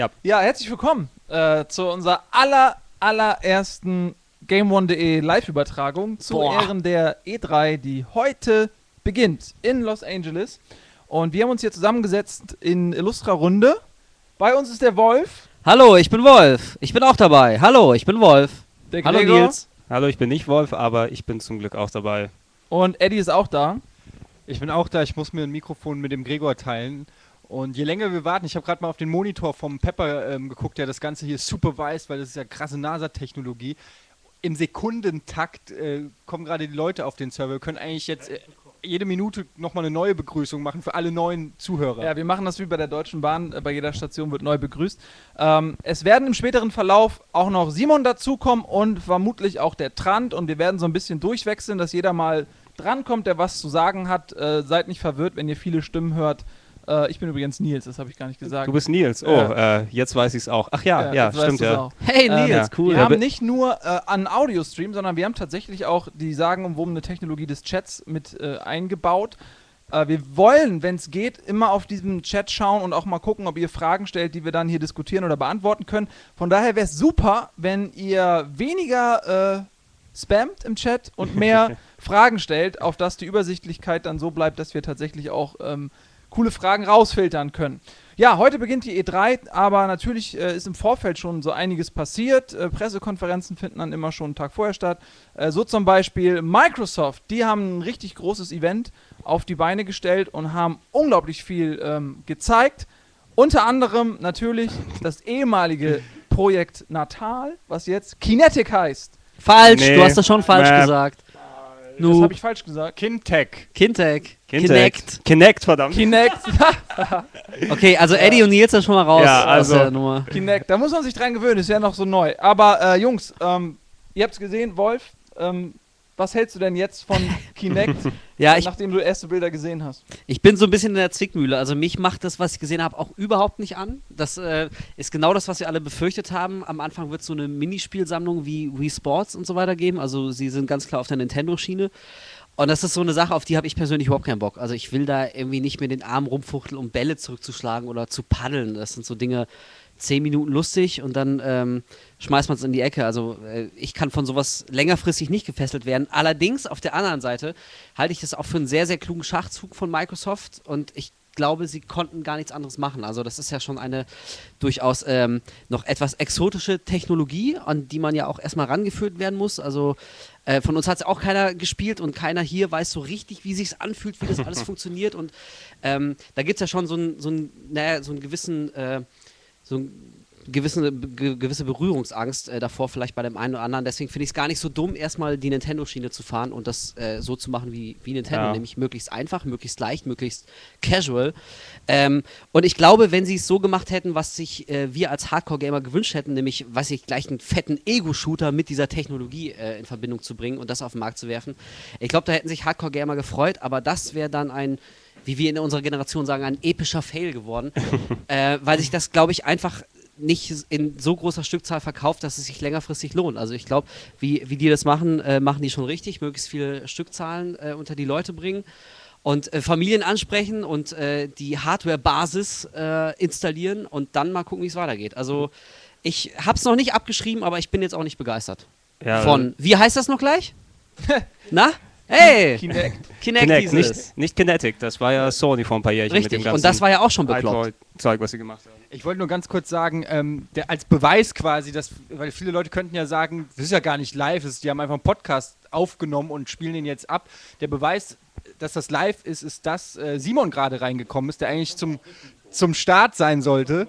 Ja. Ja, herzlich willkommen äh, zu unserer aller, allerersten GameOne.de Live-Übertragung zu Boah. Ehren der E3, die heute beginnt in Los Angeles. Und wir haben uns hier zusammengesetzt in Illustra Runde. Bei uns ist der Wolf, Hallo, ich bin Wolf. Ich bin auch dabei. Hallo, ich bin Wolf. der Hallo Gregor Nils. Hallo, ich bin nicht Wolf, aber ich bin zum Glück auch dabei. und Eddie ist auch da. Ich bin auch da, ich muss mir ein Mikrofon mit dem Gregor teilen. Und je länger wir warten, ich habe gerade mal auf den Monitor vom Pepper ähm, geguckt, der das Ganze hier supervised, weil das ist ja krasse NASA-Technologie. Im Sekundentakt äh, kommen gerade die Leute auf den Server. Wir können eigentlich jetzt äh, jede Minute nochmal eine neue Begrüßung machen für alle neuen Zuhörer. Ja, wir machen das wie bei der Deutschen Bahn. Äh, Bei jeder Station wird neu begrüßt. Ähm, es werden im späteren Verlauf auch noch Simon dazukommen und vermutlich auch der Trant. Und wir werden so ein bisschen durchwechseln, dass jeder mal drankommt, der was zu sagen hat. Äh, seid nicht verwirrt, wenn ihr viele Stimmen hört. Äh, ich bin übrigens Nils, das habe ich gar nicht gesagt. Du bist Nils. Oh, Ja. äh, jetzt weiß ich es auch. Ach ja, ja, jetzt weißt stimmt ja. auch. Hey Ähm, Nils, ja. cool. Wir Ja, haben be- nicht nur äh, einen Audio-Stream, sondern wir haben tatsächlich auch die sagenumwobene Technologie des Chats mit äh, eingebaut. Äh, wir wollen, wenn es geht, immer auf diesem Chat schauen und auch mal gucken, ob ihr Fragen stellt, die wir dann hier diskutieren oder beantworten können. Von daher wäre es super, wenn ihr weniger äh, spammt im Chat und mehr Fragen stellt, auf dass die Übersichtlichkeit dann so bleibt, dass wir tatsächlich auch ähm, coole Fragen rausfiltern können. Ja, heute beginnt die E3, aber natürlich äh, ist im Vorfeld schon so einiges passiert. Äh, Pressekonferenzen finden dann immer schon einen Tag vorher statt. Äh, so zum Beispiel Microsoft, die haben ein richtig großes Event auf die Beine gestellt und haben unglaublich viel ähm, gezeigt. Unter anderem natürlich das ehemalige Projekt Natal, was jetzt Kinetic heißt. Falsch, Nee. du hast das schon falsch Mäh. gesagt. Das Nu, habe ich falsch gesagt. Kintech. Kintec. Kinect. Kinect, verdammt. Kinect. Okay, also Eddie und Nils sind schon mal raus Ja, also- aus der Nummer. Kinect, da muss man sich dran gewöhnen, ist ja noch so neu. Aber äh, Jungs, ähm, ihr habt es gesehen, Wolf, ähm, was hältst du denn jetzt von Kinect, Ja, ich, nachdem du erste Bilder gesehen hast? ich bin so ein bisschen in der Zwickmühle. Also mich macht das, was ich gesehen habe, auch überhaupt nicht an. Das äh, ist genau das, was wir alle befürchtet haben. Am Anfang wird es so eine Minispielsammlung wie Wii Sports und so weiter geben. Also sie sind ganz klar auf der Nintendo-Schiene. Und das ist so eine Sache, auf die habe ich persönlich überhaupt keinen Bock. Also ich will da irgendwie nicht mehr den Arm rumfuchteln, um Bälle zurückzuschlagen oder zu paddeln. Das sind so Dinge, zehn Minuten lustig und dann ähm, schmeißt man es in die Ecke. Also äh, ich kann von sowas längerfristig nicht gefesselt werden. Allerdings auf der anderen Seite halte ich das auch für einen sehr, sehr klugen Schachzug von Microsoft und ich glaube, sie konnten gar nichts anderes machen. Also das ist ja schon eine durchaus ähm, noch etwas exotische Technologie, an die man ja auch erstmal rangeführt werden muss. Also äh, von uns hat es auch keiner gespielt und keiner hier weiß so richtig, wie sich anfühlt, wie das alles funktioniert. Und ähm, da gibt es ja schon so einen, so naja, so gewissen, äh, so einen gewissen, ge gewisse Berührungsangst äh, davor, vielleicht bei dem einen oder anderen. Deswegen finde ich es gar nicht so dumm, erstmal die Nintendo-Schiene zu fahren und das äh, so zu machen wie, wie Nintendo, Ja. nämlich möglichst einfach, möglichst leicht, möglichst casual. Ähm, und ich glaube, wenn sie es so gemacht hätten, was sich äh, wir als Hardcore-Gamer gewünscht hätten, nämlich, weiß ich, gleich einen fetten Ego-Shooter mit dieser Technologie äh, in Verbindung zu bringen und das auf den Markt zu werfen, ich glaube, da hätten sich Hardcore-Gamer gefreut, aber das wäre dann ein wie wir in unserer Generation sagen, ein epischer Fail geworden, äh, weil sich das, glaube ich, einfach nicht in so großer Stückzahl verkauft, dass es sich längerfristig lohnt. Also ich glaube, wie, wie die das machen, äh, machen die schon richtig, möglichst viele Stückzahlen äh, unter die Leute bringen und äh, Familien ansprechen und äh, die Hardware-Basis äh, installieren und dann mal gucken, wie es weitergeht. Also ich habe es noch nicht abgeschrieben, aber ich bin jetzt auch nicht begeistert. Ja, Von, wie heißt das noch gleich? Na? Hey! Kinect. Kinect, Kinect, hieß nicht, es. nicht Kinetic. Das war ja Sony vor ein paar Jährchen mit dem Richtig, ganzen und das war ja auch schon bekloppt. Zeug, was sie gemacht haben. Ich wollte nur ganz kurz sagen, ähm, der, als Beweis quasi, dass, weil viele Leute könnten ja sagen, das ist ja gar nicht live, das ist, die haben einfach einen Podcast aufgenommen und spielen den jetzt ab. Der Beweis, dass das live ist, ist, dass äh, Simon gerade reingekommen ist, der eigentlich zum, zum Start sein sollte.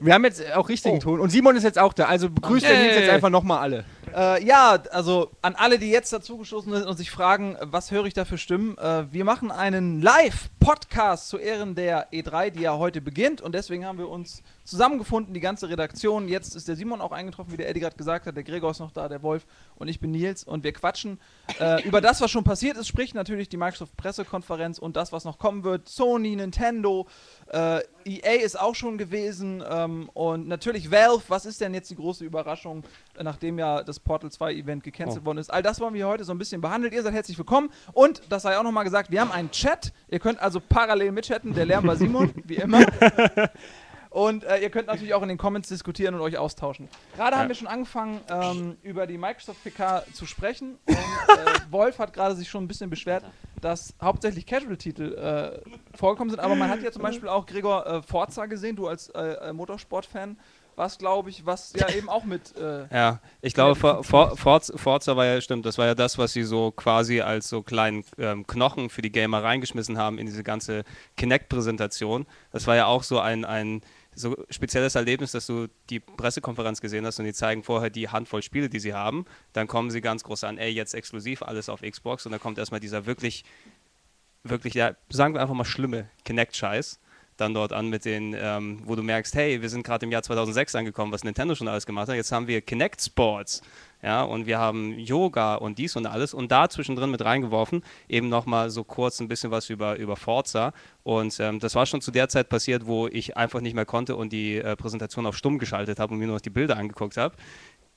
Wir haben jetzt auch richtigen Ton und Simon ist jetzt auch da, also begrüßt der Nils jetzt einfach nochmal alle. Äh, ja, also an alle, die jetzt dazugestoßen sind und sich fragen, was höre ich da für Stimmen? Äh, wir machen einen Live-Podcast zu Ehren der E3, die ja heute beginnt. Und deswegen haben wir uns zusammengefunden, die ganze Redaktion. Jetzt ist der Simon auch eingetroffen, wie der Eddie gerade gesagt hat. Der Gregor ist noch da, der Wolf und ich bin Nils. Und wir quatschen äh, über das, was schon passiert ist. Sprich natürlich die Microsoft-Pressekonferenz und das, was noch kommen wird. Sony, Nintendo, äh, EA ist auch schon gewesen. Ähm, und natürlich Valve. Was ist denn jetzt die große Überraschung, nachdem ja das Portal 2 Event gecancelt worden ist? All das wollen wir heute so ein bisschen behandelt. Ihr seid herzlich willkommen. Und, das sei auch nochmal gesagt, wir haben einen Chat. Ihr könnt also parallel mitchatten. Der Lärm war Simon, wie immer. Und äh, ihr könnt natürlich auch in den Comments diskutieren und euch austauschen. Gerade haben wir schon angefangen, ähm, über die Microsoft PK zu sprechen. Und äh, Wolf hat gerade sich schon ein bisschen beschwert, dass hauptsächlich Casual-Titel äh, vorgekommen sind. Aber man hat ja zum Beispiel auch Gregor äh, Forza gesehen, du als äh, äh, Motorsport-Fan. Was glaube ich, was ja eben auch mit. Äh, Ja, ich glaube, For, For, Forza, Forza war ja, stimmt, das war ja das, was sie so quasi als so kleinen ähm, Knochen für die Gamer reingeschmissen haben in diese ganze Kinect-Präsentation. Das war ja auch so ein, ein so spezielles Erlebnis, dass du die Pressekonferenz gesehen hast und die zeigen vorher die Handvoll Spiele, die sie haben. Dann kommen sie ganz groß an, ey, jetzt exklusiv alles auf Xbox und dann kommt erstmal dieser wirklich, wirklich, ja, sagen wir einfach mal schlimme Kinect-Scheiß dann dort an mit den, ähm, wo du merkst, hey, wir sind gerade im Jahr 2006 angekommen, was Nintendo schon alles gemacht hat. Jetzt haben wir Kinect Sports, ja, und wir haben Yoga und dies und alles und da zwischendrin mit reingeworfen, eben nochmal so kurz ein bisschen was über, über Forza. Und ähm, das war schon zu der Zeit passiert, wo ich einfach nicht mehr konnte und die äh, Präsentation auf stumm geschaltet habe und mir nur noch die Bilder angeguckt habe.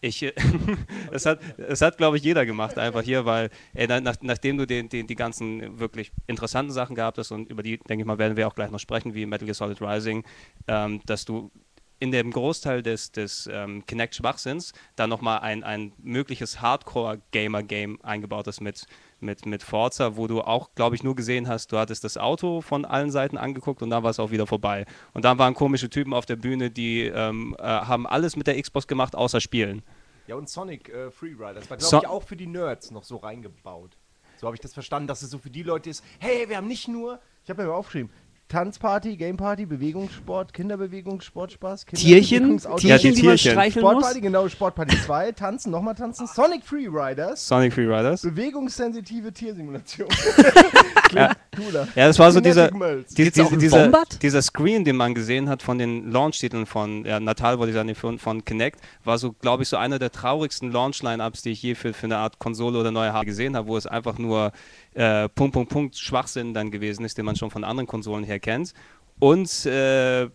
Ich, äh, es hat, es hat glaube ich, jeder gemacht, einfach hier, weil, ey, na- nach, nachdem du den, den, die ganzen wirklich interessanten Sachen gehabt hast und über die, denke ich mal, werden wir auch gleich noch sprechen, wie Metal Gear Solid Rising, ähm, dass du in dem Großteil des, des ähm, Kinect-Schwachsinns dann nochmal ein, ein mögliches Hardcore-Gamer-Game eingebaut hast mit, mit, mit Forza, wo du auch, glaube ich, nur gesehen hast, du hattest das Auto von allen Seiten angeguckt und dann war es auch wieder vorbei. Und dann waren komische Typen auf der Bühne, die ähm, äh, haben alles mit der Xbox gemacht, außer spielen. Ja, und Sonic äh, Freerider. Das war, glaube So- ich, auch für die Nerds noch so reingebaut. So habe ich das verstanden, dass es so für die Leute ist, hey, wir haben nicht nur, ich habe mir mal aufgeschrieben, Tanzparty, Gameparty, Bewegungssport, Kinderbewegungssport, Spaß, Tierchen? Kinderentwicklungsauto- Tierchen, die die man Tierchen. streicheln muss? Sportparty, genau, Sportparty 2, tanzen, nochmal tanzen, Sonic Freeriders, Sonic Freeriders. bewegungssensitive Tiersimulation. Klingt cooler. Ja, das war so dieser, die, diese, dieser Screen, den man gesehen hat von den Launch-Titeln von, ja, Natal wollte ich sagen, von, von Kinect, war so, glaube ich, so einer der traurigsten Launch-Line-Ups, die ich je für, für eine Art Konsole oder neue Hardware gesehen habe, wo es einfach nur äh, Punkt, Punkt, Punkt Schwachsinn dann gewesen ist, den man schon von anderen Konsolen her kennt. Und äh,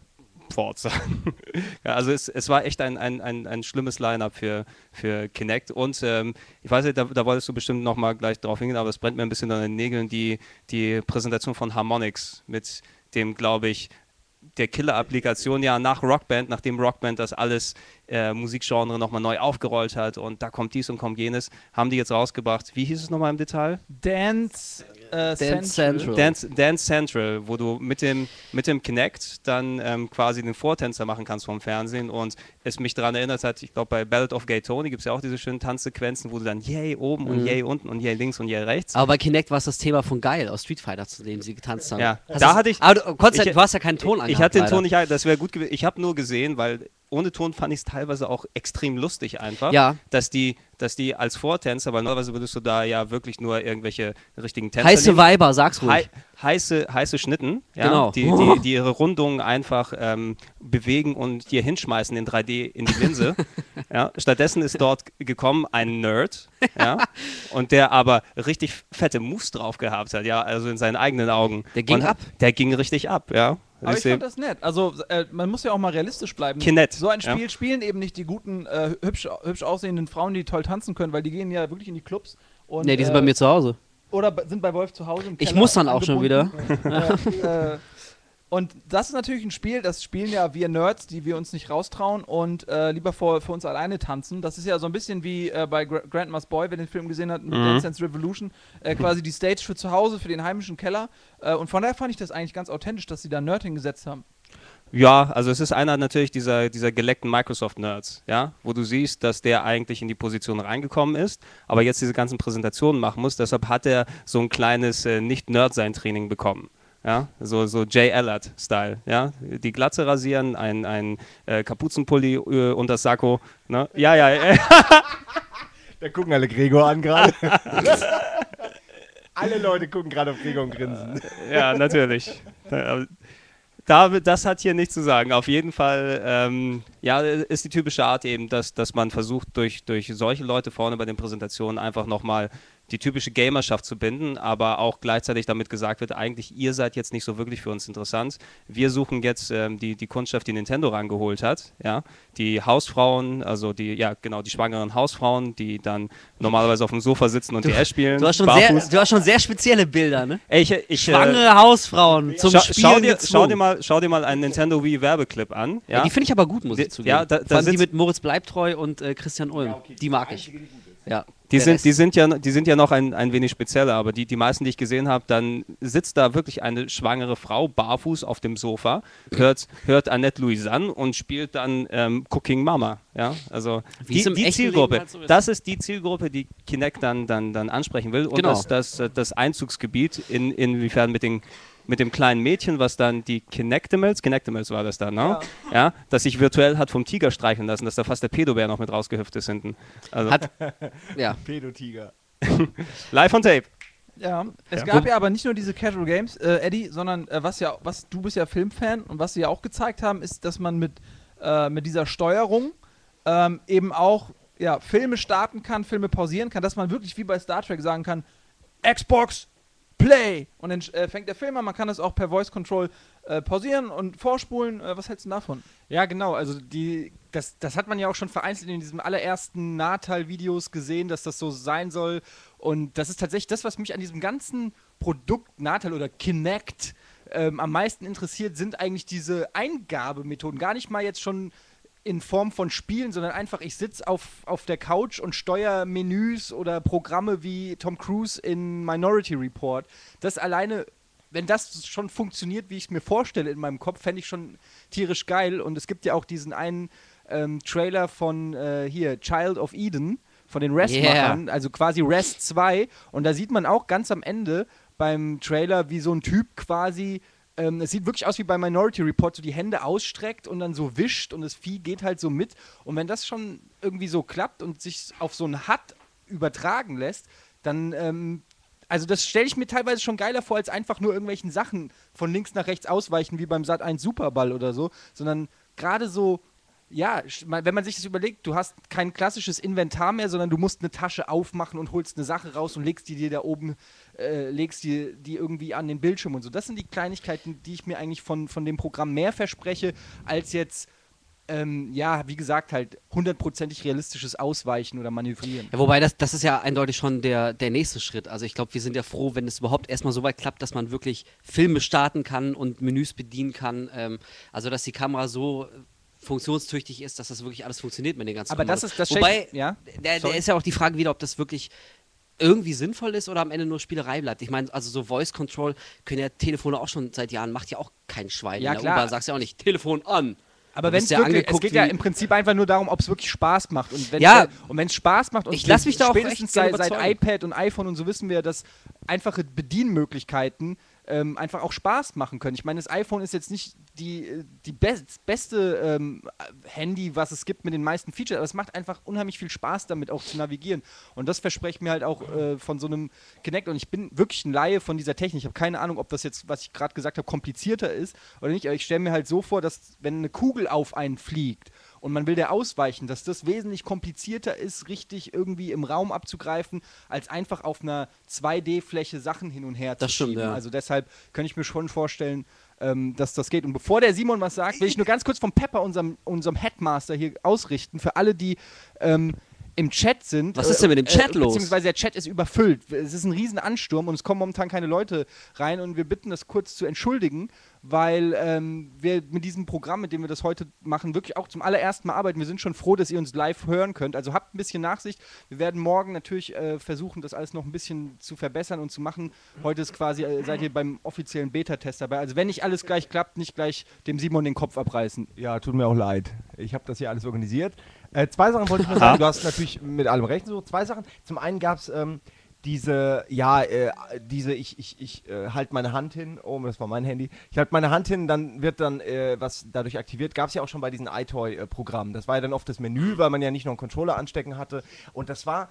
Forza. ja, also es, es war echt ein, ein, ein, ein schlimmes Line-Up für, für Kinect. Und ähm, ich weiß nicht, da, da wolltest du bestimmt nochmal gleich drauf hingehen, aber es brennt mir ein bisschen an den Nägeln, die, die Präsentation von Harmonix mit dem, glaube ich, der Killer-Applikation ja nach Rockband, nachdem Rockband das alles äh, Musikgenre nochmal neu aufgerollt hat und da kommt dies und kommt jenes, haben die jetzt rausgebracht. Wie hieß es nochmal im Detail? Dance, äh, Dance Central. Dance, Dance Central, wo du mit dem, mit dem Kinect dann ähm, quasi den Vortänzer machen kannst vom Fernsehen und es mich daran erinnert hat, ich glaube bei Ballad of Gay Tony gibt es ja auch diese schönen Tanzsequenzen, wo du dann yay oben und Mhm. yay unten und yay links und yay rechts. Aber bei Kinect war es das Thema von Geil aus Street Fighter, zu dem sie getanzt haben. Ja, Hast da hatte ich- Aber du, konntest, ich- du hast ja keinen Ton Ich hatte den Ton nicht, das wäre gut gewesen. Ich habe nur gesehen, weil ohne Ton fand ich es teilweise auch extrem lustig einfach, Ja. dass die, dass die als Vortänzer, weil normalerweise würdest du da ja wirklich nur irgendwelche richtigen Tänzer Heiße nehmen. Weiber, sag's ruhig. Hei heiße, heiße Schnitten, ja, Genau. die, die, die ihre Rundungen einfach ähm, bewegen und dir hinschmeißen in 3D in die Linse. ja. Stattdessen ist dort gekommen ein Nerd, ja, und der aber richtig fette Moves drauf gehabt hat, ja, also in seinen eigenen Augen. Der ging und, ab. Der ging richtig ab, ja. Aber ich fand das nett. Also äh, man muss ja auch mal realistisch bleiben. Kinect, So ein ja. Spiel spielen eben nicht die guten, äh, hübsch, hübsch aussehenden Frauen, die toll tanzen können, weil die gehen ja wirklich in die Clubs. Und, nee, die sind äh, bei mir zu Hause. Oder sind bei Wolf zu Hause im Ich muss dann auch schon angebunden. Ja, äh, und das ist natürlich ein Spiel, das spielen ja wir Nerds, die wir uns nicht raustrauen und äh, lieber vor, für uns alleine tanzen. Das ist ja so ein bisschen wie äh, bei Gra Grandma's Boy, wer den Film gesehen hat, Mhm. Dance Dance Revolution, äh, quasi die Stage für zu Hause, für den heimischen Keller. Äh, und von daher fand ich das eigentlich ganz authentisch, dass sie da Nerd hingesetzt haben. Ja, also es ist einer natürlich dieser, dieser geleckten Microsoft-Nerds, ja, wo du siehst, dass der eigentlich in die Position reingekommen ist, aber jetzt diese ganzen Präsentationen machen muss. Deshalb hat er so ein kleines äh, Nicht-Nerd-Sein-Training bekommen. Ja, so, so Jay Allard-Style, ja. Die Glatze rasieren, ein, ein äh, Kapuzenpulli äh, unter das Sakko, ne? Ja, ja, äh, Da gucken alle Gregor an gerade. alle Leute gucken gerade auf Gregor und grinsen. ja, natürlich. Äh, Da, das hat hier nichts zu sagen. Auf jeden Fall, ähm, ja, ist die typische Art eben, dass, dass man versucht, durch, durch solche Leute vorne bei den Präsentationen einfach nochmal die typische Gamerschaft zu binden, aber auch gleichzeitig damit gesagt wird, eigentlich ihr seid jetzt nicht so wirklich für uns interessant. Wir suchen jetzt ähm, die, die Kundschaft, die Nintendo rangeholt hat, ja, die Hausfrauen, also die, ja genau, die schwangeren Hausfrauen, die dann normalerweise auf dem Sofa sitzen und DS spielen. Du hast, schon sehr, du hast schon sehr spezielle Bilder, ne? Ey, ich, ich, äh, Schwangere Hausfrauen zum schau, Spielen schau, dir, schau, dir mal, schau dir mal einen Nintendo Wii Werbeclip an. Ja? Ja, die finde ich aber gut, muss Die- ich zugeben. ja, da- da Vor allem die mit Moritz Bleibtreu und äh, Christian Ulm. die mag ich. Ja. Die sind, Rest- die, sind ja, die sind ja noch ein, ein wenig spezieller, aber die, die meisten, die ich gesehen habe, dann sitzt da wirklich eine schwangere Frau barfuß auf dem Sofa, hört, hört Annette Louisanne und spielt dann ähm, Cooking Mama. Ja? Also Wie die, die Zielgruppe, halt so ist. das ist die Zielgruppe, die Kinect dann, dann, dann ansprechen will und Genau. das, das, das Einzugsgebiet, in, inwiefern mit den mit dem kleinen Mädchen, was dann die Kinectimals, Kinectimals war das dann, ne? Ja. das sich virtuell hat vom Tiger streicheln lassen, dass da fast der Pedobär noch mit rausgehüpft ist hinten. Also Hat, ja. Pedotiger. live on tape. Ja, es Ja. gab ja aber nicht nur diese Casual Games, äh, Eddie, sondern äh, was ja, was du bist ja Filmfan und was sie ja auch gezeigt haben, ist, dass man mit, äh, mit dieser Steuerung ähm, eben auch ja, Filme starten kann, Filme pausieren kann, dass man wirklich wie bei Star Trek sagen kann, Xbox Play und dann äh, fängt der Film an, man kann das auch per Voice Control äh, pausieren und vorspulen. Äh, was hältst du davon? Ja, genau. Also die, das, das hat man ja auch schon vereinzelt in diesem allerersten Natal-Videos gesehen, dass das so sein soll. Und das ist tatsächlich das, was mich an diesem ganzen Produkt Natal oder Kinect ähm, am meisten interessiert, sind eigentlich diese Eingabemethoden. Gar nicht mal jetzt schon in Form von Spielen, sondern einfach, ich sitze auf, auf der Couch und steuere Menüs oder Programme wie Tom Cruise in Minority Report. Das alleine, wenn das schon funktioniert, wie ich es mir vorstelle in meinem Kopf, fände ich schon tierisch geil. Und es gibt ja auch diesen einen ähm, Trailer von äh, hier, Child of Eden, von den Rest-Machern, also quasi Rest 2. Und da sieht man auch ganz am Ende beim Trailer, wie so ein Typ quasi ähm, es sieht wirklich aus wie bei Minority Report, so die Hände ausstreckt und dann so wischt und das Vieh geht halt so mit. Und wenn das schon irgendwie so klappt und sich auf so ein HUD übertragen lässt, dann, ähm, also das stelle ich mir teilweise schon geiler vor, als einfach nur irgendwelchen Sachen von links nach rechts ausweichen, wie beim Sat 1 Superball oder so, sondern gerade so. Ja, wenn man sich das überlegt, du hast kein klassisches Inventar mehr, sondern du musst eine Tasche aufmachen und holst eine Sache raus und legst die dir da oben äh, legst die, die irgendwie an den Bildschirm und so. Das sind die Kleinigkeiten, die ich mir eigentlich von, von dem Programm mehr verspreche, als jetzt, ähm, ja, wie gesagt, halt hundertprozentig realistisches Ausweichen oder Manövrieren. Ja, wobei das, das ist ja eindeutig schon der, der nächste Schritt. Also ich glaube, wir sind ja froh, wenn es überhaupt erstmal so weit klappt, dass man wirklich Filme starten kann und Menüs bedienen kann. Ähm, also dass die Kamera so funktionstüchtig ist, dass das wirklich alles funktioniert mit den ganzen Aber das Kommandos. ist das Wobei, Schlecht- ja? der, der ist ja auch die Frage wieder, ob das wirklich irgendwie sinnvoll ist oder am Ende nur Spielerei bleibt. Ich meine, also so Voice Control können ja Telefone auch schon seit Jahren, macht ja auch kein Schwein. Ja, klar. U-Bahn sagst du ja auch nicht, Telefon an. Aber wenn es ja wirklich, es geht ja im Prinzip einfach nur darum, ob es wirklich Spaß macht. Und wenn Ja. es Spaß macht und Ich lass mich da auch spätestens seit, seit iPad und iPhone und so wissen wir, dass einfache Bedienmöglichkeiten ähm, einfach auch Spaß machen können. Ich meine, das iPhone ist jetzt nicht die, äh, die best, beste ähm, Handy, was es gibt mit den meisten Features, aber es macht einfach unheimlich viel Spaß damit auch zu navigieren. Und das verspreche ich mir halt auch äh, von so einem Kinect. Und ich bin wirklich ein Laie von dieser Technik. Ich habe keine Ahnung, ob das jetzt, was ich gerade gesagt habe, komplizierter ist oder nicht. Aber ich stelle mir halt so vor, dass wenn eine Kugel auf einen fliegt und man will der ausweichen, dass das wesentlich komplizierter ist, richtig irgendwie im Raum abzugreifen, als einfach auf einer 2D-Fläche Sachen hin und her Das zu stimmt, schieben. ja. Also deshalb könnte ich mir schon vorstellen, ähm, dass das geht. Und bevor der Simon was sagt, will ich nur ganz kurz vom Pepper, unserem, unserem Headmaster hier ausrichten, für alle, die ähm, im Chat sind. Was ist denn mit dem Chat los? Beziehungsweise der Chat ist überfüllt. Es ist ein riesen Ansturm und es kommen momentan keine Leute rein und wir bitten das kurz zu entschuldigen, weil ähm, wir mit diesem Programm, mit dem wir das heute machen, wirklich auch zum allerersten Mal arbeiten. Wir sind schon froh, dass ihr uns live hören könnt. Also habt ein bisschen Nachsicht. Wir werden morgen natürlich äh, versuchen, das alles noch ein bisschen zu verbessern und zu machen. Heute ist quasi, äh, seid ihr beim offiziellen Beta-Test dabei. Also wenn nicht alles gleich klappt, nicht gleich dem Simon den Kopf abreißen. Ja, tut mir auch leid. Ich habe das hier alles organisiert. Äh, zwei Sachen wollte ich nur sagen. Du hast natürlich mit allem recht. So zwei Sachen. Zum einen gab es ähm, diese, ja, äh, diese, ich, ich, ich äh, halte meine Hand hin. Oh, das war mein Handy. Ich halte meine Hand hin, dann wird dann äh, was dadurch aktiviert. Gab es ja auch schon bei diesen iToy-Programmen. Das war ja dann oft das Menü, weil man ja nicht noch einen Controller anstecken hatte. Und das war äh,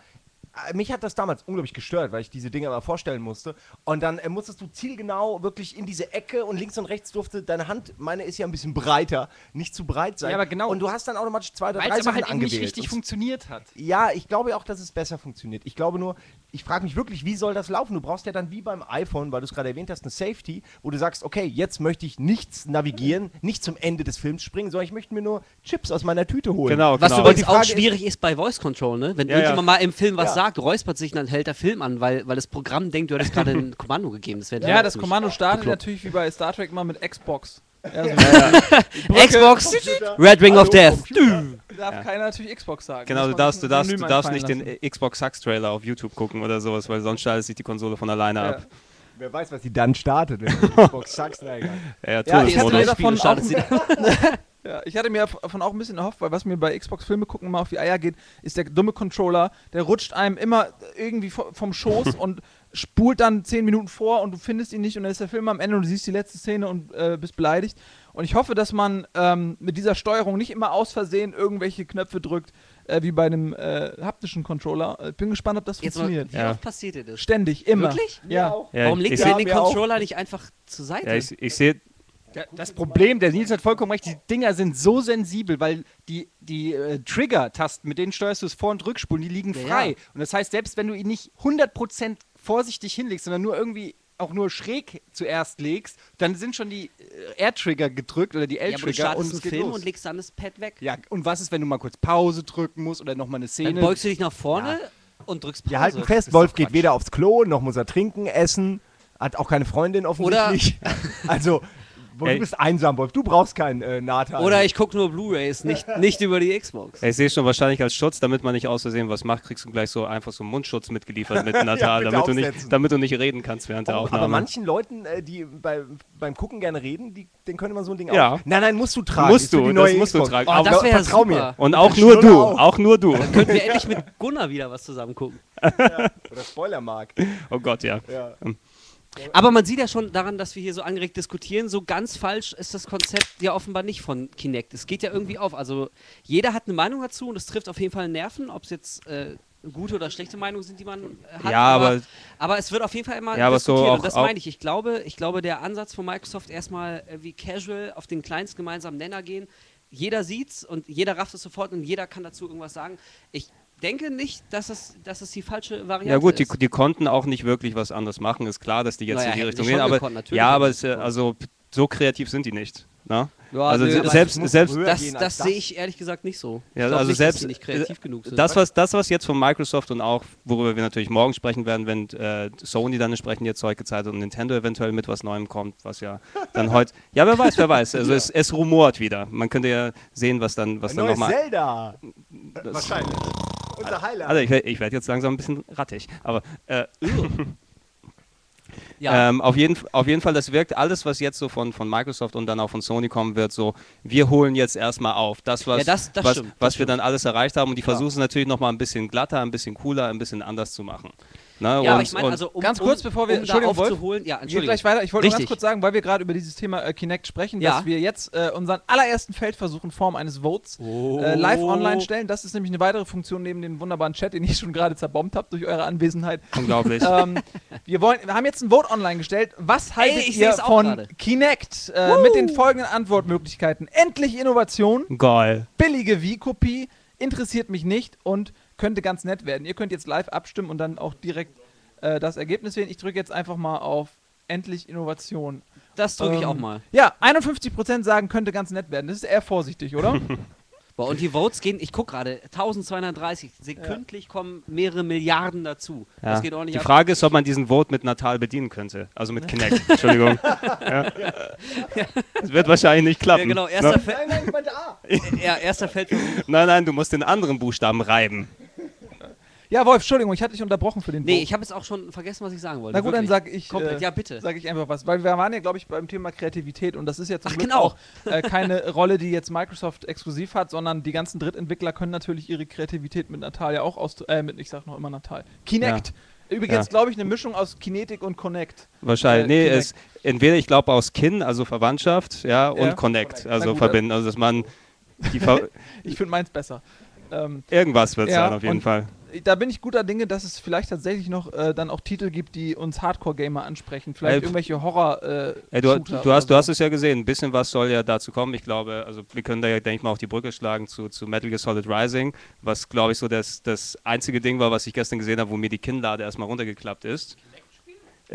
mich hat das damals unglaublich gestört, weil ich diese Dinge immer vorstellen musste. Und dann äh, musstest du zielgenau wirklich in diese Ecke und links und rechts durfte deine Hand, meine ist ja ein bisschen breiter, nicht zu breit sein. Ja, aber genau. Und du hast dann automatisch zwei oder Weil drei Sachen halt eben nicht angewählt. richtig Und- funktioniert hat. ja, ich glaube auch, dass es besser funktioniert. Ich glaube nur, ich frage mich wirklich, wie soll das laufen? Du brauchst ja dann wie beim iPhone, weil du es gerade erwähnt hast, eine Safety, wo du sagst, okay, jetzt möchte ich nichts navigieren, nicht zum Ende des Films springen, sondern ich möchte mir nur Chips aus meiner Tüte holen. Genau, Was genau. übrigens Die auch Frage ist- schwierig ist bei Voice Control, ne? Wenn Ja, irgendjemand ja. mal im Film was Ja. sagt, räuspert sich, dann hält der Film an, weil, weil das Programm denkt, du hättest gerade ein Kommando gegeben. Das Ja, das Kommando startet natürlich wie bei Star Trek immer mit Xbox. Ja, so Brücke, Xbox, Red Ring of Hallo, Death. Computer. darf Ja. keiner natürlich Xbox sagen. Genau, du darfst, du darfst, du darfst nicht einfallen den lassen. Xbox Sucks Trailer auf YouTube gucken oder sowas, weil sonst schaltet sich die Konsole von alleine Ja. ab. Wer weiß, was sie dann startet. Xbox Sucks, egal. Ja, ja, Ja, ich hatte mir davon startet Ja, ich hatte mir davon auch ein bisschen erhofft, weil was mir bei Xbox Filme gucken immer auf die Eier geht, ist der dumme Controller, der rutscht einem immer irgendwie vo- vom Schoß und spult dann zehn Minuten vor und du findest ihn nicht und dann ist der Film am Ende und du siehst die letzte Szene und äh, bist beleidigt. Und ich hoffe, dass man ähm, mit dieser Steuerung nicht immer aus Versehen irgendwelche Knöpfe drückt, äh, wie bei einem äh, haptischen Controller. Ich bin gespannt, ob das Jetzt mal, funktioniert. wie Ja. oft passiert dir das? Ständig, immer. Wirklich? Ja. Ja, Warum legt ihr seh- den mir auch. Controller nicht einfach zur Seite? ja, ich, ich sehe Ja, Das Problem, der Nils hat vollkommen recht, die Dinger sind so sensibel, weil die, die äh, Trigger-Tasten, mit denen steuerst du es Vor- und Rückspulen, die liegen Ja, frei. ja. Und das heißt, selbst wenn du ihn nicht 100% vorsichtig hinlegst, sondern nur irgendwie auch nur schräg zuerst legst, dann sind schon die äh, R-Trigger gedrückt oder die ja, aber du L-Trigger startest und einen Film los. und legst dann das Pad weg. ja, und was ist, wenn du mal kurz Pause drücken musst oder nochmal eine Dann Szene? beugst du dich nach vorne und drückst Pause. Wir halten fest, Wolf geht weder aufs Klo, noch muss er trinken, essen, hat auch keine Freundin offensichtlich. also, Wolf, du bist einsam, Wolf. Du brauchst keinen äh, Nathan. Oder ich gucke nur Blu-Rays, nicht, nicht über die Xbox. ich sehe schon wahrscheinlich als Schutz, damit man nicht aus Versehen was macht, kriegst du gleich so einfach so einen Mundschutz mitgeliefert mit Natal, bitte damit, du nicht, damit du nicht reden kannst während der Oh, Aufnahme. aber manchen Leuten, äh, die bei, beim Gucken gerne reden, die, den könnte man so ein Ding Ja. auch. Nein, nein, musst du tragen. Musst du, das musst du Xbox. tragen. Oh, Aber das wäre super. mir. und auch nur du, auch. auch nur du. Könnten wir endlich mit Gunnar wieder was zusammen gucken. Oder Spoilermark. Oh Gott, ja. Ja. Aber man sieht ja schon daran, dass wir hier so angeregt diskutieren, so ganz falsch ist das Konzept ja offenbar nicht von Kinect. Es geht ja irgendwie auf. Also jeder hat eine Meinung dazu und es trifft auf jeden Fall Nerven, ob es jetzt äh, gute oder schlechte Meinungen sind, die man hat. Ja, aber- aber es wird auf jeden Fall immer Ja, aber so diskutiert auch- und das meine ich. Ich glaube, ich glaube, der Ansatz von Microsoft erstmal äh, wie casual auf den kleinst gemeinsamen Nenner gehen. Jeder sieht's und jeder rafft es sofort und jeder kann dazu irgendwas sagen. Ich denke nicht, dass es, dass es die falsche Variante Ja gut, die, ist. die konnten auch nicht wirklich was anderes machen. Ist klar, dass die jetzt Naja, in die Richtung gehen, aber gekonnt, ja, aber es, äh, also so kreativ sind die nicht. Ne? Ja, also nö, selbst, muss selbst Das, gehen das sehe ich ehrlich gesagt nicht so. Ja, also nicht, selbst- dass die nicht kreativ genug sind. das was, das, was jetzt von Microsoft und auch, worüber wir natürlich morgen sprechen werden, wenn äh, Sony dann entsprechend ihr Zeug gezeigt hat und Nintendo eventuell mit was Neuem kommt, was ja dann heute, ja wer weiß, wer weiß, also es, es rumort wieder. Man könnte ja sehen, was dann, was Ein dann neues nochmal... Zelda. Wahrscheinlich. Unser Highlight. Also ich, ich werde jetzt langsam ein bisschen rattig, aber äh, ja, Ähm, auf, jeden, auf jeden Fall, das wirkt alles, was jetzt so von, von Microsoft und dann auch von Sony kommen wird, so, wir holen jetzt erstmal auf. Das, was, Ja, das- das was, stimmt, was das wir dann alles erreicht haben. Und die versuchen es natürlich nochmal ein bisschen glatter, ein bisschen cooler, ein bisschen anders zu machen. Ne? ja, und, aber ich meine, also um, Ganz kurz, bevor wir- um da Entschuldigung, Wolf. aufzuholen, ja, Geht Entschuldigung. gleich weiter. Ich wollte nur ganz kurz sagen, weil wir gerade über dieses Thema äh, Kinect sprechen, Ja. dass wir jetzt äh, unseren allerersten Feldversuch in Form eines Votes Oh. äh, live online stellen. Das ist nämlich eine weitere Funktion neben dem wunderbaren Chat, den ich schon gerade zerbombt habe durch eure Anwesenheit. unglaublich. ähm, wir, wollen, wir haben jetzt ein Vote online gestellt. Was haltet ich ihr von gerade. Kinect äh, mit den folgenden Antwortmöglichkeiten? Endlich Innovation, Geil. billige Wii-Kopie, interessiert mich nicht und könnte ganz nett werden. Ihr könnt jetzt live abstimmen und dann auch direkt äh, das Ergebnis wählen. Ich drücke jetzt einfach mal auf Endlich Innovation. Das drücke ich Ähm, auch mal. Ja, 51% sagen, könnte ganz nett werden. Das ist eher vorsichtig, oder? Boah, und die Votes gehen, ich gucke gerade, 1230. Sekündlich kommen mehrere Milliarden dazu. Ja. Das geht ordentlich Die ab. Frage ist, ob man diesen Vote mit Natal bedienen könnte. Also mit Kinect. Entschuldigung. ja. Das wird wahrscheinlich nicht klappen. Ja, genau, erster, Ne? Fe Nein, nein, ich meinte A. ja, erster Feldversuch. Nein, nein, du musst den anderen Buchstaben reiben. Ja, Wolf, Entschuldigung, ich hatte dich unterbrochen für den Nee, Vote. ich habe jetzt auch schon vergessen, was ich sagen wollte. Na gut, dann wirklich. sag ich, Komplett, äh, ja, bitte. sag ich einfach was. Weil wir waren ja, glaube ich, beim Thema Kreativität und das ist ja zum Ach, Glück genau. auch äh, keine Rolle, die jetzt Microsoft exklusiv hat, sondern die ganzen Drittentwickler können natürlich ihre Kreativität mit Natal ja auch aus, äh, mit, ich sag noch immer Natal. Kinect. Übrigens, Ja. glaube ich, eine Mischung aus Kinetik und Connect. Wahrscheinlich. Äh, nee, es, entweder ich glaube aus Kin, also Verwandtschaft, ja, und Ja. Connect, Na also gut, verbinden. Also dass man die Ver Ich finde meins besser. Ähm, irgendwas wird Ja, sein auf jeden und- Fall. Da bin ich guter Dinge, dass es vielleicht tatsächlich noch äh, dann auch Titel gibt, die uns Hardcore-Gamer ansprechen. Vielleicht Ey, irgendwelche Horror. Äh, Ey, du, Shooter du, hast, du oder hast es ja gesehen, ein bisschen was soll ja dazu kommen. Ich glaube, also wir können da ja, denke ich mal, auch die Brücke schlagen zu, zu Metal Gear Solid Rising, was, glaube ich, so das, das einzige Ding war, was ich gestern gesehen habe, wo mir die Kinnlade erstmal runtergeklappt ist.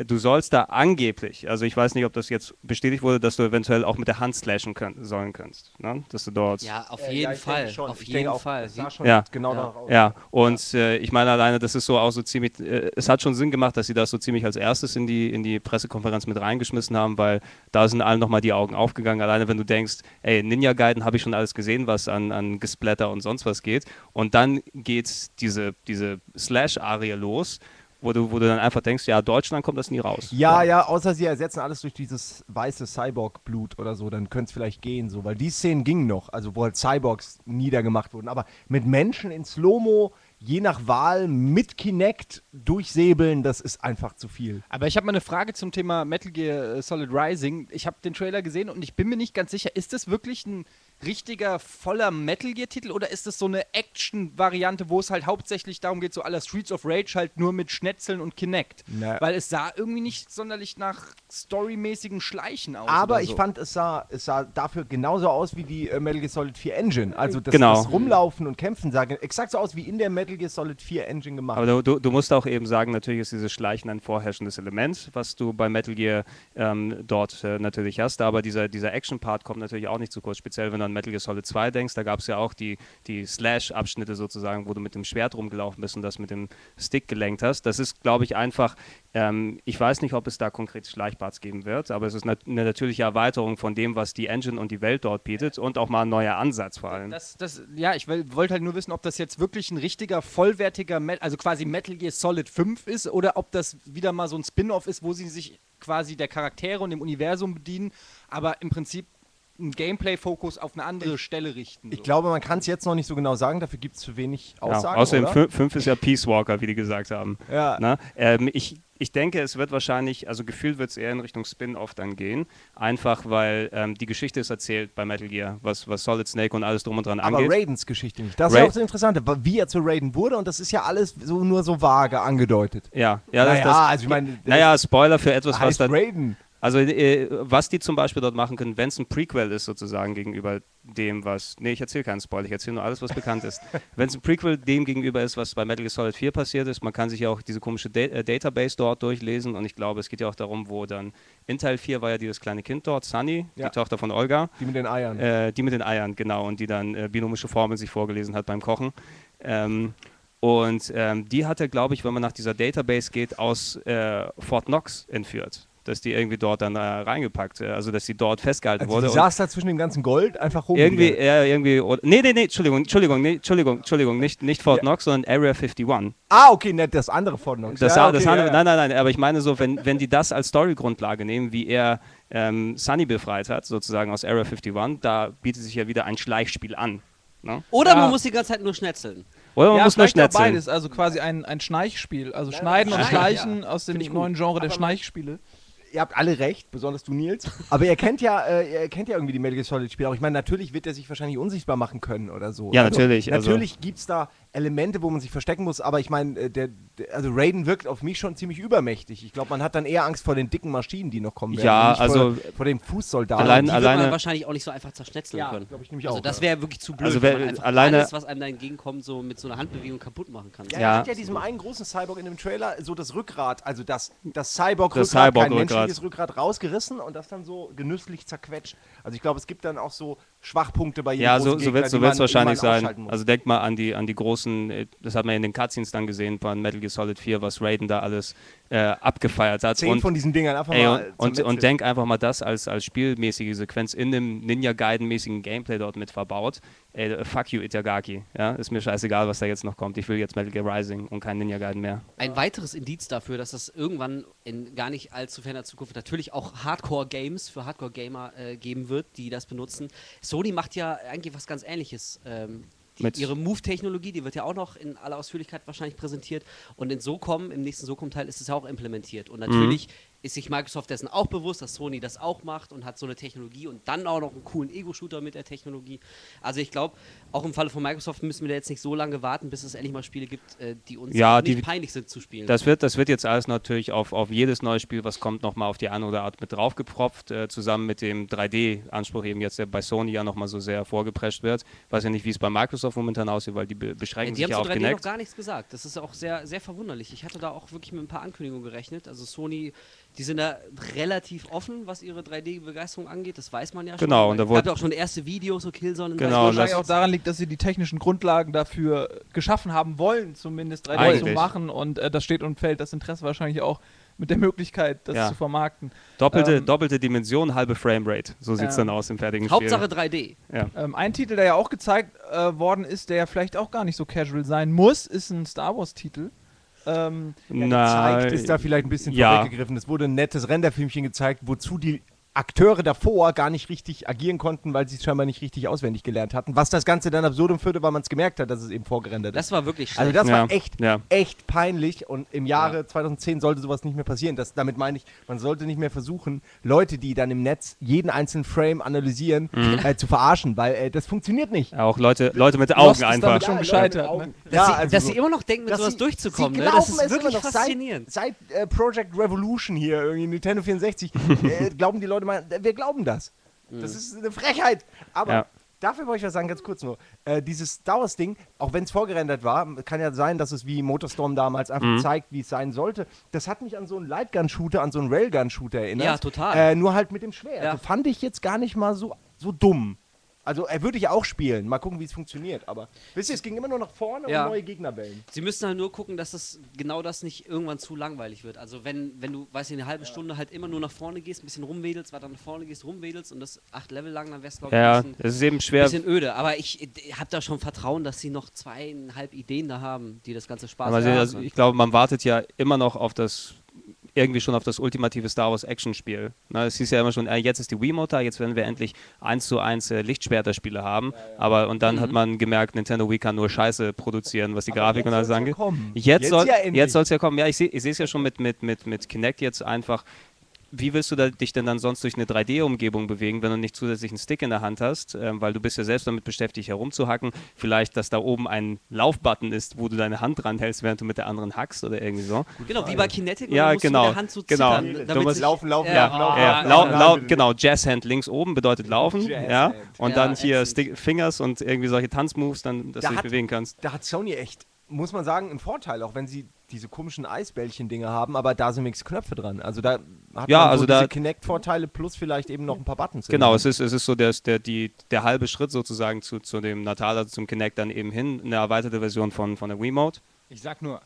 Du sollst da angeblich, also ich weiß nicht, ob das jetzt bestätigt wurde, dass du eventuell auch mit der Hand slashen können, sollen kannst. Ne? Dass du dort. Ja, auf Äh, jeden ja, Fall. schon. Auf jeden auch, Fall. schon Ja. genau Ja. Ja, und äh, ich meine alleine, das ist so auch so ziemlich, äh, es hat schon Sinn gemacht, dass sie das so ziemlich als erstes in die, in die Pressekonferenz mit reingeschmissen haben, weil da sind allen nochmal die Augen aufgegangen. Alleine wenn du denkst, ey, Ninja Gaiden habe ich schon alles gesehen, was an, an Gesplatter und sonst was geht. Und dann geht diese, diese Slash-Arie los, wo du, wo du dann einfach denkst, ja, Deutschland kommt das nie raus. Ja, ja, außer sie ersetzen alles durch dieses weiße Cyborg-Blut oder so, dann könnte es vielleicht gehen, so, weil die Szenen gingen noch, also wo halt Cyborgs niedergemacht wurden. Aber mit Menschen in Slow-Mo, je nach Wahl, mit Kinect durchsäbeln, das ist einfach zu viel. Aber ich habe mal eine Frage zum Thema Metal Gear äh, Solid Rising. Ich habe den Trailer gesehen und ich bin mir nicht ganz sicher, ist das wirklich ein richtiger, voller Metal Gear-Titel oder ist das so eine Action-Variante, wo es halt hauptsächlich darum geht, so aller Streets of Rage halt nur mit Schnetzeln und Kinect? Na. Weil es sah irgendwie nicht sonderlich nach storymäßigen Schleichen aus. Aber oder ich so. fand, es sah, es sah dafür genauso aus wie die äh, Metal Gear Solid 4 Engine. Also das, Genau. das Rumlaufen und Kämpfen sah exakt so aus wie in der Metal Gear Solid 4 Engine gemacht. Aber du, du, du musst auch eben sagen, natürlich ist dieses Schleichen ein vorherrschendes Element, was du bei Metal Gear ähm, dort äh, natürlich hast. Aber dieser, dieser Action-Part kommt natürlich auch nicht zu kurz, speziell wenn du an Metal Gear Solid 2 denkst. Da gab es ja auch die, die Slash-Abschnitte sozusagen, wo du mit dem Schwert rumgelaufen bist und das mit dem Stick gelenkt hast. Das ist, glaube ich, einfach, ähm, ich weiß nicht, ob es da konkret Schleichparts geben wird, aber es ist nat eine natürliche Erweiterung von dem, was die Engine und die Welt dort bietet und auch mal ein neuer Ansatz vor allem. Das, das, ja, ich wollte halt nur wissen, ob das jetzt wirklich ein richtiger, vollwertiger, Met also quasi Metal Gear Solid 5 ist oder ob das wieder mal so ein Spin-off ist, wo sie sich quasi der Charaktere und dem Universum bedienen, aber im Prinzip einen Gameplay-Fokus auf eine andere Stelle richten. Ich so. glaube, man kann es jetzt noch nicht so genau sagen, dafür gibt es zu wenig Ja, Aussagen. außerdem oder? 5 ist ja Peace Walker, wie die gesagt haben. Ja. Na, ähm, ich, ich denke, es wird wahrscheinlich, also gefühlt wird es eher in Richtung Spin-off dann gehen. Einfach weil ähm, die Geschichte ist erzählt bei Metal Gear, was, was Solid Snake und alles drum und dran Aber angeht. Raidens Geschichte nicht. Das ist Ra- ja auch das Interessante, wie er zu Raiden wurde und das ist ja alles so nur so vage angedeutet. ja, ja, das, naja, das, also ich meine, naja, Spoiler für etwas, was heißt dann. Raiden. Also, äh, was die zum Beispiel dort machen können, wenn es ein Prequel ist, sozusagen gegenüber dem, was. Nee, ich erzähle keinen Spoiler, ich erzähle nur alles, was bekannt ist. Wenn es ein Prequel dem gegenüber ist, was bei Metal Gear Solid 4 passiert ist, man kann sich ja auch diese komische Da äh, Database dort durchlesen und ich glaube, es geht ja auch darum, wo dann. In Teil 4 war ja dieses kleine Kind dort, Sunny, Ja. die Tochter von Olga. Die mit den Eiern. Äh, die mit den Eiern, genau, und die dann äh, binomische Formeln sich vorgelesen hat beim Kochen. Ähm, und ähm, die hatte, glaube ich, wenn man nach dieser Database geht, aus äh, Fort Knox entführt. Dass die irgendwie dort dann äh, reingepackt, äh, also dass sie dort festgehalten also wurde. und saß da zwischen dem ganzen Gold einfach rum. irgendwie, ja, irgendwie, oder, nee, nee, nee, Entschuldigung, Entschuldigung, nee, Entschuldigung, Entschuldigung, nicht, nicht Fort Knox, sondern Area 51. Ah, okay, ne, das andere von Knox. Das, ja, das okay, andere, ja, Nein, nein, nein, aber ich meine so, wenn, wenn die das als Storygrundlage nehmen, wie er ähm, Sunny befreit hat, sozusagen aus Area 51, da bietet sich ja wieder ein Schleichspiel an. Ne? Oder Ja. man muss die ganze Zeit nur schnetzeln. Oder man ja, muss nur schnetzeln. beides, also quasi ein, ein Schleichspiel. Also Schneiden und Schleichen aus dem neuen Genre der Schleichspiele. Ihr habt alle recht, besonders du, Nils. Aber ihr kennt ja, äh, ihr kennt ja irgendwie die Metal Gear Solid Spiele auch. Ich meine, natürlich wird er sich wahrscheinlich unsichtbar machen können oder so. Ja, natürlich, also- Natürlich gibt es da Elemente, wo man sich verstecken muss, aber ich meine, äh, der, der, also Raiden wirkt auf mich schon ziemlich übermächtig. Ich glaube, man hat dann eher Angst vor den dicken Maschinen, die noch kommen werden. Ja, also- vor, vor dem Fußsoldaten. Allein- die wird alleine- man wahrscheinlich auch nicht so einfach zerschnetzeln Ja, können. ich nämlich also auch, das ja. wäre wirklich zu blöd, Also wenn wer- man einfach alleine- alles, was einem da entgegenkommt, so mit so einer Handbewegung kaputt machen kann. Ja, Ja. er hat ja diesem einen großen Cyborg in dem Trailer so das Rückgrat, also das, das Cyborg-Rückgrat, Das kein menschliches Rückgrat rausgerissen und das dann so genüsslich zerquetscht. Also ich glaube, es gibt dann auch so Schwachpunkte bei jedem Ja, so, so Gegner, wird es so wahrscheinlich sein. Also denk mal an die, an die großen, äh, das hat man in den Cutscenes dann gesehen von Metal Gear Solid 4, was Raiden da alles äh, abgefeiert hat. Zehn und, von diesen Dingern einfach ey, und, mal und, zermetzelt. und denk einfach mal das als, als spielmäßige Sequenz in einem Ninja-Gaiden-mäßigen Gameplay dort mit verbaut. Ey, äh, fuck you, Itagaki. Ja, ist mir scheißegal, was da jetzt noch kommt. Ich will jetzt Metal Gear Rising und kein Ninja-Gaiden mehr. Ein weiteres Indiz dafür, dass das irgendwann in gar nicht allzu ferner Zukunft natürlich auch Hardcore-Games für Hardcore-Gamer äh, geben wird, die das benutzen. Sony macht ja eigentlich was ganz ähnliches. Ähm, die, Mit- ihre Move-Technologie, die wird ja auch noch in aller Ausführlichkeit wahrscheinlich präsentiert. Und in SOCOM, im nächsten SOCOM-Teil, ist es ja auch implementiert. Und natürlich ist sich Microsoft dessen auch bewusst, dass Sony das auch macht und hat so eine Technologie und dann auch noch einen coolen Ego-Shooter mit der Technologie. Also ich glaube, auch im Falle von Microsoft müssen wir da jetzt nicht so lange warten, bis es endlich mal Spiele gibt, äh, die uns Ja, nicht die- peinlich sind zu spielen. Das wird, das wird jetzt alles natürlich auf, auf jedes neue Spiel, was kommt, nochmal auf die eine oder Art mit draufgepropft, äh, zusammen mit dem 3D-Anspruch eben jetzt, der bei Sony ja nochmal so sehr vorgeprescht wird. Weiß ja nicht, wie es bei Microsoft momentan aussieht, weil die be Ja, beschränken die sich haben ja auf 3D noch Kinect. gar nichts gesagt. Das ist auch sehr, sehr verwunderlich. Ich hatte da auch wirklich mit ein paar Ankündigungen gerechnet. Also Sony, die sind da relativ offen, was ihre 3D-Begeisterung angeht. Das weiß man ja schon. Genau, und da wurde- gab ja auch schon erste Videos, so Killzone Genau, 3D. und wahrscheinlich das- auch daran liegt, dass sie die technischen Grundlagen dafür geschaffen haben wollen, zumindest 3D zu Eigentlich. machen. Und äh, das steht und fällt das Interesse wahrscheinlich auch mit der Möglichkeit, das Ja. zu vermarkten. Doppelte, Ähm, doppelte Dimension, halbe Framerate. So sieht es Ja. dann aus im fertigen Hauptsache Spiel. 3D. Ja. Ähm, ein Titel, der ja auch gezeigt äh, worden ist, der ja vielleicht auch gar nicht so casual sein muss, ist ein Star Wars-Titel. Ähm, Na, gezeigt ist da vielleicht ein bisschen ja. vorweggegriffen. Es wurde ein nettes Renderfilmchen gezeigt, wozu die Akteure davor gar nicht richtig agieren konnten, weil sie es scheinbar nicht richtig auswendig gelernt hatten. Was das Ganze dann absurdum führte, weil man es gemerkt hat, dass es eben vorgerendert ist. Das war wirklich schlecht. Also das Ja, war echt, ja. echt peinlich und im Jahre 2010 sollte sowas nicht mehr passieren. Das, damit meine ich, man sollte nicht mehr versuchen, Leute, die dann im Netz jeden einzelnen Frame analysieren, Mhm. äh, zu verarschen, weil äh, das funktioniert nicht. Auch Leute, Leute mit Lost Augen ist einfach. damit schon gescheitert, ne? Augen. dass sie, also dass so. sie immer noch denken, mit Dass sowas sie- durchzukommen. Sie Ne? glauben Das ist es wirklich immer noch faszinierend. Seit, seit äh, Project Revolution hier, irgendwie Nintendo 64, äh, glauben die Leute mal, wir glauben das. Das ist eine Frechheit. Aber Ja. dafür wollte ich was sagen, ganz kurz nur. Äh, dieses Star Wars-Ding, auch wenn es vorgerendert war, kann ja sein, dass es wie Motorstorm damals einfach Mhm. zeigt, wie es sein sollte. Das hat mich an so einen Lightgun-Shooter, an so einen Railgun-Shooter erinnert. Ja, total. Äh, nur halt mit dem Schwert. Ja. Also fand ich jetzt gar nicht mal so, so dumm. Also er würde ich auch spielen. Mal gucken, wie es funktioniert. Aber wisst ihr, es ging immer nur nach vorne Ja. und neue Gegner wählen. Sie müssen halt nur gucken, dass das genau das nicht irgendwann zu langweilig wird. Also wenn, wenn du, weiß ich, eine halbe Stunde halt immer nur nach vorne gehst, ein bisschen rumwedelst, weiter nach vorne gehst, rumwedelst und das acht Level lang, dann wär's glaube ich Ja, ein bisschen, es ist eben schwer. bisschen öde. Aber ich habe da schon Vertrauen, dass sie noch zweieinhalb Ideen da haben, die das ganze Spaß machen. also ich glaube, man wartet ja immer noch auf das, irgendwie schon auf das ultimative Star Wars Action-Spiel. Ne, es hieß ja immer schon, äh, jetzt ist die Wiimote, jetzt werden wir endlich eins zu eins äh, Lichtschwerter-Spiele haben. Aber und dann hat man gemerkt, Nintendo Wii kann nur Scheiße produzieren, was die Grafik und alles ja angeht. Jetzt, Jetzt soll ja jetzt es ja kommen. Ja, ich sehe es ja schon mit, mit, mit, mit Kinect jetzt einfach. Wie willst du da, dich denn dann sonst durch eine 3D-Umgebung bewegen, wenn du nicht zusätzlich einen Stick in der Hand hast? Ähm, weil du bist ja selbst damit beschäftigt, herumzuhacken. Vielleicht, dass da oben ein Laufbutton ist, wo du deine Hand dran hältst, während du mit der anderen hackst oder irgendwie so. genau, wie bei Kinetic, und Ja, musst genau, du mit der Hand so genau. zittern. Du damit musst sich- laufen, laufen, ja, laufen, laufen, Ja, ah, lau, ja. lau, genau, Jazzhand links oben bedeutet laufen, ja. Und Ja, dann hier. Stick, Fingers und irgendwie solche Tanzmoves, dann, dass Da du dich hat- bewegen kannst. da hat Sony echt, muss man sagen, einen Vorteil, auch wenn sie diese komischen Eisbällchen-Dinger haben, aber da sind wenigstens Knöpfe dran. Also da hat Ja, man also so da- diese Kinect-Vorteile plus vielleicht eben noch ein paar Buttons. Genau, es ist, es ist so der, der, die, der halbe Schritt sozusagen zu, zu dem Natal, also zum Kinect dann eben hin, eine erweiterte Version von, von der Wiimote. Ich sag nur,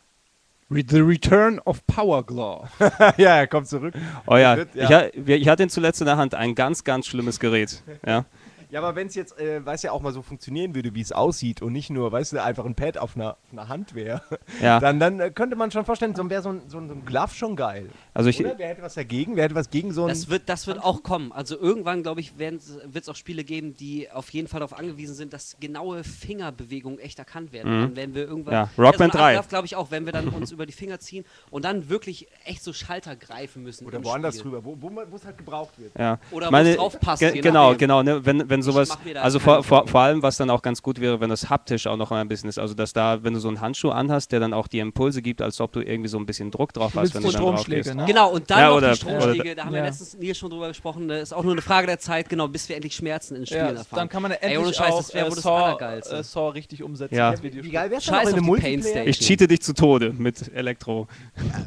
The Return of Power Glove. ja, er kommt zurück. Oh ja, Wird- Ich, ha- wir- ich hatte ihn zuletzt in der Hand, ein ganz, ganz schlimmes Gerät. Ja. Ja, aber wenn es jetzt, äh, weißt ja, auch mal so funktionieren würde, wie es aussieht und nicht nur, weißt du, einfach ein Pad auf einer, auf einer Hand wäre, Ja. dann, dann äh, könnte man schon vorstellen, so wäre so ein, so, ein, so ein Glove schon geil. Also ich, Oder? Wer hätte was dagegen? Wer hätte was gegen so ein... Das wird, das wird auch kommen. Also irgendwann, glaube ich, wird es auch Spiele geben, die auf jeden Fall darauf angewiesen sind, dass genaue Fingerbewegungen echt erkannt werden. Mhm. Dann werden wir irgendwann. Ja, Rockman 3. glaube ich auch, wenn wir dann uns über die Finger ziehen und dann wirklich echt so Schalter greifen müssen. oder woanders Spiel. drüber, wo wo man- wo es halt gebraucht wird. ja. Oder wo es drauf passt, ge- je genau, genau, ne, wenn, wenn sowas, mir da also vor, vor, vor allem, was dann auch ganz gut wäre, wenn das haptisch auch noch mal ein bisschen ist, also dass da, wenn du so einen Handschuh anhast, der dann auch die Impulse gibt, als ob du irgendwie so ein bisschen Druck drauf hast, wenn du dann drauf Stromschläge, gehst. ne? Genau, und dann Ja, noch oder- die Stromschläge, da haben wir Ja. letztens Nils schon drüber gesprochen, ne, ist auch nur eine Frage der Zeit, genau, bis wir endlich Schmerzen in Spielen Ja, erfahren. dann kann man ja Ey, endlich ohne Scheiß, auch das wäre äh, das Saw, Allergeilste. äh, Saw richtig umsetzen Ja. als Wie geil wäre es Scheiß denn auf in die. Ich cheate dich zu Tode mit Elektro.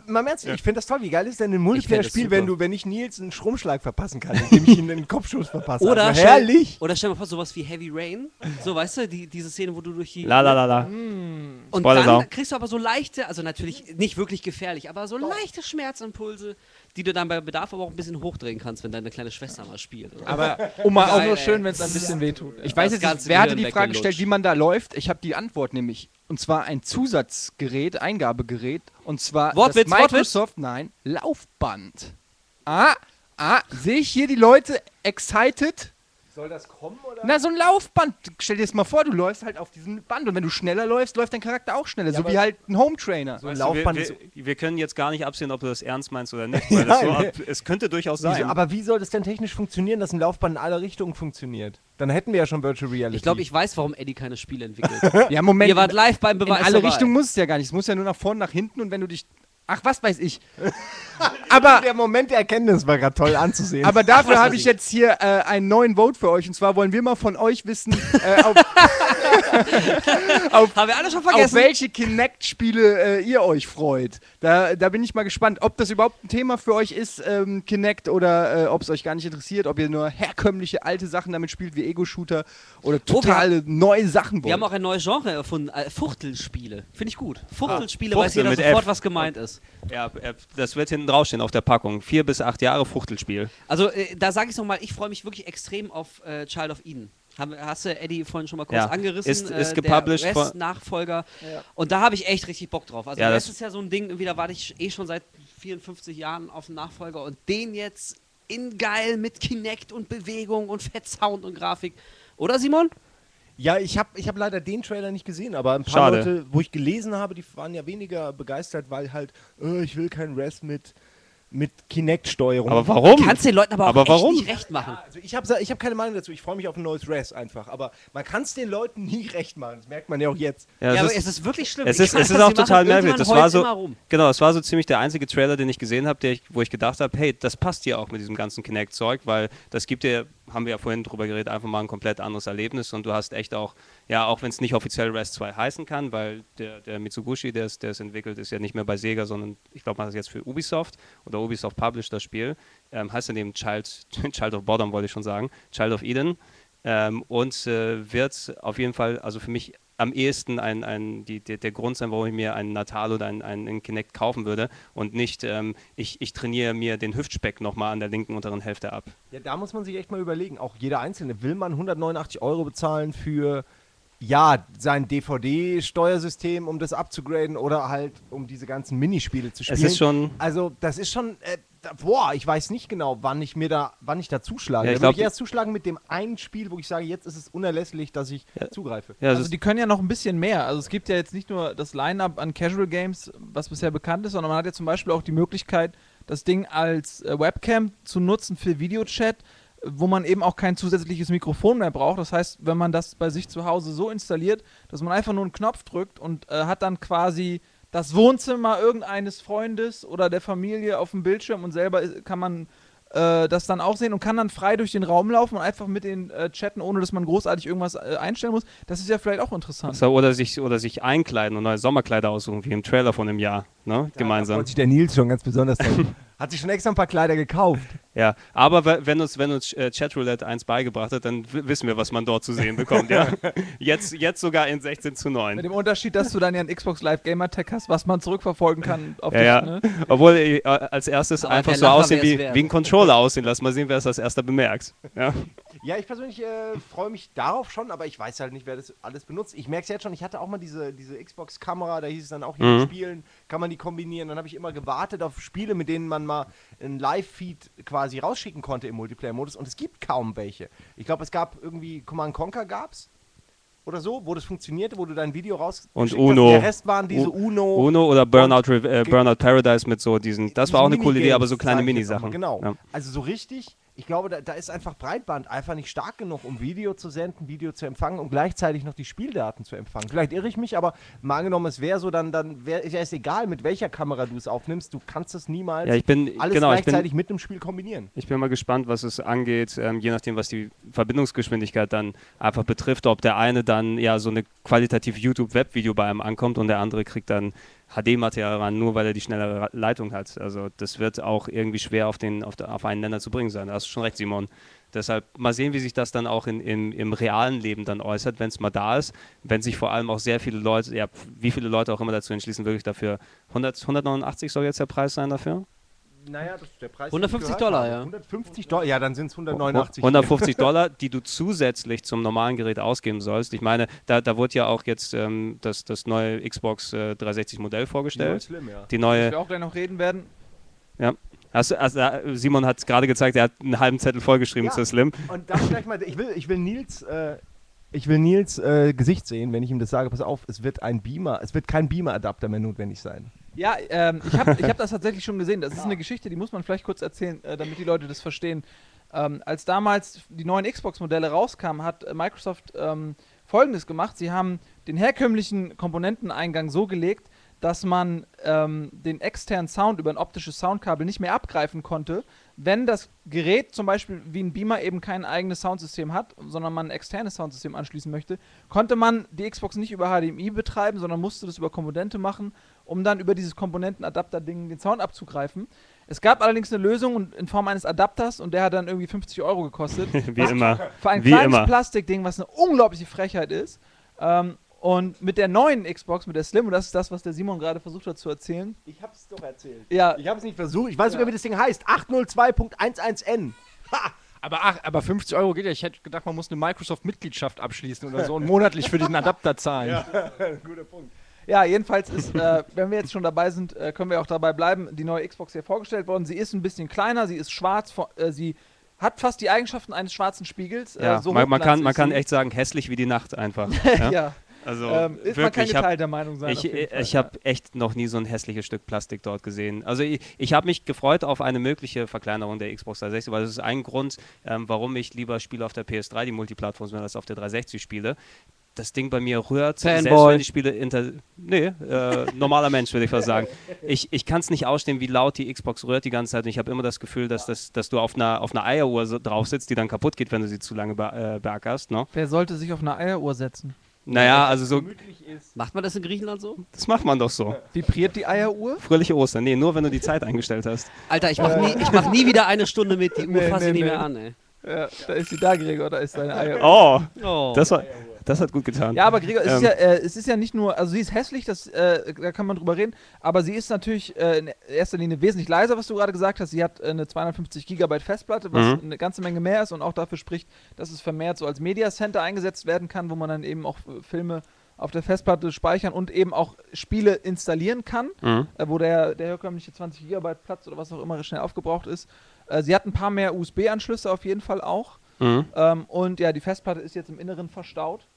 Mal im Ernst, ich finde das toll. Wie geil ist denn ein das Multiplayer-Spiel, wenn du, wenn ich Nils einen Stromschlag verpassen kann, indem ich ihm einen Kopfschuss verpasse? Oder, also, herrlich! Oder stell dir mal vor, sowas wie Heavy Rain. So, weißt du, die, diese Szene, wo du durch die. La la la la. Und Spoiler dann Sau. kriegst du aber so leichte, also natürlich nicht wirklich gefährlich, aber so leichte Schmerzimpulse, die du dann bei Bedarf aber auch ein bisschen hochdrehen kannst, wenn deine kleine Schwester mal spielt. oder? Aber mal auch nur schön, wenn es ein bisschen wehtut. ich weiß jetzt nicht, wer hatte die Frage gestellt, wie man da läuft? Ich habe die Antwort nämlich. Und zwar ein Zusatzgerät, Eingabegerät. Und zwar Wortwitz, das Wortwitz? Microsoft, nein, Laufband. Ah, ah, sehe ich hier die Leute excited? Soll das kommen oder? Na, so ein Laufband. Stell dir das mal vor, du läufst halt auf diesem Band und wenn du schneller läufst, läuft dein Charakter auch schneller. so aber- wie halt ein Home Trainer. so ein Weißt du, Laufband wir, ist wir, wir können jetzt gar nicht absehen, ob du das ernst meinst oder nicht. Weil das so ab, es könnte durchaus sein. Wieso, aber wie soll das denn technisch funktionieren, dass ein Laufband in alle Richtungen funktioniert? Dann hätten wir ja schon Virtual Reality. Ich glaube, ich weiß, warum Eddie keine Spiele entwickelt. Ja, Moment. Ihr wart live beim in Beweis. alle der Wahl. Richtungen muss es ja gar nicht. Es muss ja nur nach vorne, nach hinten und wenn du dich. Ach, was weiß ich. aber, der Moment der Erkenntnis war gerade toll anzusehen. aber dafür habe ich jetzt hier äh, einen neuen Vote für euch. Und zwar wollen wir mal von euch wissen, äh, auf, Haben wir alle schon auf vergessen? welche Kinect-Spiele äh, ihr euch freut. Da, da bin ich mal gespannt, ob das überhaupt ein Thema für euch ist, ähm, Kinect, oder äh, ob es euch gar nicht interessiert, ob ihr nur herkömmliche alte Sachen damit spielt, wie Ego-Shooter, oder totale neue Sachen wollt. wir haben auch ein neues Genre erfunden, äh, Fuchtelspiele. Finde ich gut. Fuchtelspiele, Ah, weiß jeder Fuchtel mit sofort, F. was gemeint ist. Ja, äh, das wird hinten draufstehen auf der Packung. Vier bis acht Jahre Fuchtelspiel. Also, äh, da sage ich nochmal, ich freue mich wirklich extrem auf äh, Child of Eden. Haben, hast du Eddie vorhin schon mal kurz Ja. angerissen? Ist- ist äh, gepublished der von- Rest-Nachfolger. Und da habe ich echt richtig Bock drauf. Also, Ja, das das- ist ja so ein Ding, irgendwie, da warte ich eh schon seit 54 Jahren auf einen Nachfolger und den jetzt in geil mit Kinect und Bewegung und Fettsound und Grafik. Oder Simon? Ja, ich habe ich hab leider den Trailer nicht gesehen, aber ein paar Schade. Leute, wo ich gelesen habe, die waren ja weniger begeistert, weil halt, äh, ich will kein Rest mit, mit Kinect-Steuerung. Aber warum? Kannst den Leuten aber auch Aber echt warum? nicht recht machen. Also ich habe ich hab keine Meinung dazu. Ich freue mich auf ein neues Res einfach. Aber man kann es den Leuten nie recht machen. Das merkt man ja auch jetzt. Ja, Ja, es aber ist- es ist wirklich schlimm. Es ist, weiß, es ist auch total merkwürdig. Das war so, genau, das war so ziemlich der einzige Trailer, den ich gesehen habe, wo ich gedacht habe, hey, das passt hier auch mit diesem ganzen Kinect-Zeug, weil das gibt dir, haben wir ja vorhin drüber geredet, einfach mal ein komplett anderes Erlebnis. Und du hast echt auch, ja, auch wenn es nicht offiziell Rest 2 heißen kann, weil der, der Mitsugushi, der es entwickelt, ist ja nicht mehr bei Sega, sondern ich glaube, man hat es jetzt für Ubisoft oder Ubisoft published das Spiel, ähm, heißt dann eben Child, Child of Bottom, wollte ich schon sagen, Child of Eden. Ähm, und äh, wird auf jeden Fall, also für mich am ehesten ein, ein, die, der, der Grund sein, warum ich mir einen Natal oder einen, einen Kinect kaufen würde und nicht, ähm, ich, ich trainiere mir den Hüftspeck nochmal an der linken unteren Hälfte ab. Ja, da muss man sich echt mal überlegen. Auch jeder Einzelne. Will man 189 Euro bezahlen für, ja, sein DVD-Steuersystem, um das abzugraden oder halt, um diese ganzen Minispiele zu spielen? Es ist schon, Also, das ist schon, äh, boah, ich weiß nicht genau, wann ich mir da, wann ich da zuschlage. Ja, ich da würde ich erst zuschlagen mit dem einen Spiel, wo ich sage, jetzt ist es unerlässlich, dass ich Ja. zugreife. ja, Also die können ja noch ein bisschen mehr. Also es gibt ja jetzt nicht nur das Line-Up an Casual Games, was bisher bekannt ist, sondern man hat ja zum Beispiel auch die Möglichkeit, das Ding als äh, Webcam zu nutzen für Videochat, wo man eben auch kein zusätzliches Mikrofon mehr braucht. Das heißt, wenn man das bei sich zu Hause so installiert, dass man einfach nur einen Knopf drückt und äh, hat dann quasi das Wohnzimmer irgendeines Freundes oder der Familie auf dem Bildschirm und selber kann man äh, das dann auch sehen und kann dann frei durch den Raum laufen und einfach mit den äh, chatten, ohne dass man großartig irgendwas äh, einstellen muss. Das ist ja vielleicht auch interessant. so, oder, sich, oder sich einkleiden und neue Sommerkleider aussuchen, wie im Trailer von einem Jahr, ne? Da gemeinsam. freut sich der Nils schon ganz besonders. Hat sich schon extra ein paar Kleider gekauft. Ja, aber we- wenn uns, wenn uns äh, Chatroulette 1 beigebracht hat, dann wissen wir, was man dort zu sehen bekommt, ja. Jetzt, jetzt sogar in 16 zu Mit 9. dem Unterschied, dass du dann ja einen Xbox Live Gamer Tag hast, was man zurückverfolgen kann auf Ja, dich, ja. ne? Obwohl äh, als erstes Aber einfach so Lacher aussehen wie, wie ein Controller aussehen. Lass mal sehen, wer es als erster bemerkt. Ja. Ja, ich persönlich äh, freue mich darauf schon, aber ich weiß halt nicht, wer das alles benutzt. Ich merke es jetzt schon, ich hatte auch mal diese, diese Xbox-Kamera, da hieß es dann auch, hier Mhm. mit Spielen kann man die kombinieren. Dann habe ich immer gewartet auf Spiele, mit denen man mal einen Live-Feed quasi rausschicken konnte im Multiplayer-Modus und es gibt kaum welche. Ich glaube, es gab irgendwie Command Conquer gab's oder so, wo das funktionierte, wo du dein Video raus Und hast. Uno. Der Rest waren diese U- Uno. Uno oder Burnout, äh, Burnout Paradise mit so diesen. Das war auch eine coole Idee, aber so kleine. Minisachen. Genau. Ja. Also so richtig, ich glaube, da, da ist einfach Breitband einfach nicht stark genug, um Video zu senden, Video zu empfangen und gleichzeitig noch die Spieldaten zu empfangen. Vielleicht irre ich mich, aber mal angenommen, es wäre so, dann, dann wäre ja es egal, mit welcher Kamera du es aufnimmst, du kannst es niemals Ja, ich bin, alles genau, ich bin, gleichzeitig mit dem Spiel kombinieren. Ich bin mal gespannt, was es angeht, ähm, je nachdem, was die Verbindungsgeschwindigkeit dann einfach betrifft, ob der eine dann ja so eine qualitativ YouTube-Webvideo bei einem ankommt und der andere kriegt dann HD-Material ran, nur weil er die schnellere Leitung hat. Also das wird auch irgendwie schwer auf, den, auf, auf einen Nenner zu bringen sein. Da hast du schon recht, Simon. Deshalb mal sehen, wie sich das dann auch in, im, im realen Leben dann äußert, wenn es mal da ist. Wenn sich vor allem auch sehr viele Leute, ja, wie viele Leute auch immer dazu entschließen, wirklich dafür 100, 189 soll jetzt der Preis sein dafür? Naja, das ist der Preis. 150 den ich gehört Dollar, habe. ja. 150 Dollar, ja, dann sind es 189. 150 Dollar, die du zusätzlich zum normalen Gerät ausgeben sollst. Ich meine, da, da wurde ja auch jetzt ähm, das, das neue Xbox äh, 360 Modell Die neue vorgestellt. Slim, ja. Die Dass neue, wir auch gleich noch reden werden. Du- also, äh, Simon hat gerade gezeigt, er hat einen halben Zettel vollgeschrieben Ja. zu Slim. Und darf ich gleich mal, ich will, ich will Nils, äh, ich will Nils äh, Gesicht sehen, wenn ich ihm das sage. Pass auf, es wird ein Beamer, es wird kein Beamer-Adapter mehr notwendig sein. Ja, ähm, ich habe ich hab das tatsächlich schon gesehen. Das ist eine Geschichte, die muss man vielleicht kurz erzählen, äh, damit die Leute das verstehen. Ähm, als damals die neuen Xbox-Modelle rauskamen, hat Microsoft ähm, Folgendes gemacht. Sie haben den herkömmlichen Komponenteneingang so gelegt, dass man ähm, den externen Sound über ein optisches Soundkabel nicht mehr abgreifen konnte, wenn das Gerät zum Beispiel wie ein Beamer eben kein eigenes Soundsystem hat, sondern man ein externes Soundsystem anschließen möchte, konnte man die Xbox nicht über HDMI betreiben, sondern musste das über Komponente machen, um dann über dieses Komponentenadapter-Ding den Sound abzugreifen. Es gab allerdings eine Lösung und- in Form eines Adapters und der hat dann irgendwie 50 Euro gekostet. Wie immer. Für ein Wie kleines immer. Plastikding, was eine unglaubliche Frechheit ist. Ähm, und mit der neuen Xbox, mit der Slim, und das ist das, was der Simon gerade versucht hat zu erzählen. Ich hab's doch erzählt. Ja, Ich hab's nicht versucht. Ich weiß sogar, wie das Ding heißt. 802.11n. Ha! Aber, ach, aber 50 Euro geht ja. Ich hätte gedacht, man muss eine Microsoft-Mitgliedschaft abschließen oder so und monatlich für diesen Adapter zahlen. Guter Punkt. Ja, jedenfalls ist, äh, wenn wir jetzt schon dabei sind, äh, können wir auch dabei bleiben, die neue Xbox hier vorgestellt worden. Sie ist ein bisschen kleiner, sie ist schwarz, äh, sie hat fast die Eigenschaften eines schwarzen Spiegels. Ja, äh, so man, man, kann, man kann echt sagen, hässlich wie die Nacht einfach. ja, ja? Also ähm, ist man kann wirklich, ich habe geteilter Meinung sein. ich, Fall, ich ja. habe echt noch nie so ein hässliches Stück Plastik dort gesehen. Also ich, ich habe mich gefreut auf eine mögliche Verkleinerung der Xbox 360, weil das ist ein Grund, ähm, warum ich lieber spiele auf der PS3, die Multiplattform, als auf der 360 spiele. Das Ding bei mir rührt, selbst Fanboy. wenn ich Spiele inter... Nee, äh, normaler Mensch würde ich fast sagen. Ich, ich kann es nicht ausstehen, wie laut die Xbox rührt die ganze Zeit und ich habe immer das Gefühl, dass, das, dass du auf einer, auf einer Eieruhr so drauf sitzt, die dann kaputt geht, wenn du sie zu lange be äh, beackerst. Ne? Wer sollte sich auf eine Eieruhr setzen? Naja, also so, Macht man das in Griechenland so? das macht man doch so. Vibriert die Eieruhr? Fröhliche Ostern. Nee, nur wenn du die Zeit eingestellt hast. Alter, ich mach, nie, ich mach nie wieder eine Stunde mit, die Uhr Nee, fasse ich nee, nie nee. mehr an, ey. Ja, da ist sie da, Gregor, da ist deine Eieruhr. Oh, Oh. das, war, das hat gut getan. Ja, aber Gregor, es, ist Ähm. ja, äh, es ist ja nicht nur, also sie ist hässlich, das, äh, da kann man drüber reden, aber sie ist natürlich äh, in erster Linie wesentlich leiser, was du gerade gesagt hast. Sie hat äh, eine 250 Gigabyte Festplatte, was Mhm. eine ganze Menge mehr ist und auch dafür spricht, dass es vermehrt so als Media Center eingesetzt werden kann, wo man dann eben auch äh, Filme auf der Festplatte speichern und eben auch Spiele installieren kann, Mhm. äh, wo der, der herkömmliche 20 Gigabyte Platz oder was auch immer schnell aufgebraucht ist. Äh, sie hat ein paar mehr USB-Anschlüsse auf jeden Fall auch. Mhm. Ähm, und ja, die Festplatte ist jetzt im Inneren verstaut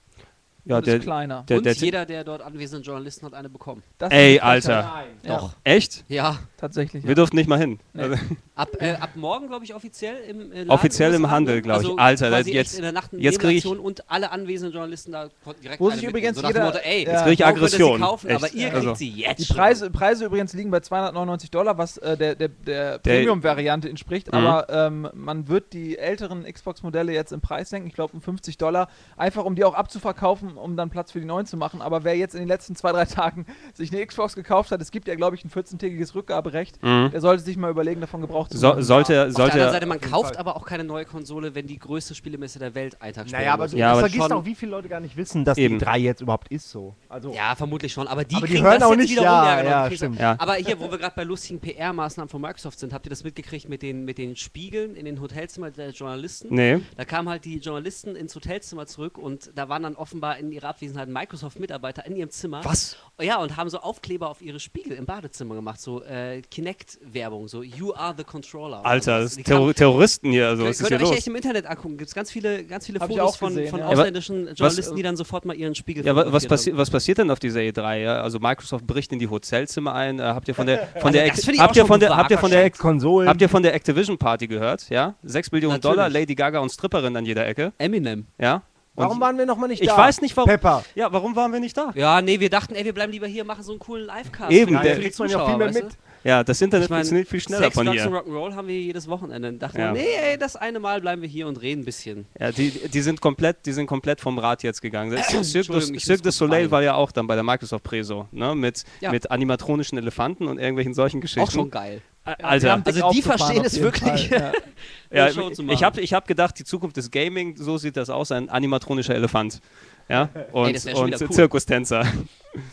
Ja, und der, ist kleiner. der, Und der, jeder der dort anwesenden Journalisten hat eine bekommen. Das ist Ey. Alter. Ja, Doch. Echt? Ja. tatsächlich. Wir Ja. durften nicht mal hin. Nee. Also, Ab, äh, ab morgen, glaube ich, offiziell im äh, Laden Offiziell im USA, Handel, ne? glaub ich. Also Alter, das quasi jetzt- in der Nacht jetzt krieg ich- und alle anwesenden Journalisten da konnten direkt Wo sich übrigens so jeder- Motto, ey, Jetzt krieg ich Aggression. Sie kaufen, aber ihr kriegt Also. sie jetzt Die. Preise, Preise übrigens liegen bei 299 Dollar, was äh, der, der, der Premium-Variante entspricht. Mhm. Aber ähm, man wird die älteren Xbox-Modelle jetzt im Preis senken. Ich glaube um 50 Dollar. Einfach um die auch abzuverkaufen, um dann Platz für die neuen zu machen. Aber wer jetzt in den letzten zwei, drei Tagen sich eine Xbox gekauft hat, es gibt ja, glaube ich, ein 14-tägiges Rückgaberecht. Mhm. Der sollte sich mal überlegen, davon Gebrauch zu So, machen. sollte, Auf der anderen sollte, Seite, man kauft Fall. aber auch keine neue Konsole, wenn die größte Spielemesse der Welt einen Tag später Naja, aber du Ja, aber vergisst auch, wie viele Leute gar nicht wissen, dass Eben. die 3 jetzt überhaupt ist so. Also, Ja, vermutlich schon. Aber die Aber die kriegen hören das auch jetzt nicht, wiederum. ja, genau, ja, stimmt. Ja. Aber hier, wo wir gerade bei lustigen PR-Maßnahmen von Microsoft sind, habt ihr das mitgekriegt mit den, mit den Spiegeln in den Hotelzimmern der Journalisten? nee. Da kamen halt die Journalisten ins Hotelzimmer zurück und da waren dann offenbar in ihrer Abwesenheit Microsoft-Mitarbeiter in ihrem Zimmer. Was? Ja, und haben so Aufkleber auf ihre Spiegel im Badezimmer gemacht, so äh, Kinect-Werbung, so You are the controller. Alter, Also das sind Terror Terroristen hier, also was Könnt ist könnt hier ihr euch los? echt im Internet angucken. Gibt es ganz viele, ganz viele Hab Fotos von, gesehen, von ja. ausländischen was- Journalisten, die dann sofort mal ihren Spiegel Ja, wa- was, passi haben. was passiert denn auf dieser E3? Ja? Also Microsoft bricht in die Hotelzimmer ein. Äh, habt ihr von der von Also der auch habt ihr von der habt ihr von der Konsolen. habt ihr von der Activision Party gehört? Ja, 6 Millionen Natürlich. Dollar, Lady Gaga und Stripperin an jeder Ecke. Eminem. Ja. Und Warum waren wir nochmal nicht ich da? weiß nicht warum. Pepper. Ja, warum waren wir nicht da? Ja, nee, wir dachten, ey, wir bleiben lieber hier, machen so einen coolen Livecast. Eben, die kriegt man ja viel mehr mit. Ja, das Internet Ich mein, funktioniert viel schneller Sex, von Drugs hier. und Rock'n'Roll haben wir jedes Wochenende. Dann dachten Ja. wir, nee, ey, das eine Mal bleiben wir hier und reden ein bisschen. Ja, die, die sind komplett, die sind komplett vom Rad jetzt gegangen. Cirque du, ich Cirque Soleil war ja auch dann bei der Microsoft Preso, ne? Mit, Ja. mit animatronischen Elefanten und irgendwelchen solchen Geschichten. Auch schon geil. Alter, Also die verstehen es wirklich. Fall, ja. ja, ich habe ich hab gedacht, die Zukunft des Gaming, so sieht das aus, ein animatronischer Elefant. Ja, und, schon und cool. Zirkustänzer.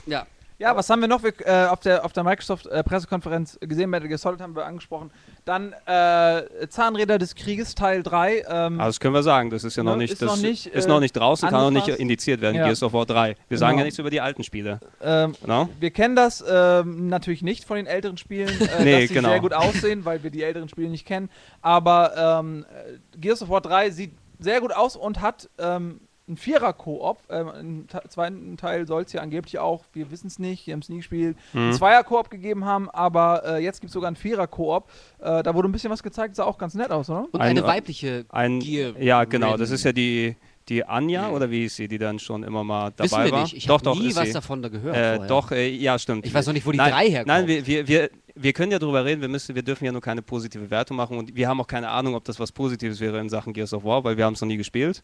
Ja. Ja, was haben wir noch wir, äh, auf der, auf der Microsoft-Pressekonferenz gesehen? Metal Gear Solid haben wir angesprochen. Dann äh, Zahnräder des Krieges Teil 3. Ähm, Also das können wir sagen, das ist ja noch Ne, nicht, ist noch nicht, ist äh, noch nicht draußen, kann noch nicht indiziert werden, Ja. Gears of War 3. Wir sagen Genau. ja nichts über die alten Spiele. ähm, No? wir kennen das ähm, natürlich nicht von den älteren Spielen, äh, Nee, dass sie genau. sehr gut aussehen, weil wir die älteren Spiele nicht kennen. Aber ähm, äh, Gears of War 3 sieht sehr gut aus und hat ähm, einen Vierer-Koop. Ähm, Im te- zweiten Teil soll es ja angeblich auch, wir wissen es nicht, wir haben es nie gespielt, Mhm. einen Zweier-Koop gegeben haben, aber äh, jetzt gibt es sogar einen Vierer-Koop. Äh, da wurde ein bisschen was gezeigt, sah auch ganz nett aus, oder? Und Ein- eine weibliche Ein, Gear. ja, genau, das ist ja die, die Anja, oder wie ist sie, die dann schon immer mal dabei Wissen wir war? nicht. Ich doch, habe doch, nie ist was sie. davon da gehört. Äh, doch, äh, ja, stimmt. Ich weiß noch nicht, wo die nein, drei herkommt. Nein, wir, wir, wir, wir können ja drüber reden, wir, müssen, wir dürfen ja nur keine positive Wertung machen und wir haben auch keine Ahnung, ob das was Positives wäre in Sachen Gears of War, weil wir haben es noch nie gespielt.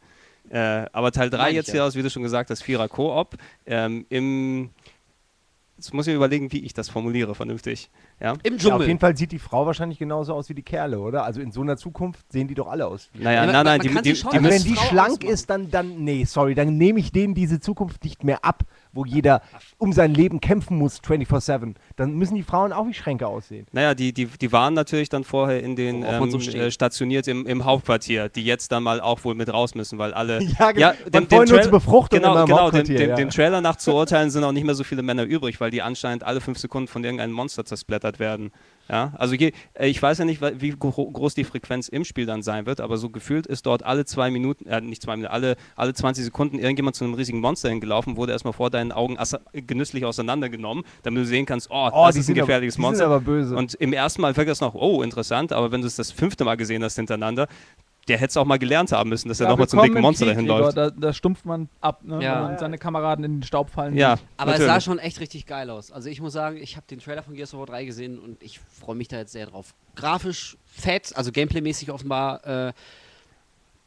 Äh, aber Teil 3 Meine ich jetzt ja. hier aus, wie du schon gesagt hast, Vierer Koop. Ähm, Im Jetzt muss ich überlegen, wie ich das formuliere, vernünftig. Ja? Im Ja, Dschungel. auf jeden Fall sieht die Frau wahrscheinlich genauso aus wie die Kerle, oder? Also in so einer Zukunft sehen die doch alle aus. wie- Naja, Ja, nein, nein, die, die, die Also wenn die Frau schlank ausmachen. ist, dann, dann, nee, sorry, dann nehme ich denen diese Zukunft nicht mehr ab, wo jeder um sein Leben kämpfen muss, 24-7. Dann müssen die Frauen auch wie Schränke aussehen. Naja, die, die, die waren natürlich dann vorher in den ähm, so äh, stationiert im, im Hauptquartier, die jetzt dann mal auch wohl mit raus müssen, weil alle. Ja, genau. Man dem, wollen nur Trail- zur Befruchtung genau, genau dem, dem, ja. dem Trailer nach zu urteilen sind auch nicht mehr so viele Männer übrig, weil die anscheinend alle fünf Sekunden von irgendeinem Monster zersplattert werden. Ja, also je, äh, ich weiß ja nicht, wie gro groß die Frequenz im Spiel dann sein wird, aber so gefühlt ist dort alle zwei Minuten, äh, nicht zwei Minuten, alle, alle 20 Sekunden irgendjemand zu einem riesigen Monster hingelaufen, wurde erstmal vor deinen Augen genüsslich auseinandergenommen, damit du sehen kannst, oh, Oh, das ist ein aber- gefährliches Monster. aber böse. Und im ersten Mal wirkt das noch, oh, interessant, aber wenn du es das fünfte Mal gesehen hast hintereinander, der hätte es auch mal gelernt haben müssen, dass er nochmal zum dicken Monster Krieg, dahin läuft. Da, da stumpft man ab, ne? Ja. wenn seine Kameraden in den Staub fallen Ja. Aber es natürlich. sah schon echt richtig geil aus. Also ich muss sagen, ich habe den Trailer von Gears of War 3 gesehen und ich freue mich da jetzt sehr drauf. Grafisch fett, also gameplaymäßig offenbar äh,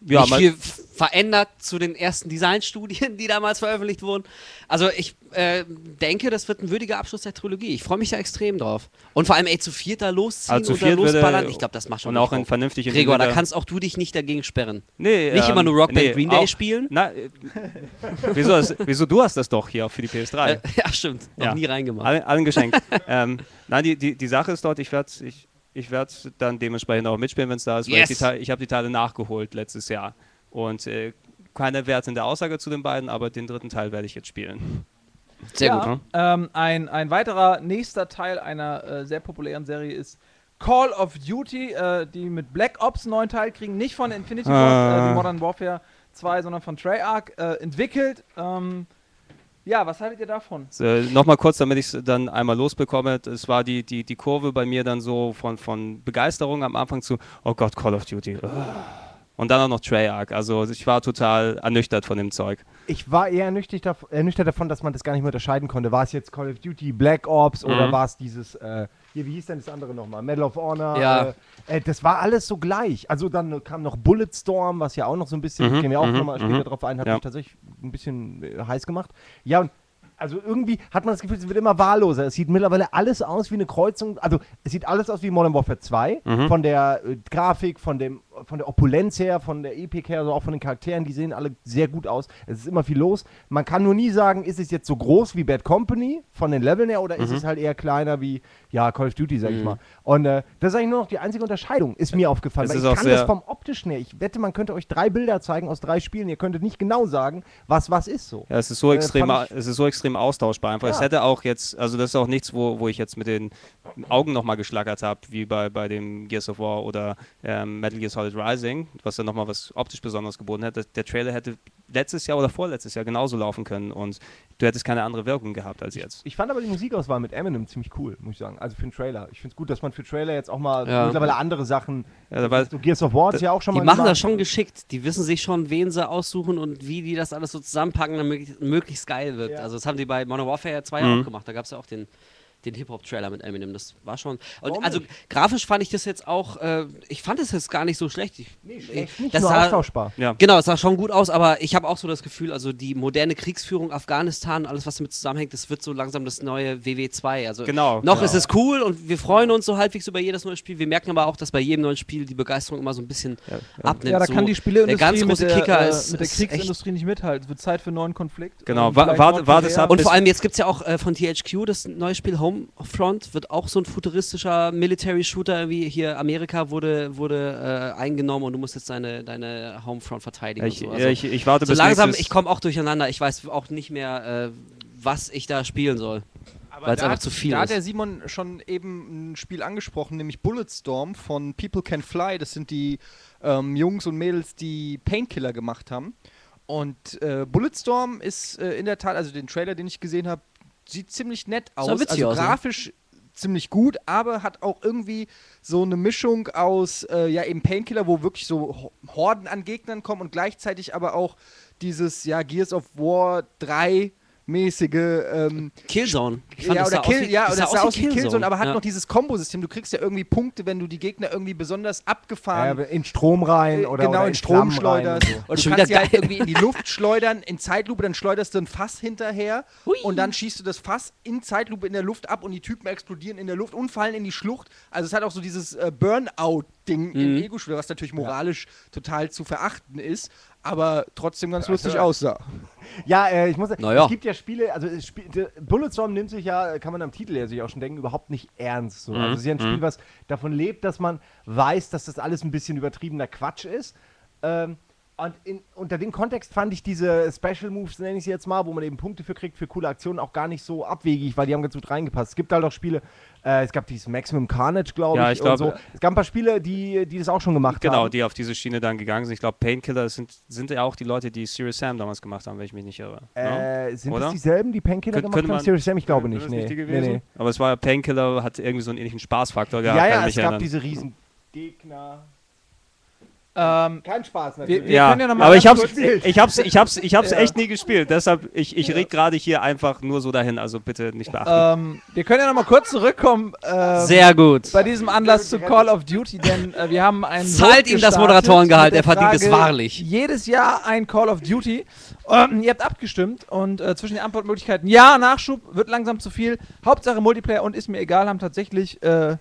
ja, nicht viel verändert zu den ersten Designstudien, die damals veröffentlicht wurden. Also ich äh, denke, das wird ein würdiger Abschluss der Trilogie. Ich freue mich da extrem drauf. Und vor allem, ey, zu viert da losziehen Also zu und viert würde- losballern, ich glaube, das macht schon und auch in drauf. vernünftig Gregor, da kannst auch du dich nicht dagegen sperren. Nee, Nicht ähm, immer nur Rock Band nee, Green Day auch- spielen. Na, äh, wieso, das, wieso du hast das doch hier auch für die PS3? Äh, ja, stimmt. Noch Ja. nie reingemacht. Allen, allen geschenkt. ähm, nein, die, die, die Sache ist dort, ich werde ich, ich werd dann dementsprechend auch mitspielen, wenn es da ist, weil Yes. ich, die Teile- ich habe die Teile nachgeholt letztes Jahr. Und äh, keine wertende Aussage zu den beiden, aber den dritten Teil werde ich jetzt spielen. Sehr ja, gut. ne? Ähm, ein, ein weiterer nächster Teil einer äh, sehr populären Serie ist Call of Duty, äh, die mit Black Ops einen neuen Teil kriegen, nicht von Infinity Ward, Ah. äh, wie Modern Warfare 2, sondern von Treyarch äh, entwickelt. Ähm, ja, was haltet ihr davon? So, Nochmal kurz, damit ich es dann einmal losbekomme. Es war die, die, die Kurve bei mir dann so von, von Begeisterung am Anfang zu, oh Gott, Call of Duty. Und dann auch noch Treyarch. Also ich war total ernüchtert von dem Zeug. Ich war eher ernüchtert, dav ernüchtert davon, dass man das gar nicht mehr unterscheiden konnte. War es jetzt Call of Duty, Black Ops oder Mhm. war es dieses, äh, hier, wie hieß denn das andere nochmal? Medal of Honor? Ja. Äh, äh, das war alles so gleich. Also dann kam noch Bulletstorm, was ja auch noch so ein bisschen, Mhm, gehen wir auch mhm, nochmal später mhm. drauf ein, hat Ja. mich tatsächlich ein bisschen äh, heiß gemacht. Ja, und also irgendwie hat man das Gefühl, es wird immer wahlloser. Es sieht mittlerweile alles aus wie eine Kreuzung. Also es sieht alles aus wie Modern Warfare 2. Mhm. Von der äh, Grafik, von, dem, von der Opulenz her, von der Epik her, also auch von den Charakteren, die sehen alle sehr gut aus. Es ist immer viel los. Man kann nur nie sagen, ist es jetzt so groß wie Bad Company von den Leveln her oder ist Mhm. es halt eher kleiner wie, ja, Call of Duty, sag ich Mhm. mal. Und äh, das ist eigentlich nur noch die einzige Unterscheidung, ist mir aufgefallen. Es Weil ist ich kann das vom optischen her. Ich wette, man könnte euch drei Bilder zeigen aus drei Spielen. Ihr könntet nicht genau sagen, was was ist so. Ja, es ist so Äh, extrem, es ist so extrem austauschbar. Einfach, es Ja. hätte auch jetzt, also das ist auch nichts, wo, wo ich jetzt mit den Augen nochmal geschlagert habe, wie bei, bei dem Gears of War oder ähm, Metal Gear Solid Rising, was dann nochmal was optisch Besonderes geboten hätte. Der Trailer hätte letztes Jahr oder vorletztes Jahr genauso laufen können und du hättest keine andere Wirkung gehabt als jetzt. Ich fand aber die Musikauswahl mit Eminem ziemlich cool, muss ich sagen. Also für einen Trailer. Ich finde es gut, dass man für Trailer jetzt auch mal Ja. mittlerweile andere Sachen. Ja, da war- so Gears of War ist ja auch schon Die mal. machen gemacht. das schon geschickt. Die wissen sich schon, wen sie aussuchen und wie die das alles so zusammenpacken, damit möglichst, möglichst geil wird. Ja. Also das haben die bei Modern Warfare 2 Mhm. auch gemacht. Da gab es ja auch den den Hip-Hop-Trailer mit Eminem. Das war schon. Und also grafisch fand ich das jetzt auch, äh, ich fand es jetzt gar nicht so schlecht. Ich, Nee, schlecht nicht, das nur sah- austauschbar. Ja. Genau, es sah schon gut aus, aber ich habe auch so das Gefühl, also die moderne Kriegsführung Afghanistan, alles was damit zusammenhängt, das wird so langsam das neue WW2. Also Genau, noch genau. ist es cool und wir freuen uns so halbwegs über jedes neue Spiel. Wir merken aber auch, dass bei jedem neuen Spiel die Begeisterung immer so ein bisschen abnimmt. Ja, da so kann die Spieleindustrie der ganz mit große der, Kicker äh, ist, mit der Kriegsindustrie nicht mithalten. Es wird Zeit für einen neuen Konflikt. Genau, Ähm, wa- vielleicht wart- Nordkorea. wartet ab, Und vor allem, jetzt gibt es ja auch äh, von THQ das neue Spiel Homefront, wird auch so ein futuristischer Military-Shooter, wie hier Amerika wurde, wurde äh, eingenommen und du musst jetzt deine, deine Homefront verteidigen. Ich, und so. ja, Also, ich, ich warte so bis langsam, nächstes- ich komme auch durcheinander. Ich weiß auch nicht mehr, äh, was ich da spielen soll. Aber Weil es da einfach hat- zu viel Da hat ist. der Simon schon eben ein Spiel angesprochen, nämlich Bulletstorm von People Can Fly. Das sind die ähm, Jungs und Mädels, die Painkiller gemacht haben. Und äh, Bulletstorm ist äh, in der Tat, also den Trailer, den ich gesehen habe, sieht ziemlich nett aus. Also aus, ne? grafisch ziemlich gut, aber hat auch irgendwie so eine Mischung aus, äh, ja, eben Painkiller, wo wirklich so Ho- Horden an Gegnern kommen und gleichzeitig aber auch dieses, ja, Gears of War 3 mäßige ähm, Killzone. Ich fand, ja, das oder Kill, wie, ja, oder sah es sah aus wie Killzone, aber hat ja. noch dieses Kombosystem. Du kriegst ja irgendwie Punkte, wenn du die Gegner irgendwie besonders Ja, abgefahren in Strom rein äh, oder, genau oder in Strom schleuderst. und so. Und du Schon kannst sie halt geil. irgendwie in die Luft schleudern, in Zeitlupe, dann schleuderst du ein Fass hinterher Hui. und dann schießt du das Fass in Zeitlupe in der Luft ab und die Typen explodieren in der Luft und fallen in die Schlucht. Also es hat auch so dieses äh, Burnout-Ding im Mhm. Ego-Shooter, was natürlich moralisch total zu verachten ist, aber trotzdem ganz lustig ja. aussah. Ja, äh, ich muss Naja. es gibt ja Spiele, also de- Bulletstorm nimmt sich ja, kann man am Titel ja sich auch schon denken, überhaupt nicht ernst. So. Also es ist ja ein Spiel, was davon lebt, dass man weiß, dass das alles ein bisschen übertriebener Quatsch ist. Ähm, und in, unter dem Kontext fand ich diese Special Moves, nenne ich sie jetzt mal, wo man eben Punkte für kriegt, für coole Aktionen, auch gar nicht so abwegig, weil die haben ganz gut reingepasst. Es gibt halt auch Spiele, äh, es gab dieses Maximum Carnage, glaube Ja, ich, ich glaub, und so. Es gab ein paar Spiele, die, die das auch schon gemacht Genau, haben. die auf diese Schiene dann gegangen sind. Ich glaube, Painkiller sind, sind ja auch die Leute, die Serious Sam damals gemacht haben, wenn ich mich nicht irre. ne? Äh, sind Oder? das dieselben, die Painkiller Könnt- gemacht haben? Serious Sam? Ich glaube nicht. Nee. die nee, nee. Aber es war ja Painkiller, hat irgendwie so einen ähnlichen Spaßfaktor gehabt. Ja, ja, es gab erinnern. diese riesen Gegner. Ähm, Kein Spaß wir, natürlich. wir ja, können ja noch mal aber ich hab's, kurz- ich hab's, ich hab's, ich hab's Ja. echt nie gespielt. Deshalb, ich, ich rede gerade hier einfach nur so dahin. Also bitte nicht beachten. ähm, wir können ja noch mal kurz zurückkommen. ähm, Sehr gut. bei diesem Anlass zu Call of Duty, denn äh, wir haben einen Zahlt ihm das Moderatorengehalt, er verdient es wahrlich. Jedes Jahr ein Call of Duty. Ähm, ihr habt abgestimmt und äh, zwischen den Antwortmöglichkeiten Ja, Nachschub, wird langsam zu viel. Hauptsache Multiplayer und ist mir egal, haben tatsächlich äh,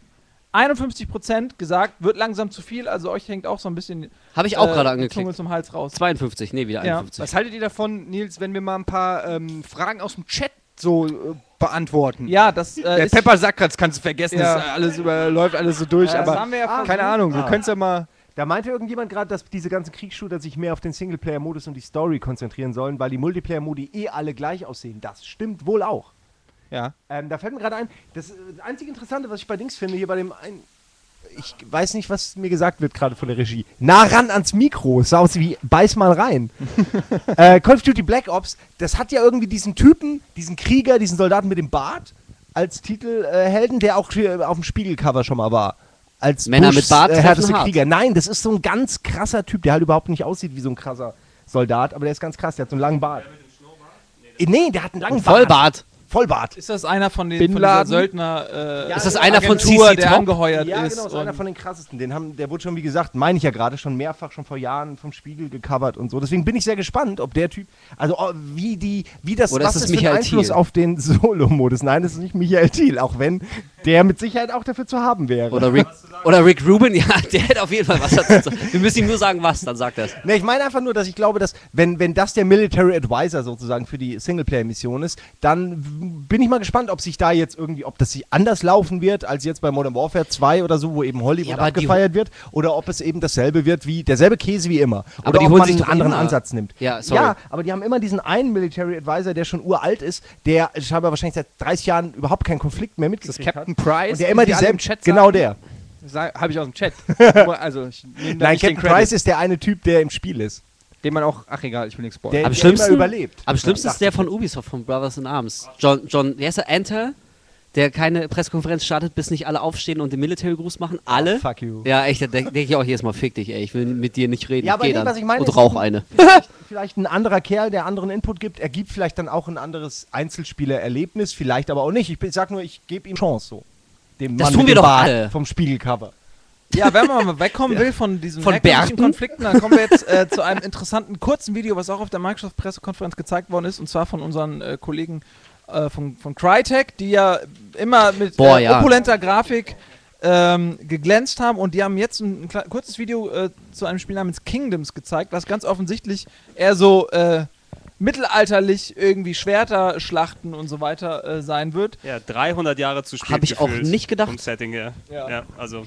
51% gesagt, wird langsam zu viel. Also euch hängt auch so ein bisschen Habe ich auch äh, gerade die Zunge angeklickt. zum Hals raus. 52, nee, wieder Ja. 51. Was haltet ihr davon, Nils, wenn wir mal ein paar ähm, Fragen aus dem Chat so äh, beantworten? Ja, das äh, Der ist, Pepper Sackratz kannst du vergessen, Ja. das äh, alles über, läuft alles so durch, das aber haben wir ja keine Ahnung, wir Ah. können es ja mal. Da meinte irgendjemand gerade, dass diese ganzen Kriegsshooter sich mehr auf den Singleplayer-Modus und die Story konzentrieren sollen, weil die Multiplayer-Modi eh alle gleich aussehen. Das stimmt wohl auch. Ja. Ähm, da fällt mir gerade ein, das, äh, das einzige Interessante, was ich bei Dings finde, hier bei dem ein, ich weiß nicht, was mir gesagt wird gerade von der Regie. Nah ran ans Mikro. Es sah aus wie beiß mal rein. äh, Call of Duty Black Ops, das hat ja irgendwie diesen Typen, diesen Krieger, diesen Soldaten mit dem Bart als Titelhelden, äh, der auch hier auf dem Spiegelcover schon mal war. Als Männer mit Bart äh, härteste. Krieger. Nein, das ist so ein ganz krasser Typ, der halt überhaupt nicht aussieht wie so ein krasser Soldat, aber der ist ganz krass, der hat so einen langen Bart. Äh, Nee, der hat einen langen Bart. Vollbart. Vollbart. Ist das einer von den Bin von? Söldner äh, Ja, Ist das ja, einer von Agentur, CC der Top? angeheuert Ja, ist? genau, ist und- einer von den krassesten. Den haben, der wurde schon, wie gesagt, meine ich ja gerade, schon mehrfach, schon vor Jahren vom Spiegel gecovert und so. Deswegen bin ich sehr gespannt, ob der Typ, also oh, wie die, wie das, Oder ist was es das für einen Michael Einfluss Thiel? auf den Solo-Modus. Nein, das ist nicht Michael Thiel, auch wenn der mit Sicherheit auch dafür zu haben wäre. Oder Rick, oder Rick Rubin, ja, der hätte auf jeden Fall was dazu zu sagen. Wir müssen ihm nur sagen, was, dann sagt er es. Ne, ich meine einfach nur, dass ich glaube, dass wenn, wenn das der Military Advisor sozusagen für die Singleplayer-Mission ist, dann bin ich mal gespannt, ob sich da jetzt irgendwie, ob das sich anders laufen wird als jetzt bei Modern Warfare 2 oder so, wo eben Hollywood Ja, aber abgefeiert wird, oder ob es eben dasselbe wird wie derselbe Käse wie immer. Aber oder die ob holen man sich einen anderen immer- Ansatz nimmt. Ja, sorry. Ja, aber die haben immer diesen einen Military Advisor, der schon uralt ist, der scheinbar wahrscheinlich seit 30 Jahren überhaupt keinen Konflikt mehr mitgekriegt hat. Captain Price. Und der immer dieselben, im Chat genau sagen. der. Habe ich aus dem Chat. also, ich Nein, Captain Price ist der eine Typ, der im Spiel ist. den man auch, ach egal, ich will nichts spoilern. Der, Am der schlimmsten- immer überlebt. Am schlimmsten Ja, ist der von Ubisoft, von Brothers in Arms. John, John, wer ist er? Enter? Der keine Pressekonferenz startet, bis nicht alle aufstehen und den Military-Gruß machen. Alle. Oh, Fuck you. Ja, echt, da denke denk ich auch jedes Mal, fick dich, ey, ich will mit dir nicht reden. Ja, ich aber nee, dann was ich meine und rauch eine. vielleicht, vielleicht ein anderer Kerl, der anderen Input gibt. Er gibt vielleicht dann auch ein anderes Einzelspielererlebnis, vielleicht aber auch nicht. Ich, sag nur, ich gebe ihm Chance so. Dem Das Mann tun wir doch Bart alle. Vom Spiegelcover. Ja, wenn man mal wegkommen will von diesen Von? Konflikten, dann kommen wir jetzt äh, zu einem interessanten kurzen Video, was auch auf der Microsoft-Pressekonferenz gezeigt worden ist, und zwar von unseren äh, Kollegen äh, von, von Crytek, die ja immer mit Boah, äh, ja. opulenter Grafik ähm, geglänzt haben und die haben jetzt ein, ein kurzes Video äh, zu einem Spiel namens Kingdoms gezeigt, was ganz offensichtlich eher so äh, mittelalterlich irgendwie Schwerter, Schlachten und so weiter äh, sein wird. Ja, 300 Jahre zu spät Hab ich auch nicht gedacht. Vom Setting her. Ja. Ja. also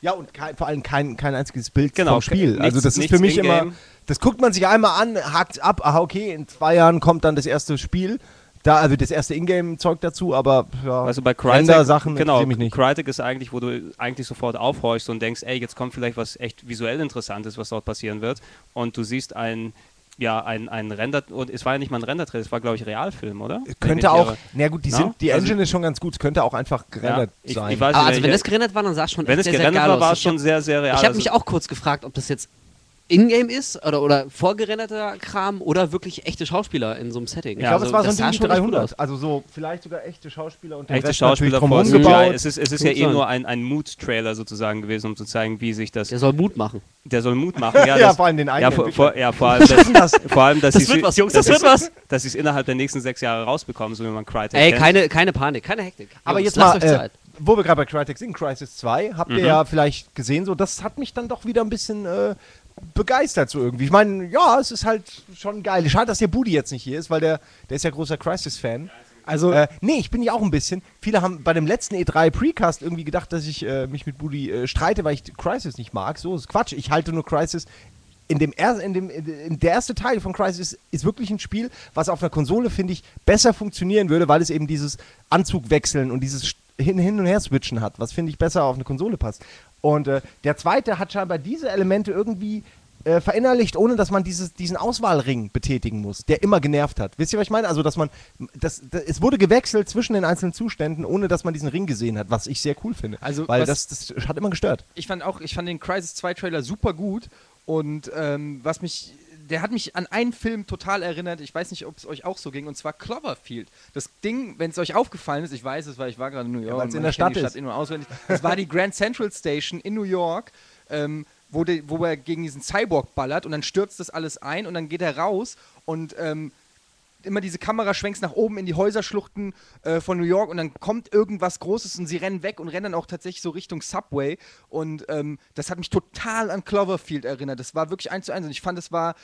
Ja, und kein, vor allem kein, kein einziges Bild Genau, vom Spiel. nichts- also das ist für mich immer, das guckt man sich einmal an, hakt ab, aha, okay, in zwei Jahren kommt dann das erste Spiel. Da, also das erste Ingame-Zeug dazu, aber ja, Also bei Crytek, Render-Sachen genau, mich nicht. Crytek ist eigentlich, wo du eigentlich sofort aufhorchst und denkst, ey, jetzt kommt vielleicht was echt visuell Interessantes, was dort passieren wird. Und du siehst ein, ja, ein, ein Render, und es war ja nicht mal ein Render-Trailer, es war, glaube ich, Realfilm, oder? Ich mich könnte auch, irre. na gut, die, Na? sind, die Also- Engine ist schon ganz gut, es könnte auch einfach gerendert ja, ich, sein. ich weiß Aber nicht, also wenn ich- es gerendert war, dann sah es schon wenn es gerendert war, war es schon Ich sehr, sehr real. Ich habe Also- mich auch kurz gefragt, ob das jetzt Ingame ist oder, oder vorgerenderter Kram oder wirklich echte Schauspieler in so einem Setting. ich glaube, es war so ein Ding schon echt gut 300. aus. Also so vielleicht sogar echte Schauspieler und den Echte Rest Schauspieler drumherum vor gebaut. CGI. Es ist, es ist ja eh nur ein, ein Mood-Trailer sozusagen gewesen, um zu zeigen, wie sich das. Der soll Mut machen. Der soll Mut machen. Ja, Ja, das, vor allem den ja, eigenen vor, Entwicklern. vor, ja, vor allem, dass, vor allem, dass Das wird was, Jungs, dass das wird was. Dass sie es innerhalb der nächsten sechs Jahre rausbekommen, so wie man Crytek Ey, kennt. keine, keine Panik, keine Hektik. Aber Jungs, jetzt lasst mal, euch äh, Zeit. wo wir gerade bei Crytek sind, Crisis 2, habt ihr Mhm. ja vielleicht gesehen, so das hat mich dann doch wieder ein bisschen äh, begeistert so irgendwie. Ich meine, ja, es ist halt schon geil. Schade, dass der Budi jetzt nicht hier ist, weil der, der ist ja großer Crisis-Fan. Also, Äh, nee, ich bin ja auch ein bisschen. Viele haben bei dem letzten E3 Precast irgendwie gedacht, dass ich äh, mich mit Budi äh, streite, weil ich Crisis nicht mag. So ist Quatsch. Ich halte nur Crisis. In dem, er, in dem in der erste Teil von Crisis ist, wirklich ein Spiel, was auf einer Konsole, finde ich, besser funktionieren würde, weil es eben dieses Anzugwechseln und dieses hin, hin und her switchen hat, was finde ich besser auf eine Konsole passt. Und äh, der zweite hat scheinbar diese Elemente irgendwie äh, verinnerlicht, ohne dass man dieses, diesen Auswahlring betätigen muss, der immer genervt hat. Wisst ihr, was ich meine? Also, dass man, das, das, es wurde gewechselt zwischen den einzelnen Zuständen, ohne dass man diesen Ring gesehen hat, was ich sehr cool finde. Also, Weil das, das hat immer gestört. ich fand auch, ich fand den Crisis 2 Trailer super gut und ähm, was mich, der hat mich an einen Film total erinnert, ich weiß nicht, ob es euch auch so ging, und zwar Cloverfield. Das Ding, wenn es euch aufgefallen ist, ich weiß es, weil ich war gerade in New York. und in der kennt die Stadt Stadt in- und auswendig. Das war die Grand Central Station in New York, ähm, wo, de, wo er gegen diesen Cyborg ballert und dann stürzt das alles ein und dann geht er raus und ähm, immer diese Kameraschwenks nach oben in die Häuserschluchten äh, von New York und dann kommt irgendwas Großes und sie rennen weg und rennen dann auch tatsächlich so Richtung Subway und ähm, das hat mich total an Cloverfield erinnert. Das war wirklich eins zu eins und ich fand, es war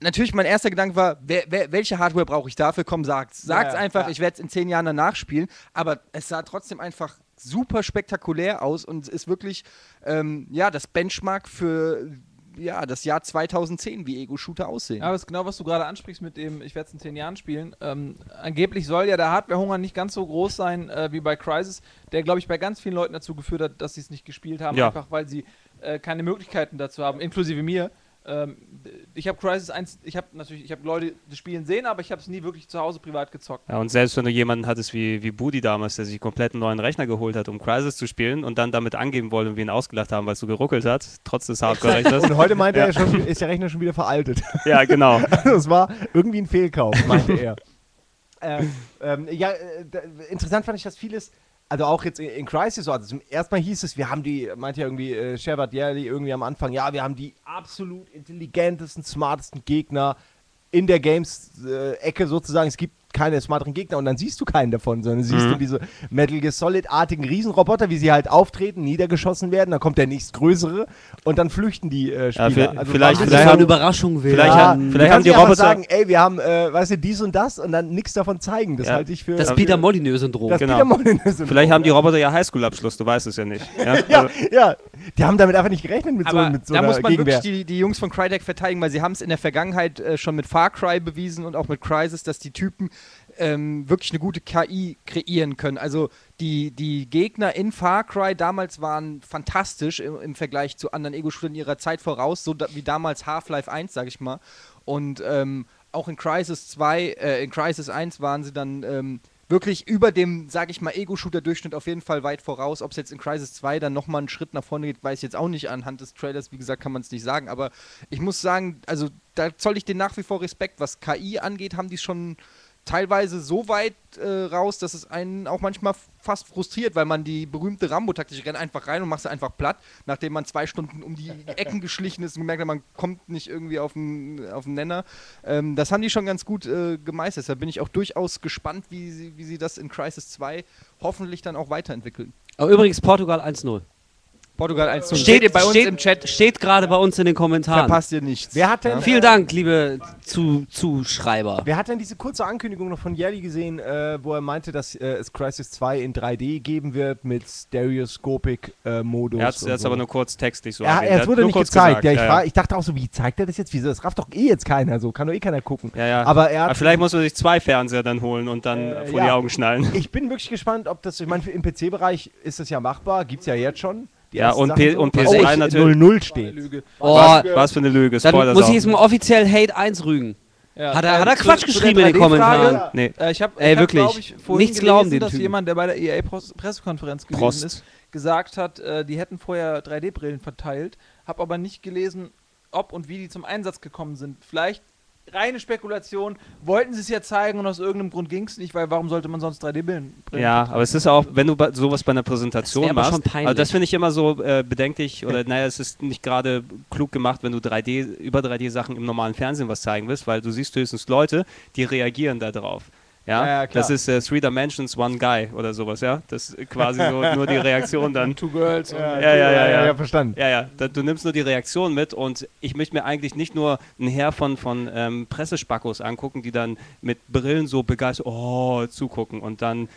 natürlich mein erster Gedanke war, wer, wer, welche Hardware brauche ich dafür? Komm, sagt's. Sagt's Ja, einfach, ja. ich werde es in zehn Jahren danach spielen, aber es sah trotzdem einfach super spektakulär aus und ist wirklich ähm, ja das Benchmark für ja, das Jahr 2010, wie Ego-Shooter aussehen. Ja, aber das ist genau, was du gerade ansprichst mit dem, ich werde es in zehn Jahren spielen. Ähm, angeblich soll ja der Hardwarehunger nicht ganz so groß sein äh, wie bei Crysis, der, glaube ich, bei ganz vielen Leuten dazu geführt hat, dass sie es nicht gespielt haben, Ja. einfach weil sie äh, keine Möglichkeiten dazu haben, inklusive mir. Ähm, ich habe Crysis 1, ich habe natürlich, ich habe Leute das Spielen sehen, aber ich habe es nie wirklich zu Hause privat gezockt. Ja, und selbst wenn du jemanden hattest wie, wie Budi damals, der sich komplett einen neuen Rechner geholt hat, um Crisis zu spielen und dann damit angeben wollte und wir ihn ausgelacht haben, weil es so geruckelt hat, trotz des Hardcore-Rechners. Und heute meinte Ja. er schon, ist der Rechner schon wieder veraltet. ja, genau. das war irgendwie ein Fehlkauf, meinte er. äh, ähm, ja, äh, interessant fand ich, dass vieles, also auch jetzt in, Crisis, so, also zum ersten Mal hieß es, wir haben die, meinte ja irgendwie äh, Sherbert Yerli irgendwie am Anfang, ja, wir haben die absolut intelligentesten, smartesten Gegner in der Games-Ecke sozusagen. Es gibt keine smarteren Gegner und dann siehst du keinen davon, sondern siehst Mhm. du diese Metal Gear Solid-artigen Riesenroboter, wie sie halt auftreten, niedergeschossen werden, dann kommt der nächstgrößere und dann flüchten die äh, Spieler. vi- also vielleicht- Das vielleicht soll haben- eine Überraschung werden. vielleicht ja, haben- vielleicht haben die Roboter- sagen, ey, wir haben, äh, weißt du, dies und das und dann nichts davon zeigen. Das Ja. halte ich für das Peter Molyneux-Syndrom. das Genau. Peter Molyneux-Syndrom. Vielleicht haben die Roboter ja Highschool-Abschluss, du weißt es ja nicht. Ja? ja, Also, ja, die haben damit einfach nicht gerechnet mit Aber so, mit so da einer muss man Gegenwehr. wirklich die, die Jungs von Crytek verteidigen, weil sie haben es in der Vergangenheit äh, schon mit Far Cry bewiesen und auch mit Crysis, dass die Typen ähm, wirklich eine gute KI kreieren können. Also die, die Gegner in Far Cry damals waren fantastisch im, im Vergleich zu anderen Ego-Shootern ihrer Zeit voraus, so da, wie damals Half-Life 1, sag ich mal. Und ähm, auch in Crisis 2, äh, in Crisis 1 waren sie dann ähm, wirklich über dem, sage ich mal, Ego-Shooter-Durchschnitt auf jeden Fall weit voraus. Ob es jetzt in Crisis 2 dann nochmal einen Schritt nach vorne geht, weiß ich jetzt auch nicht. Anhand des Trailers, wie gesagt, kann man es nicht sagen. Aber ich muss sagen, also da zoll ich denen nach wie vor Respekt. Was KI angeht, haben die schon teilweise so weit äh, raus, dass es einen auch manchmal fast frustriert, weil man die berühmte Rambo-Taktik, ich renn einfach rein und machst sie einfach platt, nachdem man zwei Stunden um die Ecken geschlichen ist und gemerkt hat, man kommt nicht irgendwie auf den, auf den Nenner. Ähm, das haben die schon ganz gut äh, gemeistert. Da bin ich auch durchaus gespannt, wie sie, wie sie das in Crisis 2 hoffentlich dann auch weiterentwickeln. Aber übrigens Portugal 1-0. Portugal 1 zu Steht, ihr bei uns steht, im Chat, Steht gerade bei uns in den Kommentaren. verpasst ihr nichts. Wer hat denn, Vielen Dank, liebe zu Zuschreiber. Wer hat denn diese kurze Ankündigung noch von Jelly gesehen, äh, wo er meinte, dass äh, es Crisis 2 in 3D geben wird mit Stereoscopic-Modus? Er hat es jetzt aber nur kurz textlich so Ja, erwähnt. hat wurde nur nicht kurz gezeigt. gesagt, ja, ich, ja, war, ich dachte auch so, wie zeigt er das jetzt? Wieso? Das rafft doch eh jetzt keiner. So kann doch eh keiner gucken. Ja, ja. Aber er hat Aber vielleicht muss man sich zwei Fernseher dann holen und dann Äh, vor ja. die Augen schnallen. Ich bin wirklich gespannt, ob das, ich meine, im PC-Bereich ist das ja machbar, gibt es ja jetzt schon. Ja, und P- und Oh, PS3 ich- natürlich. 0-0 steht. Lüge. Oh, was, was für eine Lüge. dann Spoiler muss ich jetzt mal offiziell Hate 1 rügen. Ja. Hat er- hat er zu- Quatsch zu geschrieben in den 3D-Frage, Kommentaren? Nee. Äh, ich habe, Ey, hab, wirklich. glaub ich, vorhin Nichts gelesen, glauben den dass Typen. jemand, der bei der EA-Pressekonferenz gewesen Prost. ist, gesagt hat, äh, die hätten vorher 3D-Brillen verteilt, habe aber nicht gelesen, ob und wie die zum Einsatz gekommen sind. Vielleicht reine Spekulation, wollten sie es ja zeigen und aus irgendeinem Grund ging es nicht, weil warum sollte man sonst 3D-Brillen Ja, aber es ist auch, wenn du sowas bei einer Präsentation Das machst, schon peinlich. also das finde ich immer so äh, bedenklich oder naja, es ist nicht gerade klug gemacht, wenn du 3D über 3D-Sachen im normalen Fernsehen was zeigen willst, weil du siehst höchstens Leute, die reagieren da drauf. Ja, Ja, ja, klar. das ist äh, Three Dimensions, One Guy oder sowas, ja. Das ist quasi so nur die Reaktion dann. Two Girls Ja, ja, ja, ja. ja, verstanden. Ja, ja, da, du nimmst nur die Reaktion mit und ich möchte mir eigentlich nicht nur ein Heer von, von ähm, Pressespackos angucken, die dann mit Brillen so begeistert, oh, zugucken und dann,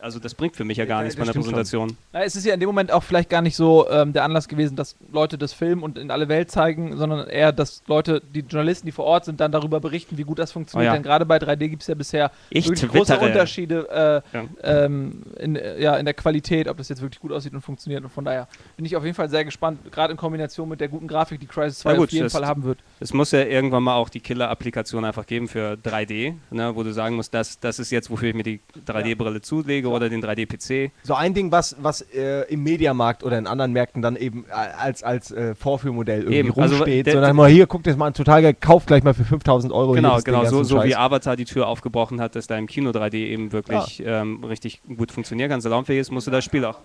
also das bringt für mich ja gar Ja, nichts bei einer Präsentation. Na, es ist ja in dem Moment auch vielleicht gar nicht so ähm, der Anlass gewesen, dass Leute das filmen und in alle Welt zeigen, sondern eher, dass Leute, die Journalisten, die vor Ort sind, dann darüber berichten, wie gut das funktioniert. Oh ja. Denn gerade bei 3D gibt es ja bisher Ich wirklich große. Unterschiede äh, Ja. ähm, in, ja, in der Qualität, ob das jetzt wirklich gut aussieht und funktioniert. Und von daher bin ich auf jeden Fall sehr gespannt, gerade in Kombination mit der guten Grafik, die Crisis 2 Ja, gut, auf jeden Fall haben wird. Es muss ja irgendwann mal auch die Killer-Applikation einfach geben für 3D, ne, wo du sagen musst, das, das ist jetzt, wofür ich mir die 3D-Brille zulege oder den 3D-PC. So ein Ding, was, was äh, im Mediamarkt oder in anderen Märkten dann eben als, als äh, Vorführmodell irgendwie Eben, also rumsteht, der- sondern mal hier, guckt jetzt mal an, total geil, kauft gleich mal für 5000 Euro Genau, Ding, genau, so, so wie. Avatar die Tür aufgebrochen hat, dass da im Kino 3D eben wirklich ähm, richtig gut funktionieren kann, salonfähig ist, musst du das Spiel auch.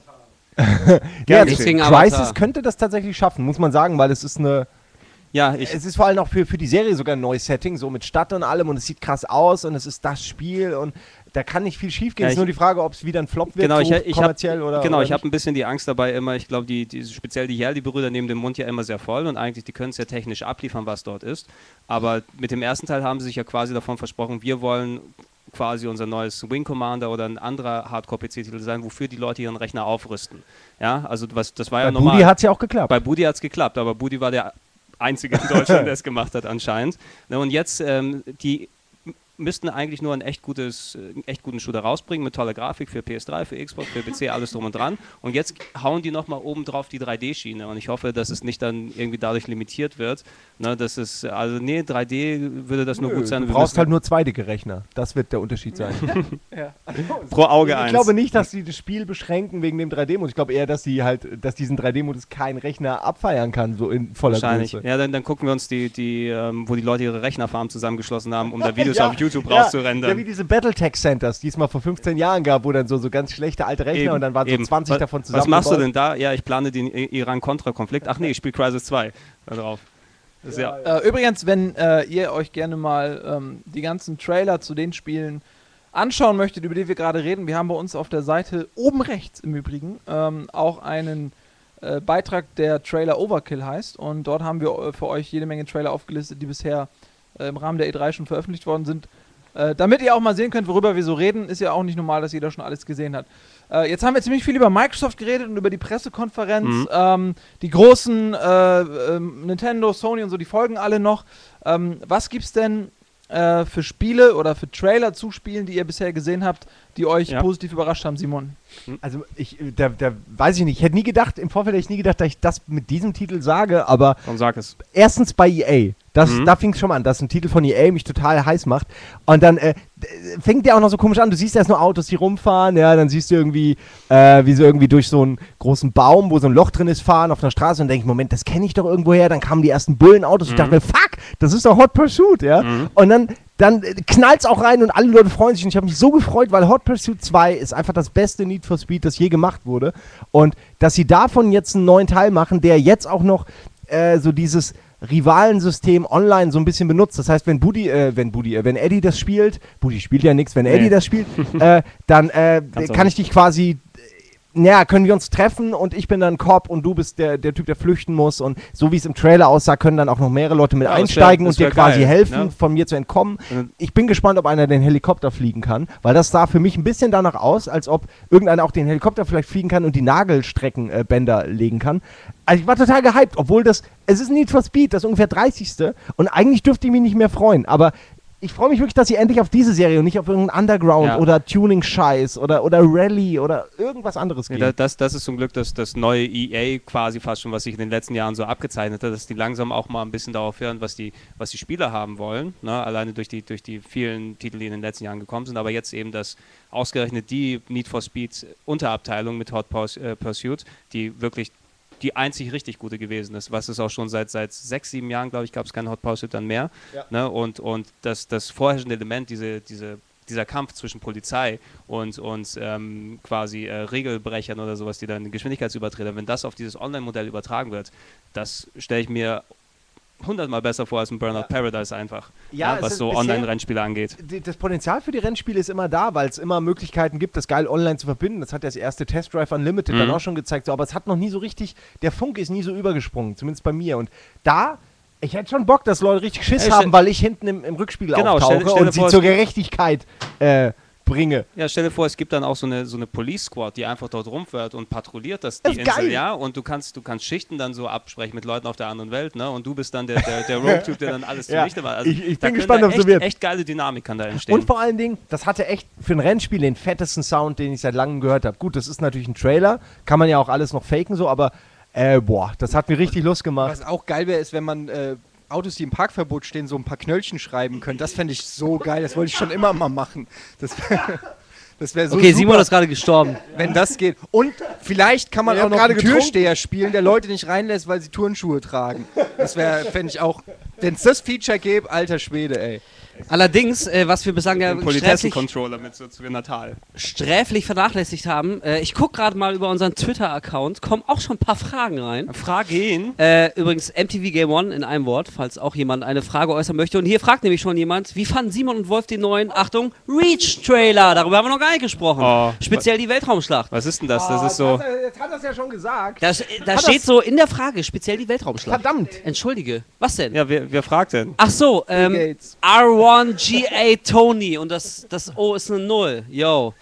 Ja, Deswegen geschehen. Avatar. Crisis könnte das tatsächlich schaffen, muss man sagen, weil es ist eine Ja, ich, es ist vor allem auch für, für die Serie sogar ein neues Setting, so mit Stadt und allem und es sieht krass aus und es ist das Spiel und da kann nicht viel schief gehen. Ja, es ist nur die Frage, ob es wieder ein Flop wird, Genau, ich, ich habe kommerziell oder genau, oder ich habe ein bisschen die Angst dabei immer. Ich glaube, die, die speziell die Herli-Brüder nehmen den Mund ja immer sehr voll und eigentlich die können es ja technisch abliefern, was dort ist. Aber mit dem ersten Teil haben sie sich ja quasi davon versprochen, wir wollen quasi unser neues Wing Commander oder ein anderer Hardcore-PC-Titel sein, wofür die Leute ihren Rechner aufrüsten. Ja, also was, das war Bei ja normal. Budi hat es ja auch geklappt. Bei Budi hat es geklappt, aber Budi war der Einzige in Deutschland, der es gemacht hat anscheinend. Ne, und jetzt, ähm, die müssten eigentlich nur ein echt gutes, äh, einen echt guten Shooter rausbringen mit toller Grafik für PS3, für Xbox, für PC, alles drum und dran. Und jetzt hauen die nochmal oben drauf die 3D-Schiene. Und ich hoffe, dass es nicht dann irgendwie dadurch limitiert wird. Ne, das ist, also nee, 3D würde das nur Nö, gut sein. du brauchst halt nur zwei dicke Rechner. Das wird der Unterschied sein. Ja. pro Auge ich eins. glaube nicht, dass sie das Spiel beschränken wegen dem 3D-Modus. Ich glaube eher, dass sie halt, dass diesen 3D-Modus kein Rechner abfeiern kann, so in voller Wahrscheinlich. Größe. Ja, dann, dann gucken wir uns die, die ähm, wo die Leute ihre Rechnerfarmen zusammengeschlossen haben, um da Videos Ja, auf YouTube Ja, rauszurendern. ja, wie diese Battletech Centers, die es mal vor 15 Jahren gab, wo dann so, so ganz schlechte alte Rechner Eben, und dann waren eben. so 20 was, davon zusammen. Was machst du denn da? Ja, ich plane den Iran-Kontra-Konflikt. Ach nee, ich spiele Crisis 2 da drauf. Ja, Äh, übrigens, wenn äh, ihr euch gerne mal ähm, die ganzen Trailer zu den Spielen anschauen möchtet, über die wir gerade reden, wir haben bei uns auf der Seite oben rechts im Übrigen ähm, auch einen äh, Beitrag, der Trailer Overkill heißt. Und dort haben wir äh, für euch jede Menge Trailer aufgelistet, die bisher äh, im Rahmen der E3 schon veröffentlicht worden sind. Äh, damit ihr auch mal sehen könnt, worüber wir so reden, ist ja auch nicht normal, dass jeder schon alles gesehen hat. Äh, jetzt haben wir ziemlich viel über Microsoft geredet und über die Pressekonferenz. Mhm. Ähm, die großen äh, ähm, Nintendo, Sony und so, die folgen alle noch. Ähm, was gibt's denn äh, für Spiele oder für Trailer zu Spielen, die ihr bisher gesehen habt, die euch Ja. positiv überrascht haben, Simon? Also ich, da, da weiß ich nicht. Ich hätte nie gedacht, im Vorfeld hätte ich nie gedacht, dass ich das mit diesem Titel sage, aber komm, sag es. erstens bei EA. Das, Mhm. Da fing es schon mal an, dass ein Titel von EA mich total heiß macht. Und dann äh, fängt der auch noch so komisch an. Du siehst erst nur Autos, die rumfahren, ja, dann siehst du irgendwie, äh, wie sie irgendwie durch so einen großen Baum, wo so ein Loch drin ist, fahren auf einer Straße und denke, Moment, das kenne ich doch irgendwoher. Dann kamen die ersten Bullenautos. Ich dachte mir, fuck, das ist doch Hot Pursuit, ja. Und dann, dann knallt es auch rein und alle Leute freuen sich. Und ich habe mich so gefreut, weil Hot Pursuit 2 ist einfach das beste Need for Speed, das je gemacht wurde. Und dass sie davon jetzt einen neuen Teil machen, der jetzt auch noch äh, so dieses Rivalensystem online so ein bisschen benutzt. Das heißt, wenn Budi, äh, wenn Budi, äh, wenn Eddie das spielt, Budi spielt ja nichts, wenn Eddie Nee. das spielt, äh, dann äh, kann ich dich quasi ja, können wir uns treffen und ich bin dann Cop und du bist der, der Typ, der flüchten muss. Und so wie es im Trailer aussah, können dann auch noch mehrere Leute mit Ja, wär- einsteigen das und dir wär quasi geil, helfen, ne? von mir zu entkommen. Ich bin gespannt, ob einer den Helikopter fliegen kann, weil das sah für mich ein bisschen danach aus, als ob irgendeiner auch den Helikopter vielleicht fliegen kann und die Nagelstreckenbänder äh, legen kann. Also ich war total gehypt, obwohl das, es ist Need for Speed, das ungefähr 30. Und eigentlich dürfte ich mich nicht mehr freuen, aber ich freue mich wirklich, dass sie endlich auf diese Serie und nicht auf irgendeinen Underground Ja. oder Tuning-Scheiß oder, oder Rallye oder irgendwas anderes Ja, gehen. da- das, das ist zum Glück das, das neue EA quasi fast schon, was sich in den letzten Jahren so abgezeichnet hat, dass die langsam auch mal ein bisschen darauf hören, was die, was die Spieler haben wollen. Ne? Alleine durch die, durch die vielen Titel, die in den letzten Jahren gekommen sind. Aber jetzt eben das ausgerechnet die Need for Speed Unterabteilung mit Hot äh, Pursuit, die wirklich die einzig richtig gute gewesen ist, was es auch schon seit, seit sechs, sieben Jahren, glaube ich, gab es keinen Hot Pursuit dann mehr. Ja. Ne? Und, und das, das vorherrschende Element, diese, diese, dieser Kampf zwischen Polizei und, und ähm, quasi äh, Regelbrechern oder sowas, die dann Geschwindigkeitsübertreter, wenn das auf dieses Online-Modell übertragen wird, das stelle ich mir hundertmal besser vor als ein Burnout Paradise einfach, Ja, ja, was so Online-Rennspiele angeht. das Potenzial für die Rennspiele ist immer da, weil es immer Möglichkeiten gibt, das geil online zu verbinden. Das hat das erste Test Drive Unlimited dann Mhm. auch schon gezeigt, so, aber es hat noch nie so richtig, der Funke ist nie so übergesprungen, zumindest bei mir. Und da, ich hätte schon Bock, dass Leute richtig Schiss Ey, haben, weil ich hinten im, im Rückspiegel Genau, auftauche stell- stell und sie vor, zur Gerechtigkeit äh, bringe. Ja, stell dir vor, es gibt dann auch so eine, so eine Police Squad, die einfach dort rumfährt und patrouilliert das, die Das ist Insel, geil. ja, und du kannst, du kannst Schichten dann so absprechen mit Leuten auf der anderen Welt, ne, und du bist dann der, der, der Rogue-Typ, der dann alles Ja, zunichte macht. Also, ich- ich bin gespannt, ob es so echt, wird. echt geile Dynamik kann da entstehen. Und vor allen Dingen, das hatte echt für ein Rennspiel den fettesten Sound, den ich seit langem gehört habe. Gut, das ist natürlich ein Trailer, kann man ja auch alles noch faken so, aber äh, boah, das hat mir richtig Lust gemacht. Was auch geil wäre, ist, wenn man äh, Autos, die im Parkverbot stehen, so ein paar Knöllchen schreiben könnte. Das fände ich so geil. Das wollte ich schon immer mal machen. Das wäre wär so Okay, super, Simon ist gerade gestorben. wenn das geht. Und vielleicht kann man Ich auch noch gerade einen getrunken. Türsteher spielen, der Leute nicht reinlässt, weil sie Turnschuhe tragen. Das wäre, fände ich auch. Wenn es das Feature gäbe, alter Schwede, ey. Allerdings, äh, was wir bislang ja sträflich, mit so zu Natal. sträflich vernachlässigt haben, äh, ich gucke gerade mal über unseren Twitter-Account, kommen auch schon ein paar Fragen rein. Frage ihn. Äh, übrigens MTV Game One in einem Wort, falls auch jemand eine Frage äußern möchte. Und hier fragt nämlich schon jemand, wie fanden Simon und Wolf den neuen, Achtung, Reach-Trailer? Darüber haben wir noch gar nicht gesprochen. Oh. Speziell die Weltraumschlacht. Was ist denn das? Das ist Oh, so. Jetzt hat er es ja schon gesagt. Da, da Hat steht das- so in der Frage, speziell die Weltraumschlacht. Verdammt. Entschuldige, was denn? Ja, wer, wer fragt denn? Ach so, ähm, Gates. R1GA Tony und das, das O ist eine Null. Yo.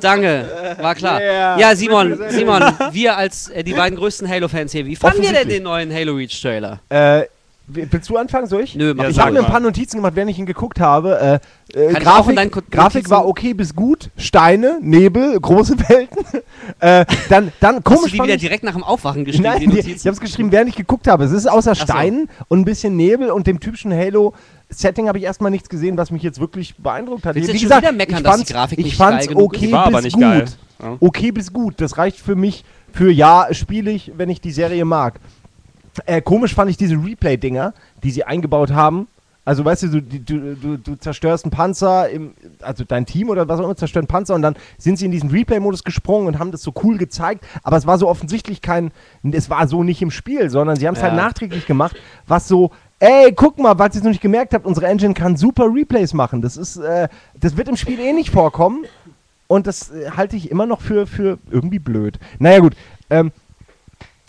Danke, war klar. Yeah. Ja, Simon, Simon, wir als äh, die beiden größten Halo-Fans hier, wie fanden wir denn den neuen Halo Reach Trailer? Äh, willst du anfangen, soll ich? Nö, mach Ja, ich habe mir ein paar Notizen gemacht, während ich ihn geguckt habe. Äh, äh, Grafik, Grafik war okay bis gut. Steine, Nebel, große Welten. äh, dann, dann Hast komisch du die wieder ich, direkt nach dem Aufwachen geschrieben, Nein, die ich habe es geschrieben, während ich geguckt habe. Es ist außer so. Steinen und ein bisschen Nebel und dem typischen Halo-Setting habe ich erstmal nichts gesehen, was mich jetzt wirklich beeindruckt hat. Wie gesagt, wieder meckern, ich dass die fand's- Grafik ich nicht fand's ist? okay war aber bis nicht gut. geil. Ja. Okay bis gut. Das reicht für mich für ja, spiele ich, wenn ich die Serie mag. Äh, komisch fand ich diese Replay-Dinger, die sie eingebaut haben. Also weißt du, du, du, du, du zerstörst einen Panzer, im, also dein Team oder was auch immer zerstört einen Panzer und dann sind sie in diesen Replay-Modus gesprungen und haben das so cool gezeigt, aber es war so offensichtlich kein, es war so nicht im Spiel, sondern sie haben es Ja. halt nachträglich gemacht, was so, ey, guck mal, was ihr noch nicht gemerkt habt, unsere Engine kann super Replays machen. Das ist, äh, das wird im Spiel eh nicht vorkommen und das äh, halte ich immer noch für, für irgendwie blöd. Naja gut, ähm,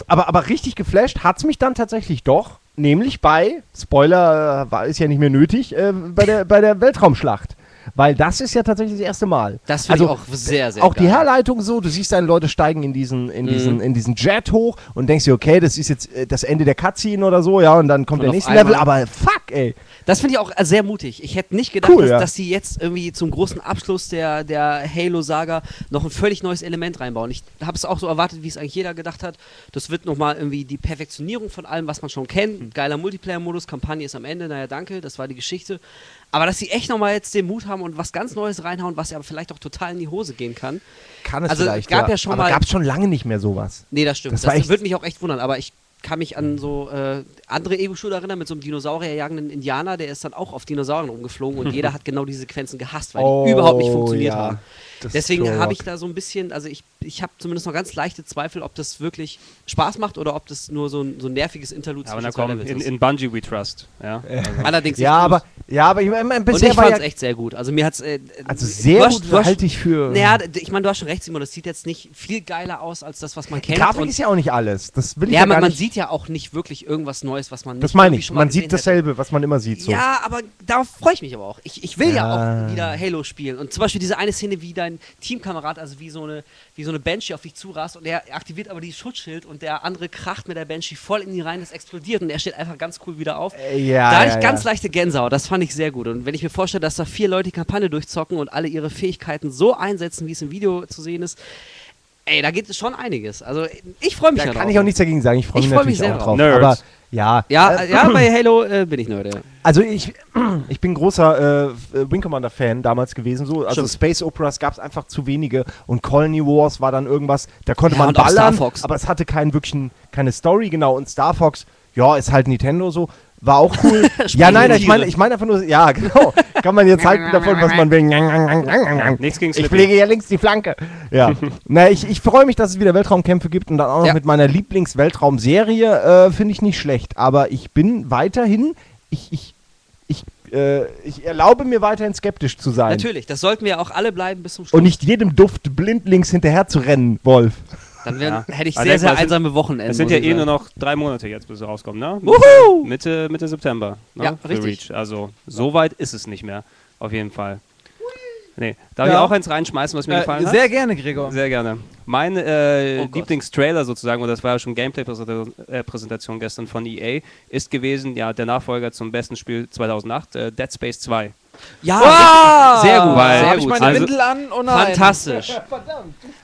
aber, aber richtig geflasht hat es mich dann tatsächlich doch. Nämlich bei, Spoiler äh, war, ist ja nicht mehr nötig, äh, bei, der, bei der Weltraumschlacht. Weil das ist ja tatsächlich das erste Mal. Das finde ich auch sehr, sehr Auch die geil. Herleitung so, du siehst deine Leute steigen in diesen, in diesen, in diesen Jet hoch und denkst dir, okay, das ist jetzt äh, das Ende der Cutscene oder so, ja, und dann kommt Und der nächste Level, aber fuck, ey. Das finde ich auch äh, sehr mutig. Ich hätte nicht gedacht, Cool, dass, ja. dass sie jetzt irgendwie zum großen Abschluss der, der Halo-Saga noch ein völlig neues Element reinbauen. Ich habe es auch so erwartet, wie es eigentlich jeder gedacht hat. Das wird nochmal irgendwie die Perfektionierung von allem, was man schon kennt. Geiler Multiplayer-Modus, Kampagne ist am Ende, naja, danke, das war die Geschichte. Aber dass sie echt nochmal jetzt den Mut haben und was ganz Neues reinhauen, was ja aber vielleicht auch total in die Hose gehen kann. Kann es Also, vielleicht. gab ja schon aber mal- gab es schon lange nicht mehr sowas. Nee, das stimmt. Das Das, würde mich auch echt wundern, aber ich kann mich an so äh, andere Ego-Shooter erinnern mit so einem Dinosaurierjagenden Indianer, der ist dann auch auf Dinosauriern rumgeflogen und jeder hat genau diese Sequenzen gehasst, weil die überhaupt nicht funktioniert Oh, ja. haben. Das Deswegen habe ich da so ein bisschen, also ich, ich habe zumindest noch ganz leichte Zweifel, ob das wirklich Spaß macht oder ob das nur so ein, so ein nerviges Interlude Ja, aber zwischen komm, in, ist. in Bungie we trust. Ja. Also, Allerdings Ja, ich- aber, ja, aber ich meine, und bisher ich war fand es ja, echt sehr gut. Also mir hat's äh, also sehr hast- gut halte ich für. Naja, ich meine, du hast schon recht, Simon, das sieht jetzt nicht viel geiler aus als das, was man kennt. Grafik und ist ja auch nicht alles. Das will ich ja, ja, man, gar man nicht. sieht ja auch nicht wirklich irgendwas Neues, was man nicht das meine ich. schon mal Man sieht hätte. dasselbe, was man immer sieht. So. Ja, aber darauf freue ich mich aber auch. Ich, ich will ja. Ja. auch wieder Halo spielen. Und zum Beispiel diese eine Szene, wie dein Teamkamerad, also wie so eine, wie so eine Banshee auf dich zurast und er aktiviert aber die Schutzschild und der andere kracht mit der Banshee voll in die rein, das explodiert und er steht einfach ganz cool wieder auf. Äh, ja, da hatte ja, ich ganz ja. leichte Gänsehaut, das fand ich sehr gut. Und wenn ich mir vorstelle, dass da vier Leute die Kampagne durchzocken und alle ihre Fähigkeiten so einsetzen, wie es im Video zu sehen ist, ey, da geht schon einiges. Also ich freue mich Da ja kann drauf. ich auch nichts dagegen sagen. Ich freue Ich mich freu mich natürlich sehr auch drauf. drauf. Aber. Ja. Ja, Äh, ja, bei Halo äh, bin ich neu. Ja. Also ich, ich bin großer äh, Wing Commander Fan damals gewesen. So. Also Stimmt. Space Operas gab es einfach zu wenige und Colony Wars war dann irgendwas, da konnte Ja, man ballern, Star Fox. aber es hatte keinen wirklichen, keine Story, genau. Und Star Fox, ja, ist halt Nintendo so. War auch cool. ja, nein, ich meine, ich meine einfach nur, ja, genau. Kann man jetzt halten davon, was man will. Nichts gegen Ich pflege ja links die Flanke. Ja. Na, ich, ich freue mich, dass es wieder Weltraumkämpfe gibt und dann auch noch Ja. mit meiner Lieblingsweltraumserie äh, finde ich nicht schlecht. Aber ich bin weiterhin, ich, ich, ich, äh, ich erlaube mir weiterhin skeptisch zu sein. Natürlich, das sollten wir auch alle bleiben bis zum Schluss. Und nicht jedem Duft blindlings hinterher zu rennen, Wolf. Dann wär, Ja. hätte ich sehr, sehr einsame Wochenenden. Es sind ja eh nur noch drei Monate jetzt, bis sie rauskommen, ne? Wuhu! Mitte, Mitte September. Ne? Ja, Für richtig. Reach. Also so weit ist es nicht mehr. Auf jeden Fall. Nee. Darf Ja. ich auch eins reinschmeißen, was mir Äh, gefallen hat? sehr gerne, Gregor. Sehr gerne. Mein äh, Oh. Lieblingstrailer sozusagen, und das war ja schon Gameplay-Präsentation gestern von EA, ist gewesen, ja, der Nachfolger zum besten Spiel 2008, äh, Dead Space 2. Ja, Ah, sehr gut, Weil- sehr Habe ich gut. meine Also- Windel an? Oh nein. Fantastisch.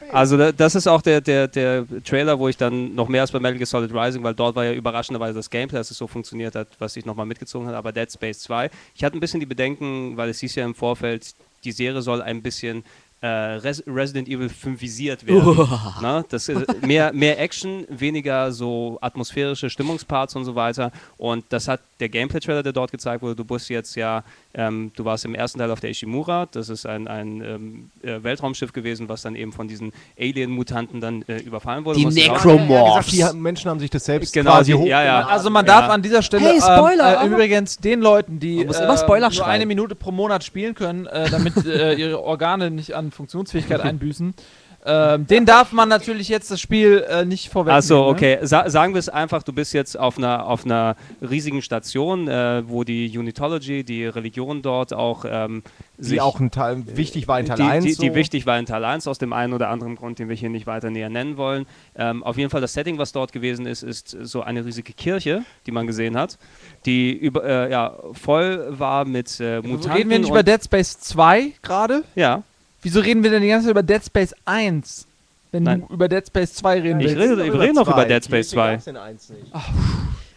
Also da, das ist auch der, der, der Trailer, wo ich dann noch mehr als bei Metal Gear Solid Rising, weil dort war ja überraschenderweise das Gameplay, dass es so funktioniert hat, was sich nochmal mitgezogen hat, aber Dead Space 2. Ich hatte ein bisschen die Bedenken, weil es hieß ja im Vorfeld, die Serie soll ein bisschen äh, Res Resident Evil 5visiert werden. Ne? Das ist mehr, mehr Action, weniger so atmosphärische Stimmungsparts und so weiter. Und das hat der Gameplay-Trailer, der dort gezeigt wurde. Du bist jetzt ja, ähm, du warst im ersten Teil auf der Ishimura. Das ist ein, ein ähm, äh, Weltraumschiff gewesen, was dann eben von diesen Alien-Mutanten dann äh, überfallen wurde. Die Musste raus- Necromorphs. Die Menschen haben sich das selbst Genau, quasi die- ja, ja. Also man Ja. darf an dieser Stelle Hey, Spoiler, ähm, äh, übrigens den Leuten, die Spoiler nur eine Minute pro Monat spielen können, äh, damit äh, ihre Organe nicht an Funktionsfähigkeit einbüßen, ähm, den darf man natürlich jetzt das Spiel äh, nicht vorweg. Achso, okay. Sa sagen wir es einfach, du bist jetzt auf einer, auf einer riesigen Station, äh, wo die Unitology, die Religion dort auch ähm, Die auch ein Teil, wichtig war in Teil die, 1. die, so. die wichtig war in Teil 1 aus dem einen oder anderen Grund, den wir hier nicht weiter näher nennen wollen. Ähm, auf jeden Fall das Setting, was dort gewesen ist, ist so eine riesige Kirche, die man gesehen hat, die über, äh, ja, voll war mit äh, Mutanten. Reden wir nicht über Dead Space 2 gerade? Ja, Wieso reden wir denn die ganze Zeit über Dead Space 1? Wenn Nein. du über Dead Space 2 reden Ich willst. rede- wir reden noch über Dead Space 2.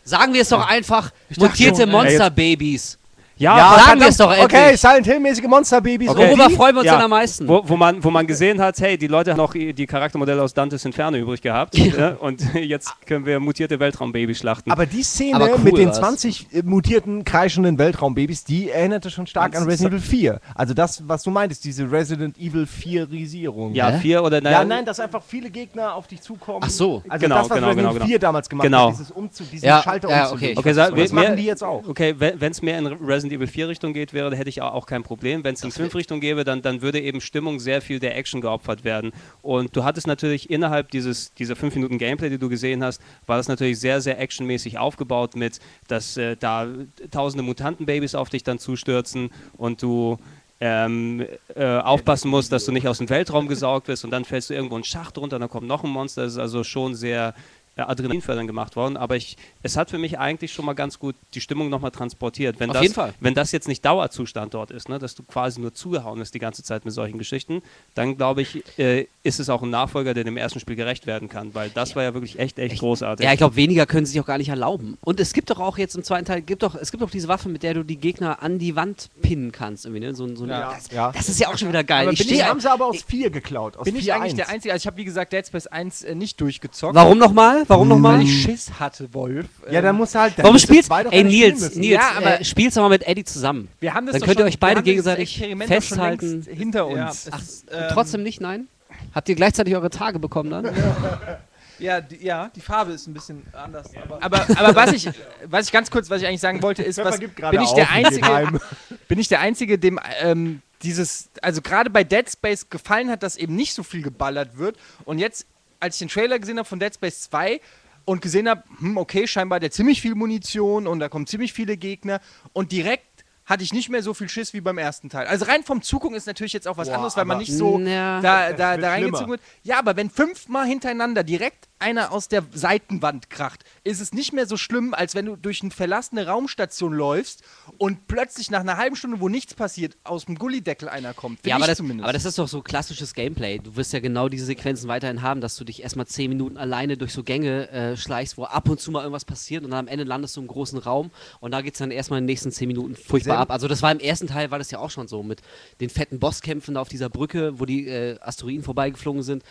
Sagen wir es doch einfach, dachte mutierte. Monsterbabys. Ja, Ja, sagen wir es doch endlich. Okay, Silent Hill-mäßige Monsterbabys. Okay. Worüber freuen wir uns Ja. denn am meisten? Wo, wo, man, wo man gesehen hat, hey, die Leute haben noch die Charaktermodelle aus Dantes Inferno übrig gehabt. ja, und jetzt können wir mutierte Weltraumbabys schlachten. Aber die Szene Aber cool mit den war's. 20 äh, mutierten, kreischenden Weltraumbabys, die erinnerte schon stark Das an Resident Evil 4. Also das, was du meintest, diese Resident Evil 4-Risierung. ja, Hä? vier oder Ja, nein, nein, dass einfach viele Gegner auf dich zukommen. Ach so. Also Genau, das, was genau, Resident genau, Evil genau. 4 damals gemacht Genau. hat, dieses Umzug, diesen Ja, Schalter ja, okay, Okay, was du das mehr- machen die jetzt auch. Okay, wenn es mehr in Resident Evil 4 Richtung geht wäre, hätte ich auch kein Problem. Wenn es in 5 Richtung gäbe, dann, dann würde eben Stimmung sehr viel der Action geopfert werden. Und du hattest natürlich innerhalb dieses, dieser 5 Minuten Gameplay, die du gesehen hast, war das natürlich sehr, sehr actionmäßig aufgebaut mit, dass äh, da tausende Mutantenbabys auf dich dann zustürzen und du ähm, äh, aufpassen musst, dass du nicht aus dem Weltraum gesaugt wirst und dann fällst du irgendwo einen Schacht runter und dann kommt noch ein Monster. Das ist also schon sehr äh, Adrenalinfördern gemacht worden, aber ich, es hat für mich eigentlich schon mal ganz gut die Stimmung nochmal transportiert. Wenn Auf das, jeden Fall. Wenn das jetzt nicht Dauerzustand dort ist, ne, dass du quasi nur zugehauen bist die ganze Zeit mit solchen Geschichten, dann glaube ich, äh, ist es auch ein Nachfolger, der dem ersten Spiel gerecht werden kann, weil das war ja wirklich echt, echt großartig. Ja, ich glaube, weniger können sie sich auch gar nicht erlauben. Und es gibt doch auch jetzt im zweiten Teil, gibt doch, es gibt doch diese Waffe, mit der du die Gegner an die Wand pinnen kannst. Irgendwie, ne? so, so eine- Ja. das, Ja. das ist ja auch schon wieder geil. Aber Ich stehe haben sie aber aus 4 geklaut. Aus Bin ich 4-1. eigentlich der Einzige? Also ich habe wie gesagt Dead Space 1 äh, nicht durchgezockt. Warum nochmal? Warum nochmal? Weil ich Schiss hatte, Wolf. Ja, dann musst du halt. dann Warum du spielst doch Ey, Nils. Nils, Ja, aber- äh, spiel's doch mal mit Eddie zusammen. wir haben das Dann doch könnt ihr euch beide gegenseitig festhalten. hinter uns. Ja, ach, ist, Und ähm, trotzdem nicht, nein? Habt ihr gleichzeitig eure Tage bekommen dann? Ja, die, ja, die Farbe ist ein bisschen anders. Aber Aber, aber was, ich, was ich ganz kurz, was ich eigentlich sagen wollte, ist, was, bin, ich der Einzige, bin ich der Einzige, dem ähm, dieses, also gerade bei Dead Space gefallen hat, dass eben nicht so viel geballert wird. Und jetzt, als ich den Trailer gesehen habe von Dead Space 2 und gesehen habe, hm, okay, scheinbar hat der ziemlich viel Munition und da kommen ziemlich viele Gegner und direkt hatte ich nicht mehr so viel Schiss wie beim ersten Teil. Also rein vom Zugucken ist natürlich jetzt auch was Boah, anderes, weil man nicht so Ja. da, Das da, da reingezogen wird. Ja, aber wenn fünfmal hintereinander direkt einer aus der Seitenwand kracht, ist es nicht mehr so schlimm, als wenn du durch eine verlassene Raumstation läufst und plötzlich nach einer halben Stunde, wo nichts passiert, aus dem Gullideckel einer kommt. Ja, aber ich das, zumindest. aber das ist doch so klassisches Gameplay. Du wirst ja genau diese Sequenzen weiterhin haben, dass du dich erstmal zehn Minuten alleine durch so Gänge äh, schleichst, wo ab und zu mal irgendwas passiert und dann am Ende landest du im großen Raum und da geht es dann erstmal in den nächsten zehn Minuten furchtbar ab. Also das war im ersten Teil, war das ja auch schon so mit den fetten Bosskämpfen da auf dieser Brücke, wo die äh, Asteroiden vorbeigeflogen sind.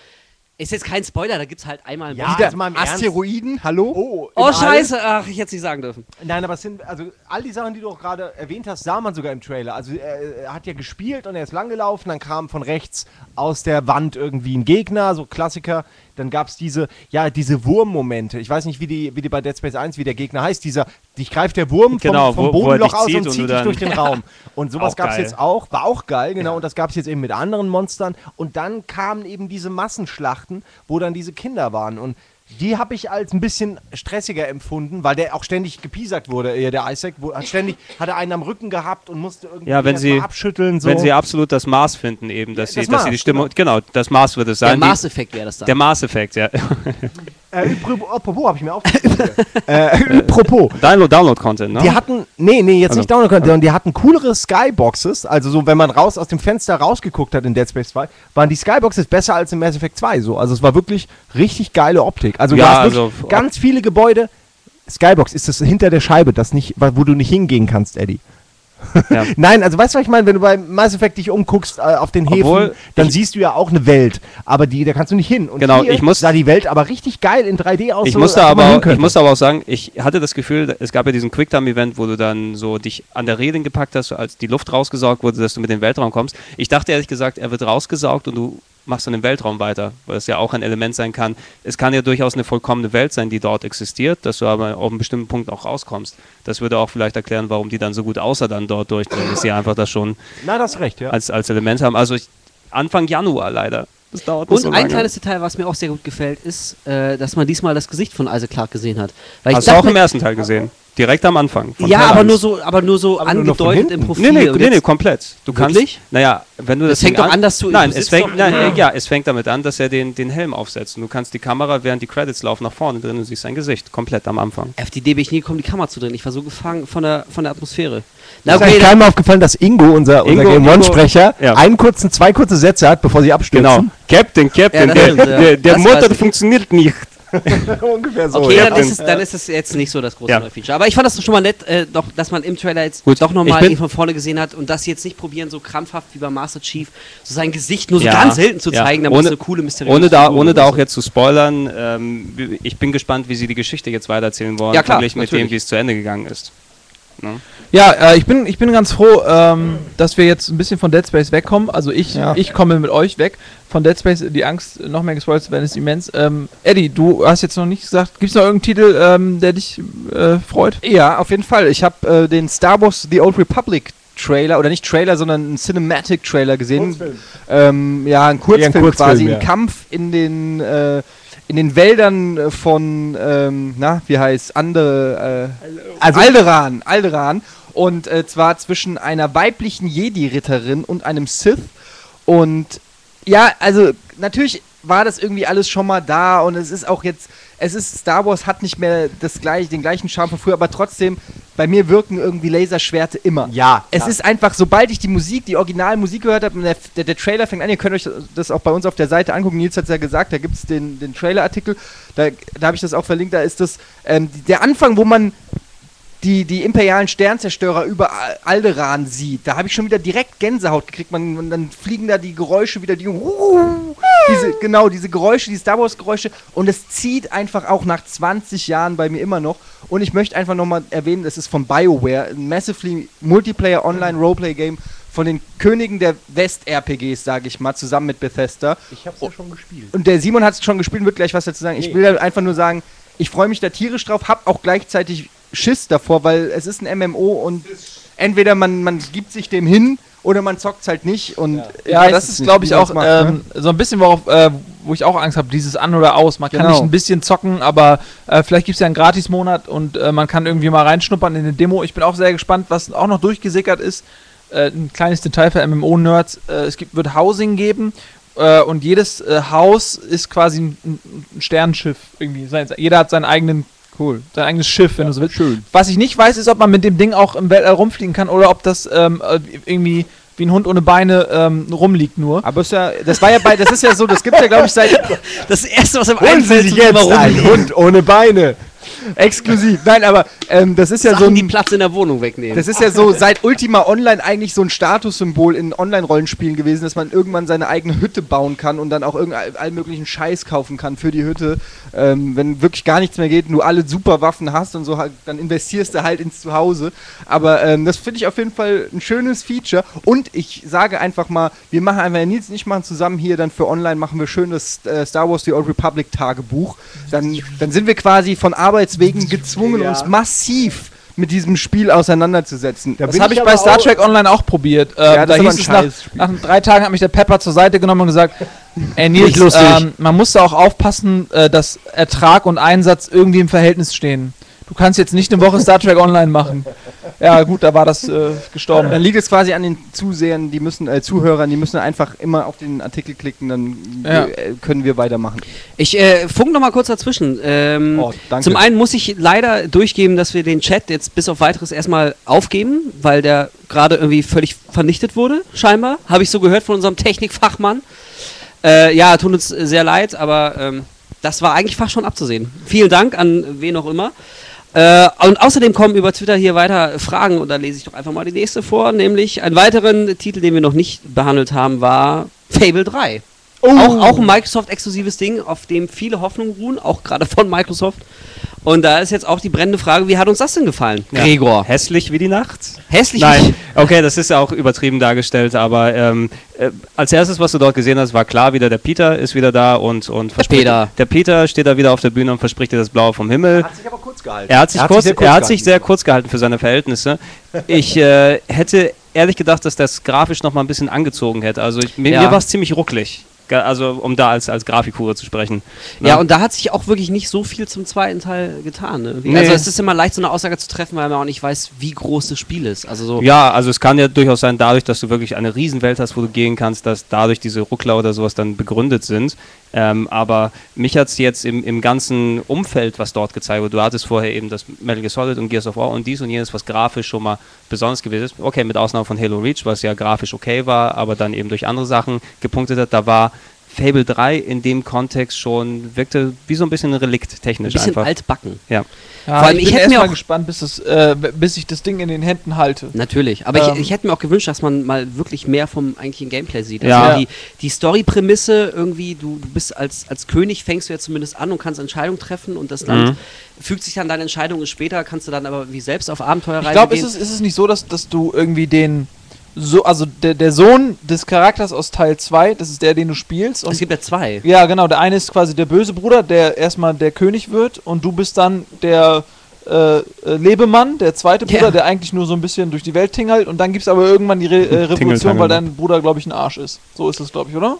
Ist jetzt kein Spoiler, da gibt es halt einmal Ja, also mal im Ernst. Asteroiden, hallo? Oh, Oh, scheiße, ach, ich hätte es nicht sagen dürfen. Nein, aber es sind, also all die Sachen, die du auch gerade erwähnt hast, sah man sogar im Trailer. Also er, er hat ja gespielt und er ist langgelaufen, dann kam von rechts aus der Wand irgendwie ein Gegner, so Klassiker. Dann gab es diese, ja, diese Wurmmomente. Ich weiß nicht, wie die, wie die bei Dead Space 1, wie der Gegner heißt. Dieser, dich greift der Wurm Genau, vom, vom wo- wo er Bodenloch aus zieht und und zieht du dich durch den Raum. Und sowas gab es jetzt auch, war auch geil, genau. Und das gab es jetzt eben mit anderen Monstern. Und dann kamen eben diese Massenschlachten, wo dann diese Kinder waren. Und die habe ich als ein bisschen stressiger empfunden, weil der auch ständig gepiesackt wurde, äh, der Isaac. Wo, hat ständig hat er einen am Rücken gehabt und musste irgendwie Ja, wenn sie- abschütteln. So. Wenn sie absolut das Maß finden, eben, dass, Ja, sie, das dass sie die Maß, Stimmung, genau. das Maß wird es Der sein. Maßeffekt wäre das dann. der Maßeffekt, ja. äh, apropos, habe ich mir aufgeschrieben. äh, apropos. Download, Download-Content, ne? Die hatten, nee, nee, jetzt Also- nicht Download, sondern die hatten coolere Skyboxes. Also so, wenn man raus aus dem Fenster rausgeguckt hat in Dead Space 2, waren die Skyboxes besser als in Mass Effect 2. So. Also es war wirklich richtig geile Optik. Also du Ja, also- ganz viele Gebäude. Skybox ist das hinter der Scheibe, das nicht, wo du nicht hingehen kannst, Eddie. Ja. Nein, also weißt du, was ich meine? Wenn du bei Mass Effect dich umguckst äh, auf den Häfen, Obwohl, dann ich- siehst du ja auch eine Welt, aber die, da kannst du nicht hin. Und Genau, ich muss- sah die Welt aber richtig geil in 3D aus. Ich so, musste, aber, ich könnte. musste aber auch sagen, ich hatte das Gefühl, es gab ja diesen Quicktime-Event, wo du dann so dich an der Reling gepackt hast, als die Luft rausgesaugt wurde, dass du mit dem Weltraum kommst. Ich dachte ehrlich gesagt, er wird rausgesaugt und du machst dann im Weltraum weiter, weil es ja auch ein Element sein kann. Es kann ja durchaus eine vollkommene Welt sein, die dort existiert, dass du aber auf einem bestimmten Punkt auch rauskommst. Das würde auch vielleicht erklären, warum die dann so gut außer dann dort durchdringen, dass sie einfach das schon Na, das ist recht, ja. als, als Element haben. Also ich, Anfang Januar leider. Das dauert Und so ein lange. kleines Detail, was mir auch sehr gut gefällt, ist, äh, dass man diesmal das Gesicht von Isaac Clarke gesehen hat. Weil Hast ich du auch im ersten Teil gesehen? Direkt am Anfang. von ja, Teil aber eins. nur so, aber nur so Aber nur angedeutet hinten? im Profil. Nee, nee, nee, nee, komplett. Du kannst. Wirklich? Naja, wenn du das. Das fängt Ding doch an, dass du- Nein, du es fängt, doch- nein, Ja. ja, es fängt damit an, dass er den, den Helm aufsetzt. Und du kannst die Kamera, während die Credits laufen, nach vorne drin und siehst sein Gesicht. Komplett am Anfang. Auf die Idee bin ich nie gekommen, die Kamera zu drehen. Ich war so gefangen von der, von der Atmosphäre. Na ist okay, keinem aufgefallen, dass Ingo, unser, unser Ingo- Game One-Sprecher, ja. einen kurzen, zwei kurze Sätze hat, bevor sie abstürzen. Genau. Captain, Captain, Ja, der, stimmt, ja. der, der Motor funktioniert nicht. Ungefähr so. okay ja. dann, ist es, dann ist es jetzt nicht so das große Ja. neue Feature. Aber ich fand das schon mal nett, äh, doch, dass man im Trailer jetzt Gut, doch nochmal ihn von vorne gesehen hat und das jetzt nicht probieren, so krampfhaft wie bei Master Chief, so sein Gesicht nur so Ja, ganz selten zu ja. zeigen, damit es Ohne- eine coole mysteriöse Ohne da, ohne da auch jetzt zu spoilern, ähm, ich bin gespannt, wie sie die Geschichte jetzt weitererzählen wollen, Ja, klar, verglichen mit dem, wie es zu Ende gegangen ist. Ne? Ja, äh, ich, bin, ich bin ganz froh, ähm, dass wir jetzt ein bisschen von Dead Space wegkommen. Also ich, Ja. ich komme mit euch weg. Von Dead Space, die Angst, noch mehr gespoilt zu werden, ist immens. Ähm, Eddie, du hast jetzt noch nicht gesagt, gibt es noch irgendeinen Titel, ähm, der dich äh, freut? Ja, auf jeden Fall. Ich habe äh, den Star Wars The Old Republic Trailer, oder nicht Trailer, sondern einen Cinematic Trailer gesehen. Ähm, ja, ein Kurzfilm, Kurzfilm, quasi. ja. Ein Kampf in den, äh, in den Wäldern äh, von, ähm, na, wie heißt, andere, äh, Also- Alderan, Alderan. Und äh, zwar zwischen einer weiblichen Jedi-Ritterin und einem Sith. Und ja, also natürlich war das irgendwie alles schon mal da und es ist auch jetzt, es ist, Star Wars hat nicht mehr das gleich, den gleichen Charme von früher, aber trotzdem, bei mir wirken irgendwie Laserschwerte immer. Ja, Es klar. ist einfach, sobald ich die Musik, die Originalmusik gehört habe, und der, der, der Trailer fängt an, ihr könnt euch das auch bei uns auf der Seite angucken, Nils hat es ja gesagt, da gibt es den, den Trailer-Artikel, da, da habe ich das auch verlinkt, da ist das ähm, der Anfang, wo man die, die imperialen Sternzerstörer über Al- Alderaan sieht, da habe ich schon wieder direkt Gänsehaut gekriegt. Man, und dann fliegen da die Geräusche wieder, die diese, genau, diese Geräusche, die Star Wars Geräusche und es zieht einfach auch nach 20 Jahren bei mir immer noch. Und ich möchte einfach nochmal erwähnen, es ist von BioWare, ein massively Multiplayer Online Roleplay Game von den Königen der West-RPGs, sage ich mal, zusammen mit Bethesda. Ich hab's ja schon gespielt. Und der Simon hat es schon gespielt, wird gleich was dazu sagen. Ich Nee. will halt einfach nur sagen, ich freue mich da tierisch drauf, hab auch gleichzeitig Schiss davor, weil es ist ein MMO und entweder man, man gibt sich dem hin oder man zockt halt nicht. Und Ja, weiß das ist, glaube ich, auch macht, ne? ähm, so ein bisschen, worauf, äh, wo ich auch Angst habe, dieses An oder Aus. Man kann Genau. nicht ein bisschen zocken, aber äh, vielleicht gibt es ja einen Gratis-Monat und äh, man kann irgendwie mal reinschnuppern in eine Demo. Ich bin auch sehr gespannt, was auch noch durchgesickert ist. Äh, ein kleines Detail für MMO-Nerds. Äh, es gibt, wird Housing geben äh, und jedes äh, Haus ist quasi ein, ein Sternenschiff. Irgendwie. Jeder hat seinen eigenen Cool. Sein eigenes Schiff, wenn du so willst. Schön. Was ich nicht weiß, ist, ob man mit dem Ding auch im Weltall rumfliegen kann oder ob das ähm, äh, irgendwie wie ein Hund ohne Beine ähm, rumliegt nur. Aber ist ja, das war ja bei, das ist ja so, das gibt ja glaube ich seit Das erste, was im Holen Sie sich jetzt einen Hund ohne Beine. Exklusiv. Nein, aber ähm, das ist ja so Sachen, die ein, Platz in der Wohnung wegnehmen. das ist ja so seit Ultima Online eigentlich so ein Statussymbol in Online-Rollenspielen gewesen, dass man irgendwann seine eigene Hütte bauen kann und dann auch irgendeinen all möglichen Scheiß kaufen kann für die Hütte. Ähm, wenn wirklich gar nichts mehr geht und du alle super Waffen hast und so, halt, dann investierst du halt ins Zuhause. Aber ähm, das finde ich auf jeden Fall ein schönes Feature. Und ich sage einfach mal, wir machen einfach, Nils und ich machen zusammen hier dann für online, machen wir schön das äh, Star Wars The Old Republic Tagebuch. Dann, dann sind wir quasi von Arbeitswegen gezwungen, Ja. uns massiv mit diesem Spiel auseinanderzusetzen. Da Das habe ich aber bei Star Trek Online auch probiert. Ähm, Ja, das da hieß ein es nach, nach drei Tagen hat mich der Pepper zur Seite genommen und gesagt, ey Nils, ähm, man muss da auch aufpassen, äh, dass Ertrag und Einsatz irgendwie im Verhältnis stehen. Du kannst jetzt nicht eine Woche Star Trek Online machen. Ja gut, da war das äh, gestorben. Dann liegt es quasi an den Zusehern, die müssen, äh, Zuhörern, die müssen einfach immer auf den Artikel klicken, dann Ja. äh, können wir weitermachen. Ich äh, funk noch mal kurz dazwischen. Ähm, Oh, danke. Zum einen muss ich leider durchgeben, dass wir den Chat jetzt bis auf weiteres erstmal aufgeben, weil der gerade irgendwie völlig vernichtet wurde, scheinbar. Habe ich so gehört von unserem Technikfachmann. Äh, ja, tut uns sehr leid, aber ähm, das war eigentlich fast schon abzusehen. Vielen Dank an wen auch immer. Äh, und außerdem kommen über Twitter hier weiter Fragen und da lese ich doch einfach mal die nächste vor, nämlich einen weiteren Titel, den wir noch nicht behandelt haben, war Fable 3. Auch, auch ein Microsoft-exklusives Ding, auf dem viele Hoffnungen ruhen, auch gerade von Microsoft. Und da ist jetzt auch die brennende Frage, wie hat uns das denn gefallen? Ja. Gregor. Hässlich wie die Nacht? Hässlich? Nein, okay, das ist ja auch übertrieben dargestellt, aber ähm, äh, als erstes, was du dort gesehen hast, war klar, wieder der Peter ist wieder da und, und verspricht- Peter. Der Peter steht da wieder auf der Bühne und verspricht dir das Blaue vom Himmel. Hat sich aber kurz gehalten. Er hat sich, kurz, sehr er hat sich sehr kurz gehalten für seine Verhältnisse. Ich äh, hätte ehrlich gedacht, dass das grafisch noch mal ein bisschen angezogen hätte. Also ich, mir, Ja. mir war es ziemlich ruckelig. Also um da als, als Grafikhure zu sprechen. Ja, Ne? und da hat sich auch wirklich nicht so viel zum zweiten Teil getan. Ne? Nee. Also es ist immer leicht, so eine Aussage zu treffen, weil man auch nicht weiß, wie groß das Spiel ist. Also so. Ja, also es kann ja durchaus sein, dadurch, dass du wirklich eine Riesenwelt hast, wo du gehen kannst, dass dadurch diese Ruckler oder sowas dann begründet sind. Ähm, aber mich hat es jetzt im, im ganzen Umfeld, was dort gezeigt wurde, du hattest vorher eben das Metal Gear Solid und Gears of War und dies und jenes, was grafisch schon mal besonders gewesen ist. Okay, mit Ausnahme von Halo Reach, was ja grafisch okay war, aber dann eben durch andere Sachen gepunktet hat, da war Fable 3 in dem Kontext schon, wirkte wie so ein bisschen ein Relikt Ein technisch bisschen einfach. altbacken. Ja. Ja, Vor allem, ich ich bin hätte mir erstmal auch- gespannt, bis, es, äh, bis ich das Ding in den Händen halte. Natürlich, aber Ähm. ich, ich hätte mir auch gewünscht, dass man mal wirklich mehr vom eigentlichen Gameplay sieht. Also Ja. die, die Story-Prämisse irgendwie, du, du bist als, als König, fängst du ja zumindest an und kannst Entscheidungen treffen und das Land Mhm. fügt sich dann deine Entscheidungen später, kannst du dann aber wie selbst auf Abenteuerreise Ich glaube, gehen. ist es, ist es nicht so, dass, dass du irgendwie den. So, also der, der Sohn des Charakters aus Teil 2, das ist der, den du spielst. Und es gibt ja zwei. ja, genau, der eine ist quasi der böse Bruder, der erstmal der König wird und du bist dann der äh, äh, Lebemann, der zweite Bruder, Ja. der eigentlich nur so ein bisschen durch die Welt tingelt und dann gibt es aber irgendwann die Re äh, Revolution, weil dein Bruder, glaube ich, ein Arsch ist. So ist es, glaube ich, oder?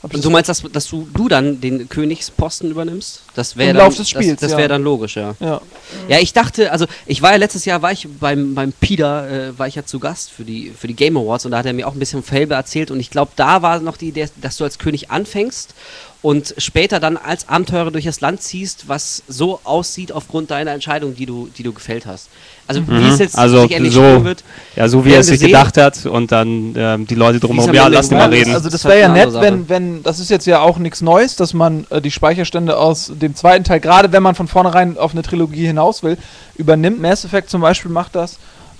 Und du meinst, dass, dass du, du dann den Königsposten übernimmst? Das wäre dann, Lauf des Spiels, Das, das wäre dann logisch, ja. ja. Ja, ich dachte, also ich war ja letztes Jahr, war ich beim, beim Peter, äh, war ich ja zu Gast für die, für die Game Awards und da hat er mir auch ein bisschen Fable erzählt und ich glaube, da war noch die Idee, dass du als König anfängst und später dann als Abenteurer durch das Land ziehst, was so aussieht aufgrund deiner Entscheidung, die du, die du gefällt hast. Also wie es jetzt Also sich endlich so- spielen wird. Ja, so wie er es sich gesehen- gedacht hat und dann ähm, die Leute drumherum, ja, lass die mal reden. Also das ist halt wäre ja eine nett, wenn, wenn, das ist jetzt ja auch nichts Neues, dass man äh, die Speicherstände aus dem zweiten Teil, gerade wenn man von vornherein auf eine Trilogie hinaus will, übernimmt. Mass Effect zum Beispiel macht das,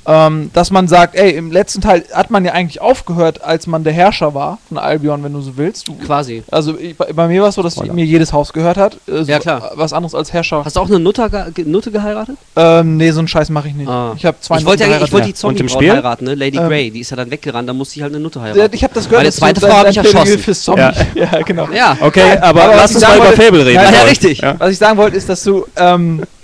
ähm, dass man sagt, ey, im letzten Teil hat man ja eigentlich aufgehört, als man der Herrscher war von Albion, wenn du so willst. Du, Quasi. also ich, bei, bei mir war es so, dass Voilà. mir jedes Haus gehört hat. Äh, so, Ja, klar. äh, Was anderes als Herrscher. Hast du auch eine Nutte, ge Nutte geheiratet? Ähm, nee, so einen Scheiß mache ich nicht. Ah. Ich habe zwei ich wollte ich wollte die Zombie-Braut Spiel? heiraten, ne? Lady Ähm, Grey, die ist ja dann weggerannt, da musste ich halt eine Nutte Ja, heiraten. Ich habe das gehört. Meine zweite Frau hab dein ich erschossen. fürs Zombie. Ja. genau. Ja. Okay, aber Aber lass uns mal über Fable reden. Ja, ja, richtig. Ja. Was ich sagen wollte, ist, dass du ähm, äh,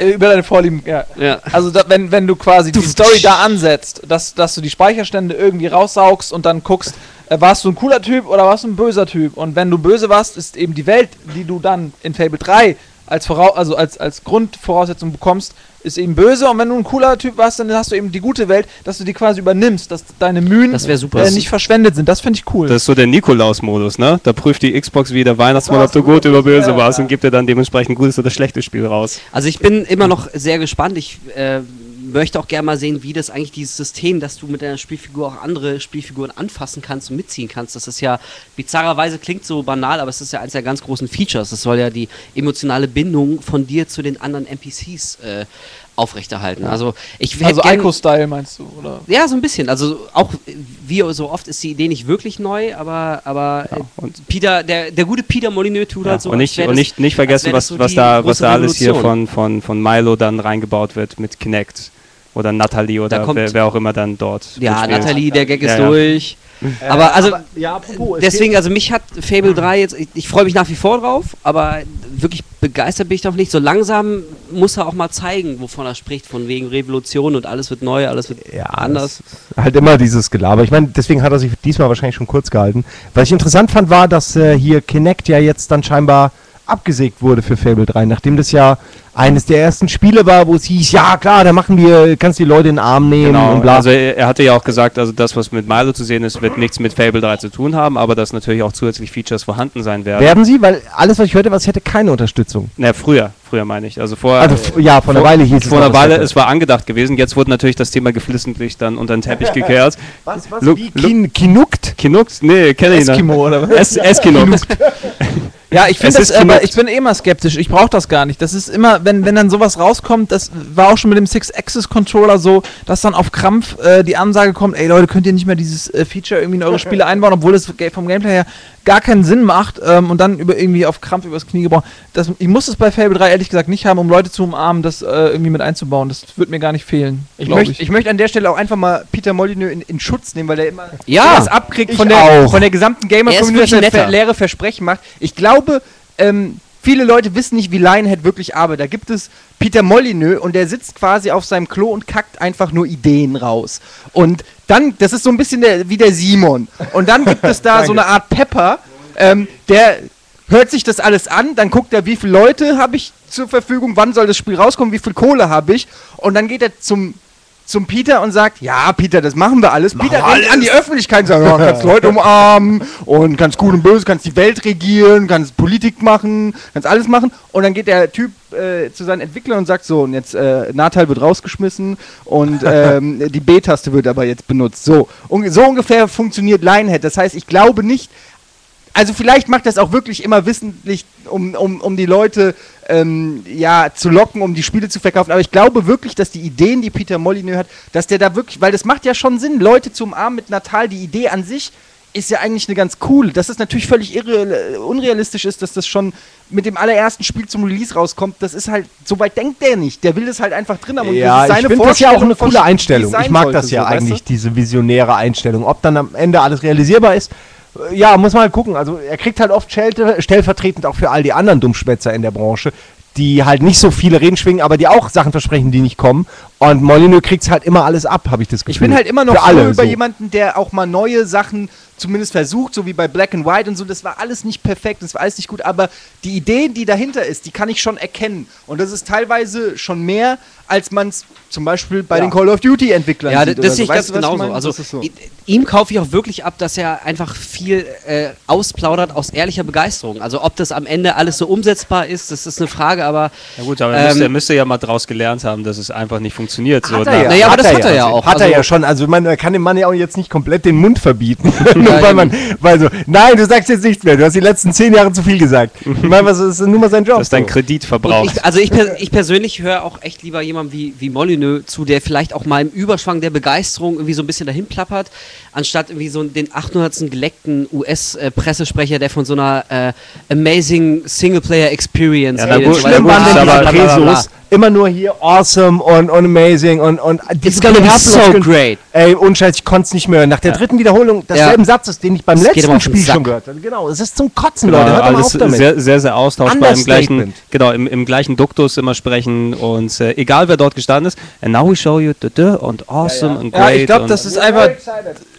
über deine Vorlieben, ja, Ja. Also da, wenn, wenn du quasi die Story da ansetzt, dass, dass du die Speicherstände irgendwie raussaugst und dann guckst, äh, warst du ein cooler Typ oder warst du ein böser Typ? Und wenn du böse warst, ist eben die Welt, die du dann in Fable 3 als, Vorau also als, als Grundvoraussetzung bekommst, ist eben böse. Und wenn du ein cooler Typ warst, dann hast du eben die gute Welt, dass du die quasi übernimmst, dass deine Mühen Das wär super. äh, nicht verschwendet sind. Das finde ich cool. Das ist so der Nikolaus-Modus, ne? Da prüft die Xbox wie der Weihnachtsmann, ob du gut oder böse warst und gibt dir dann dementsprechend gutes oder schlechtes Spiel raus. Also ich bin immer noch sehr gespannt. Ich äh, möchte auch gerne mal sehen, wie das eigentlich dieses System, dass du mit deiner Spielfigur auch andere Spielfiguren anfassen kannst und mitziehen kannst. Das ist ja bizarrerweise klingt so banal, aber es ist ja eines der ganz großen Features. Das soll ja die emotionale Bindung von dir zu den anderen NPCs äh, aufrechterhalten. Also ich also Ico-Style meinst du, oder? Ja, so ein bisschen. Also auch wie so oft ist die Idee nicht wirklich neu, aber, aber äh, und- Peter, der, der gute Peter Molyneux tut Ja, halt so. und nicht, und das- nicht, nicht vergessen, was, so was, da, was da alles hier Revolution. von, von, von Milo dann reingebaut wird mit Kinect. Oder Natalie Da oder kommt- wer, wer auch immer dann dort. Ja. Nathalie, der Gag ist Ja, ja. durch. Aber also ja, apropos, es deswegen, also mich hat Fable 3 jetzt, ich, ich freue mich nach wie vor drauf, aber wirklich begeistert bin ich doch nicht. So langsam muss er auch mal zeigen, wovon er spricht, von wegen Revolution und alles wird neu, alles wird Ja, anders. Halt immer dieses Gelaber. Ich meine, deswegen hat er sich diesmal wahrscheinlich schon kurz gehalten. Was ich interessant fand, war, dass äh, hier Kinect ja jetzt dann scheinbar abgesägt wurde für Fable 3, nachdem das ja eines der ersten Spiele war, wo es hieß, ja klar, da machen wir, kannst die Leute in den Arm nehmen Genau, und bla. also er, hatte ja auch gesagt, also das, was mit Milo zu sehen ist, wird nichts mit Fable 3 zu tun haben, aber dass natürlich auch zusätzlich Features vorhanden sein werden. Werden sie? Weil alles, was ich hörte, was hätte keine Unterstützung. Na, früher, früher meine ich. Also vorher. Also ja, vor einer Weile hieß es Vor einer Weile, es war angedacht gewesen, jetzt wurde natürlich das Thema geflissentlich dann unter den Teppich gekehrt. Was, was? Look- Wie Kin Kinukt? Kinukt? Nee, kenne ich nicht. Eskimo oder was? Es, Eskinukt. Ja, ich finde das, aber ich bin eh immer skeptisch. Ich brauche das gar nicht. Das ist immer, wenn, wenn dann sowas rauskommt, das war auch schon mit dem Six-Axis-Controller so, dass dann auf Krampf äh, die Ansage kommt, ey Leute, könnt ihr nicht mehr dieses äh, Feature irgendwie in eure Spiele einbauen, obwohl es vom Gameplay her gar keinen Sinn macht ähm, und dann über irgendwie auf Krampf übers Knie gebrochen. Das, ich muss es bei Fable 3 ehrlich gesagt nicht haben, um Leute zu umarmen, das äh, irgendwie mit einzubauen. Das wird mir gar nicht fehlen. Ich möchte ich. möcht an der Stelle auch einfach mal Peter Molyneux in, in Schutz nehmen, weil er immer Ja. was abkriegt Ich von der, auch. von der gesamten Er er netter. ver leere Versprechen macht. Ich glaube, ähm, viele Leute wissen nicht, wie Lionhead wirklich arbeitet. Da gibt es Peter Molyneux und der sitzt quasi auf seinem Klo und kackt einfach nur Ideen raus. Und dann, das ist so ein bisschen der, wie der Simon. Und dann gibt es da so eine Art Pepper, ähm, der hört sich das alles an, dann guckt er, wie viele Leute habe ich zur Verfügung, wann soll das Spiel rauskommen, wie viel Kohle habe ich. Und dann geht er zum zum Peter und sagt, ja, Peter, das machen wir alles. Peter rennt an die Öffentlichkeit und sagt, ja, kannst Leute umarmen und kannst gut und böse, kannst die Welt regieren, kannst Politik machen, kannst alles machen. Und dann geht der Typ äh, zu seinen Entwicklern und sagt so, und jetzt äh, Natal wird rausgeschmissen und ähm, die B-Taste wird aber jetzt benutzt. So, Un so ungefähr funktioniert Lionhead. Das heißt, ich glaube nicht, also vielleicht macht das auch wirklich immer wissentlich, um, um, um die Leute ähm, ja, zu locken, um die Spiele zu verkaufen. Aber ich glaube wirklich, dass die Ideen, die Peter Molyneux hat, dass der da wirklich, weil das macht ja schon Sinn, Leute zu umarmen mit Natal, die Idee an sich ist ja eigentlich eine ganz coole. Dass es natürlich völlig irre, unrealistisch ist, dass das schon mit dem allerersten Spiel zum Release rauskommt, das ist halt, so weit denkt der nicht. Der will das halt einfach drin haben. Und Ja, ich finde das ja auch eine coole Einstellung. Ich mag das ja so, weißt du? eigentlich, diese visionäre Einstellung. Ob dann am Ende alles realisierbar ist, äh, ja, muss man halt gucken. Also er kriegt halt oft Schelte, stellvertretend auch für all die anderen Dummschwätzer in der Branche, die halt nicht so viele Reden schwingen, aber die auch Sachen versprechen, die nicht kommen. Und Molyneux kriegt halt immer alles ab, habe ich das Gefühl. Ich bin halt immer noch froh alle über so. jemanden, der auch mal neue Sachen zumindest versucht, so wie bei Black and White und so. Das war alles nicht perfekt, das war alles nicht gut, aber die Idee, die dahinter ist, die kann ich schon erkennen. Und das ist teilweise schon mehr, als man es zum Beispiel bei Ja. den Call of Duty-Entwicklern Ja, sieht. das oder sehe so. ich ganz ich genauso. meine? Also Das so. ihm kaufe ich auch wirklich ab, dass er einfach viel äh, ausplaudert aus ehrlicher Begeisterung. Also ob das am Ende alles so umsetzbar ist, das ist eine Frage, aber Ja gut, aber er Ähm, müsste, er müsste ja mal draus gelernt haben, dass es einfach nicht funktioniert. So Hat nach- er ja. Naja, aber das hat er ja auch. Hat er Also- ja schon. Also man kann dem Mann ja auch jetzt nicht komplett den Mund verbieten. Ja, weil man, weil so, nein, du sagst jetzt nichts mehr. Du hast die letzten zehn Jahre zu viel gesagt. Ich meine, was ist nur mal sein Job? dass dein so. Kredit Und verbraucht. ich, also ich, per, ich persönlich höre auch echt lieber jemandem wie, wie Molyneux zu, der vielleicht auch mal im Überschwang der Begeisterung irgendwie so ein bisschen dahin plappert, anstatt irgendwie so den 800. geleckten US-Pressesprecher, der von so einer äh, amazing Singleplayer-Experience Ja, na redet. So. Schlimm gut, waren ist aber-. Prezos immer nur hier awesome und, und amazing und, und It's gonna be so great. Ey, unscheiß, ich konnte es nicht mehr hören. Nach der dritten Wiederholung desselben Satzes, den ich beim Das letzten Spiel schon gehört habe. Genau, es ist zum Kotzen, Genau, Leute. Hört mal alles auf damit. sehr, sehr, sehr austauschbar im gleichen, genau, im, im gleichen Duktus immer sprechen und äh, egal wer dort gestanden ist. And now we show you the, the und awesome and Ja, great. ich glaube, und- das ist einfach.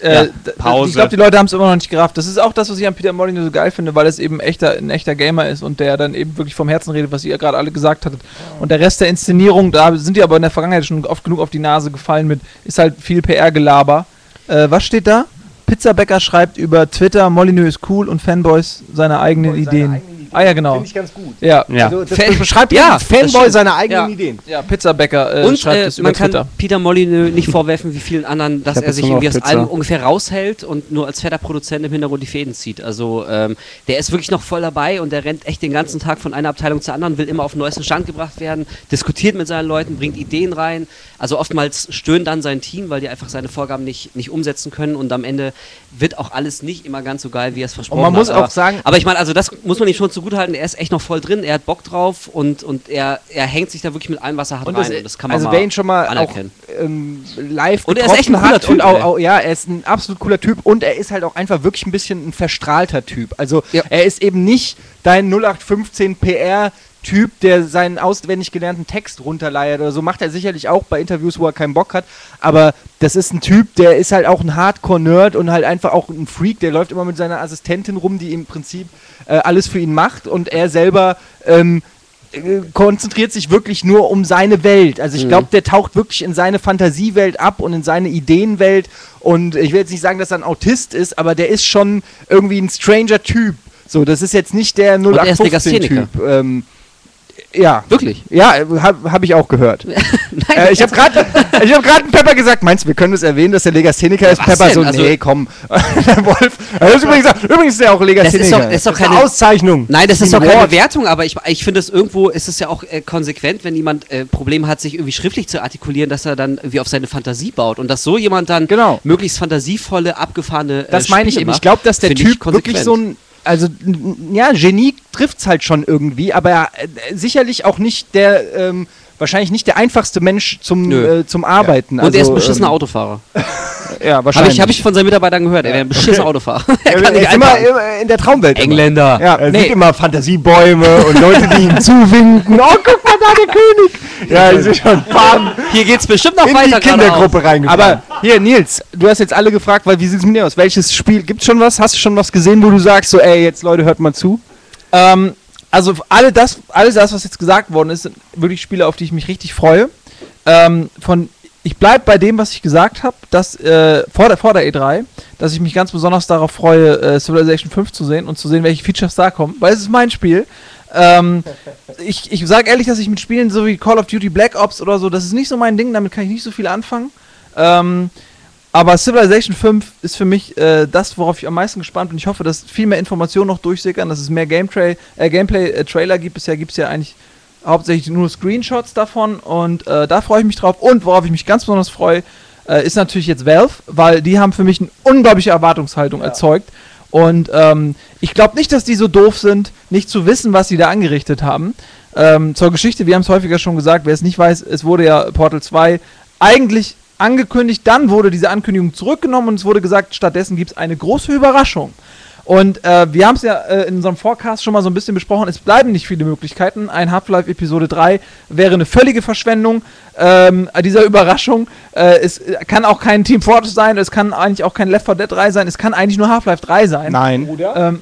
Äh, Ja, Pause. Ich glaube, die Leute haben es immer noch nicht gerafft. Das ist auch das, was ich an Peter Molyneux so geil finde, weil es eben echter, ein echter Gamer ist und der dann eben wirklich vom Herzen redet, was ihr gerade alle gesagt hattet. Und der Rest der Inszenierung, da sind die aber in der Vergangenheit schon oft genug auf die Nase gefallen mit, ist halt viel PR-Gelaber. Äh, was steht da? Pizzabäcker schreibt über Twitter, Molyneux ist cool und Fanboys seine eigenen Ideen. Ah ja, genau. Finde ich ganz gut. Ja. ja. Also, das Fan- beschreibt Ja, Fanboy seine eigenen Ja. Ideen. Ja, Pizzabäcker äh, Und schreibt äh, es über man kann Twitter. Peter Molyneux nicht vorwerfen, wie vielen anderen, dass er sich irgendwie das Pizza. Album ungefähr raushält und nur als fetter Produzent im Hintergrund die Fäden zieht. Also ähm, der ist wirklich noch voll dabei und der rennt echt den ganzen Tag von einer Abteilung zur anderen, will immer auf den neuesten Stand gebracht werden, diskutiert mit seinen Leuten, bringt Ideen rein. Also oftmals stöhnt dann sein Team, weil die einfach seine Vorgaben nicht, nicht umsetzen können und am Ende wird auch alles nicht immer ganz so geil, wie er es versprochen man hat. muss aber, auch sagen- aber ich meine, also das muss man ihm schon zugutehalten, er ist echt noch voll drin, er hat Bock drauf und, und er, er hängt sich da wirklich mit allem, was er hat, Und rein. das, und das kann man also wer ihn schon mal auch anerkennen. ähm, live Und er ist echt ein cooler hat Typ, auch, auch, ja, er ist ein absolut cooler Typ und er ist halt auch einfach wirklich ein bisschen ein verstrahlter Typ. Also Ja. er ist eben nicht dein 0815 PR Typ, der seinen auswendig gelernten Text runterleiert oder so, macht er sicherlich auch bei Interviews, wo er keinen Bock hat, aber das ist ein Typ, der ist halt auch ein Hardcore-Nerd und halt einfach auch ein Freak, der läuft immer mit seiner Assistentin rum, die im Prinzip äh, alles für ihn macht und er selber ähm, äh, konzentriert sich wirklich nur um seine Welt. Also ich glaube, der taucht wirklich in seine Fantasiewelt ab und in seine Ideenwelt. Und ich will jetzt nicht sagen, dass er ein Autist ist, aber der ist schon irgendwie ein stranger Typ. So, das ist jetzt nicht der er ist 0815-Typ. Ähm, ja. Wirklich? Ja, habe hab ich auch gehört. Nein, äh, ich habe gerade hab grad Pepper gesagt, meinst du, wir können das erwähnen, dass der Legastheniker ist? Was Pepper denn? so, Also- nee, komm. der Wolf. Ist übrigens, übrigens ist er auch das ist Legastheniker. doch, das ist doch Eine keine. Auszeichnung. Nein, das ist doch keine. Wertung, aber ich, ich finde es irgendwo, ist es ja auch äh, konsequent, wenn jemand äh, Probleme hat, sich irgendwie schriftlich zu artikulieren, dass er dann irgendwie auf seine Fantasie baut und dass so jemand dann Genau. möglichst fantasievolle, abgefahrene. Äh, Das meine ich eben. Ich glaube, dass der Typ wirklich so ein. Also, ja, Genie trifft es halt schon irgendwie, aber er, äh, sicherlich auch nicht der. Ähm, wahrscheinlich nicht der einfachste Mensch zum, äh, zum Arbeiten. Und er ist ein also, beschissener ähm, Autofahrer. Ja, Habe wahrscheinlich. ich, hab ich von seinen Mitarbeitern gehört. Er wäre ein beschissener Autofahrer. er kann Er nicht ist immer, immer in der Traumwelt. immer. Engländer. ja, Er nee, sieht immer Fantasiebäume und Leute, die ihm zuwinken. Oh, guck mal da, der König. Ja, die sind schon bam, Hier geht's bestimmt noch in weiter die Kindergruppe reingefahren. aber hier, Nils, du hast jetzt alle gefragt, weil wie sieht es mit dir aus? Welches Spiel, gibt's schon was? Hast du schon was gesehen, wo du sagst, so, ey, jetzt Leute, hört mal zu? Ähm, also alle das, alles das, was jetzt gesagt worden ist, sind wirklich Spiele, auf die ich mich richtig freue. Ähm, von, ich bleibe bei dem, was ich gesagt habe, dass äh, vor, der, vor der E3, dass ich mich ganz besonders darauf freue, äh, Civilization 5 zu sehen und zu sehen, welche Features da kommen, weil es ist mein Spiel. Ähm, ich ich sage ehrlich, dass ich mit Spielen so wie Call of Duty Black Ops oder so, das ist nicht so mein Ding, damit kann ich nicht so viel anfangen. Ähm, aber Civilization 5 ist für mich äh, das, worauf ich am meisten gespannt bin. Ich hoffe, dass viel mehr Informationen noch durchsickern, dass es mehr Gameplay, äh, Gameplay-Trailer gibt. Bisher gibt es ja eigentlich hauptsächlich nur Screenshots davon und äh, da freue ich mich drauf. Und worauf ich mich ganz besonders freue, äh, ist natürlich jetzt Valve, weil die haben für mich eine unglaubliche Erwartungshaltung erzeugt. Und ähm, ich glaube nicht, dass die so doof sind, nicht zu wissen, was sie da angerichtet haben. Ähm, zur Geschichte, wir haben es häufiger schon gesagt, wer es nicht weiß, es wurde ja Portal 2 eigentlich angekündigt, dann wurde diese Ankündigung zurückgenommen und es wurde gesagt, stattdessen gibt es eine große Überraschung. Und äh, wir haben es ja äh, in unserem Forecast schon mal so ein bisschen besprochen. Es bleiben nicht viele Möglichkeiten. Ein Half-Life Episode 3 wäre eine völlige Verschwendung ähm, dieser Überraschung. Äh, es kann auch kein Team Fortress sein, es kann eigentlich auch kein Left 4 Dead 3 sein, es kann eigentlich nur Half-Life 3 sein. Nein. Ähm,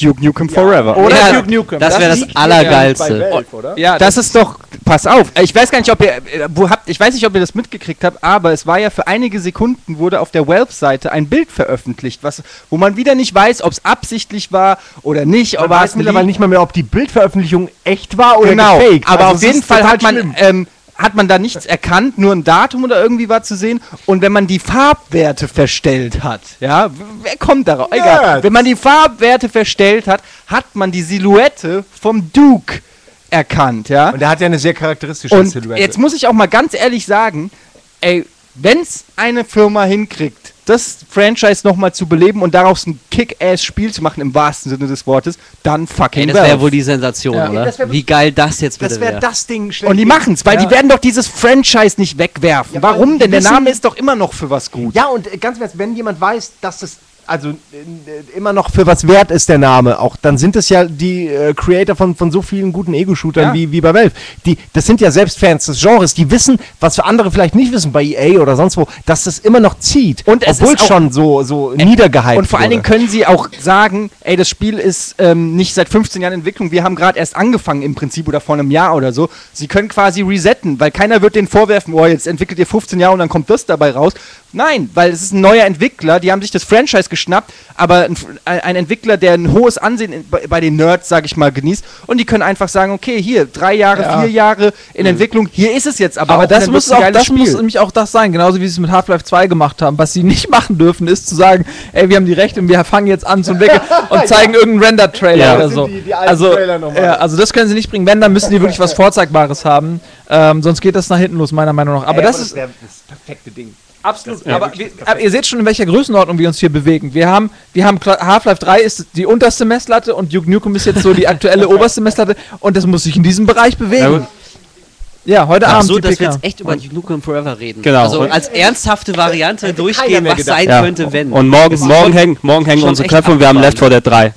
Duke Nukem Forever. oder Ja, Duke Nukem. das wäre das liegt hier Allergeilste. bei Valve, oder? ja, Das ist doch, pass auf, ich weiß gar nicht, ob ihr, äh, wo habt, ich weiß nicht, ob ihr das mitgekriegt habt, aber es war ja für einige Sekunden wurde auf der Valve-Seite ein Bild veröffentlicht, was, wo man wieder nicht weiß, ob es absichtlich war oder nicht. Man weiß mittlerweile nicht mal mehr, ob die Bildveröffentlichung echt war oder genau, gefaked. aber Also auf jeden Fall hat man, ähm, hat man da nichts erkannt, nur ein Datum oder irgendwie war zu sehen. Und wenn man die Farbwerte verstellt hat, ja, wer kommt darauf? Egal. Nerds. Wenn man die Farbwerte verstellt hat, hat man die Silhouette vom Duke erkannt, ja. Und der hat ja eine sehr charakteristische Und Silhouette. jetzt muss ich auch mal ganz ehrlich sagen, ey, wenn's eine Firma hinkriegt, das Franchise nochmal zu beleben und daraus ein Kick-Ass-Spiel zu machen, im wahrsten Sinne des Wortes, dann fucking Ey, das wäre wohl die Sensation, Ja. oder? Das wär- Wie geil das jetzt bitte das wäre wäre. das Ding. Und die machen's, weil Ja. die werden doch dieses Franchise nicht wegwerfen. Ja, Warum denn? Der Name ist doch immer noch für was gut. Ja, und äh, ganz im Ernst, wenn jemand weiß, dass es also äh, äh, immer noch für was wert ist, der Name auch, dann sind es ja die äh, Creator von, von so vielen guten Ego-Shootern Ja. wie, wie bei Valve. Die, das sind ja selbst Fans des Genres, die wissen, was für andere vielleicht nicht wissen, bei EA oder sonst wo, dass das immer noch zieht. Und es obwohl ist schon so, so niedergehypt Und vor allen Dingen wurde. können sie auch sagen, ey, das Spiel ist ähm, nicht seit 15 Jahren Entwicklung, wir haben gerade erst angefangen im Prinzip oder vor einem Jahr oder so. Sie können quasi resetten, weil keiner wird denen vorwerfen, oh, jetzt entwickelt ihr 15 Jahre und dann kommt das dabei raus. Nein, weil es ist ein neuer Entwickler, die haben sich das Franchise geschnappt, aber ein, ein Entwickler, der ein hohes Ansehen bei, bei den Nerds, sag ich mal, genießt und die können einfach sagen, okay, hier, drei Jahre, Ja. vier Jahre in Entwicklung, hier ist es jetzt aber, Aber das muss, auch, das muss nämlich auch das sein, genauso wie sie es mit Half-Life 2 gemacht haben. Was sie nicht machen dürfen, ist zu sagen, ey, wir haben die Rechte und wir fangen jetzt an zu entwickeln und zeigen irgendeinen Render-Trailer Ja. oder Das so. die- die also, ja, also das können sie nicht bringen. Wenn, dann müssen die wirklich was Vorzeigbares haben. Ähm, sonst geht das nach hinten los, meiner Meinung nach. Aber Ey, das ist wär das perfekte Ding. Absolut. Aber, wir, aber ihr seht schon, in welcher Größenordnung wir uns hier bewegen. Wir haben, wir haben Half-Life 3 ist die unterste Messlatte und Duke Nukem ist jetzt so die aktuelle oberste Messlatte und das muss sich in diesem Bereich bewegen. Ja, heute Ach Abend so, dass wir PK. jetzt echt über Duke Nukem Forever reden. Genau. Also Und- als ernsthafte Variante keiner durchgehen, mehr was sein Ja. könnte, wenn. Und morgen, morgen schon- hängen, morgen hängen unsere Köpfe und wir haben Left 4 Dead 3.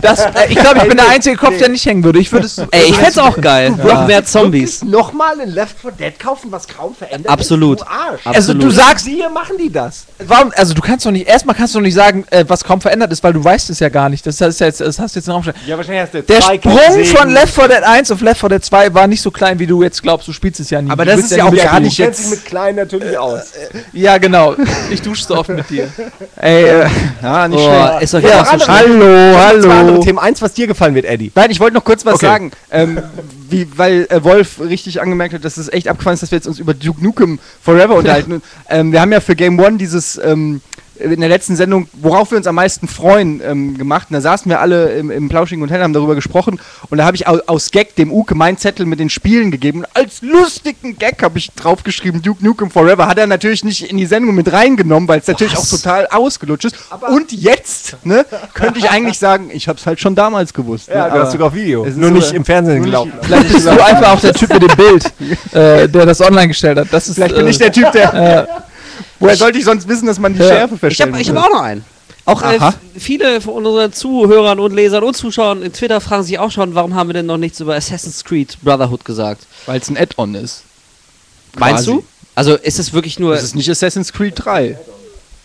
Das, äh, ich glaube, ich bin der einzige Kopf, der nicht hängen würde. Ich würde es. Ey, ich fänd's auch geil. Noch mehr Zombies. Nochmal ein Left 4 Dead kaufen, was kaum verändert Absolut. ist. Du Arsch. Also du sagst, Hier machen die das. warum? Also du kannst doch nicht. Erstmal kannst du doch nicht sagen, äh, was kaum verändert ist, weil du weißt es ja gar nicht. Das ist ja jetzt, das hast du jetzt in den Raum gestellt. Ja, wahrscheinlich hast du Der zwei Sprung von Left 4 Dead 1 auf Left 4 Dead 2 war nicht so klein, wie du jetzt glaubst. Du spielst es ja nie. Aber Du das ist ja auch gar nicht Du jetzt- dich mit klein natürlich aus. Ja, genau. Ich dusche so oft mit dir. Ey, äh, ja, nicht schlecht. Oh, ist doch Ja, ja. Hallo, hallo. Zwei andere Themen. Eins, was dir gefallen wird, Eddie. Nein, ich wollte noch kurz was Okay. sagen, ähm, wie, weil äh, Wolf richtig angemerkt hat, dass es echt abgefahren ist, dass wir jetzt uns über Duke Nukem Forever unterhalten. Und, ähm, wir haben ja für Game One dieses ähm, in der letzten Sendung, worauf wir uns am meisten freuen, ähm, gemacht. Und da saßen wir alle im, im Plauschigen Hotel, haben darüber gesprochen. Und da habe ich aus, aus Gag dem Uke meinen Zettel mit den Spielen gegeben. Und als lustigen Gag habe ich draufgeschrieben, Duke Nukem Forever. Hat er natürlich nicht in die Sendung mit reingenommen, weil es natürlich auch total ausgelutscht ist. Und jetzt, ne, könnte ich eigentlich sagen, ich habe es halt schon damals gewusst. ne, Ja, du aber- hast sogar auf Video. es ist Nur so- nicht im Fernsehen gelaufen. Vielleicht Bist du einfach auch der Typ mit dem Bild, äh, der das online gestellt hat. Das ist, Vielleicht bin äh, ich der Typ, der. Woher sollte ich sonst wissen, dass man die Ja. Schärfe Ich verstellen habe ich hab auch noch einen. Auch äh, viele von unseren Zuhörern und Lesern und Zuschauern in Twitter fragen sich auch schon, warum haben wir denn noch nichts über Assassin's Creed Brotherhood gesagt? Weil es ein Add-on ist. Meinst Quasi. du? Also ist es wirklich nur, Das ist nicht Assassin's Creed 3.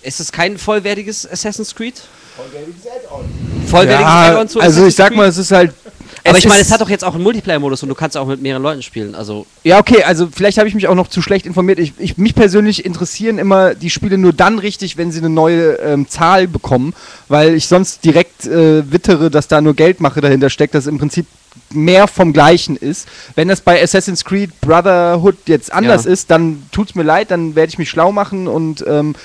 ist es kein vollwertiges Assassin's Creed? Vollwertiges Ja, Add-on zu also ich Assassin's sag Creed? mal, es ist halt. Aber es ich meine, es hat doch jetzt auch einen Multiplayer-Modus und du kannst auch mit mehreren Leuten spielen. Also Ja, okay, also vielleicht habe ich mich auch noch zu schlecht informiert. Ich, ich, mich persönlich interessieren immer die Spiele nur dann richtig, wenn sie eine neue ähm, Zahl bekommen, weil ich sonst direkt äh, wittere, dass da nur Geldmache dahinter steckt, dass im Prinzip mehr vom Gleichen ist. Wenn das bei Assassin's Creed Brotherhood jetzt anders Ja. ist, dann tut's mir leid, dann werde ich mich schlau machen und ähm,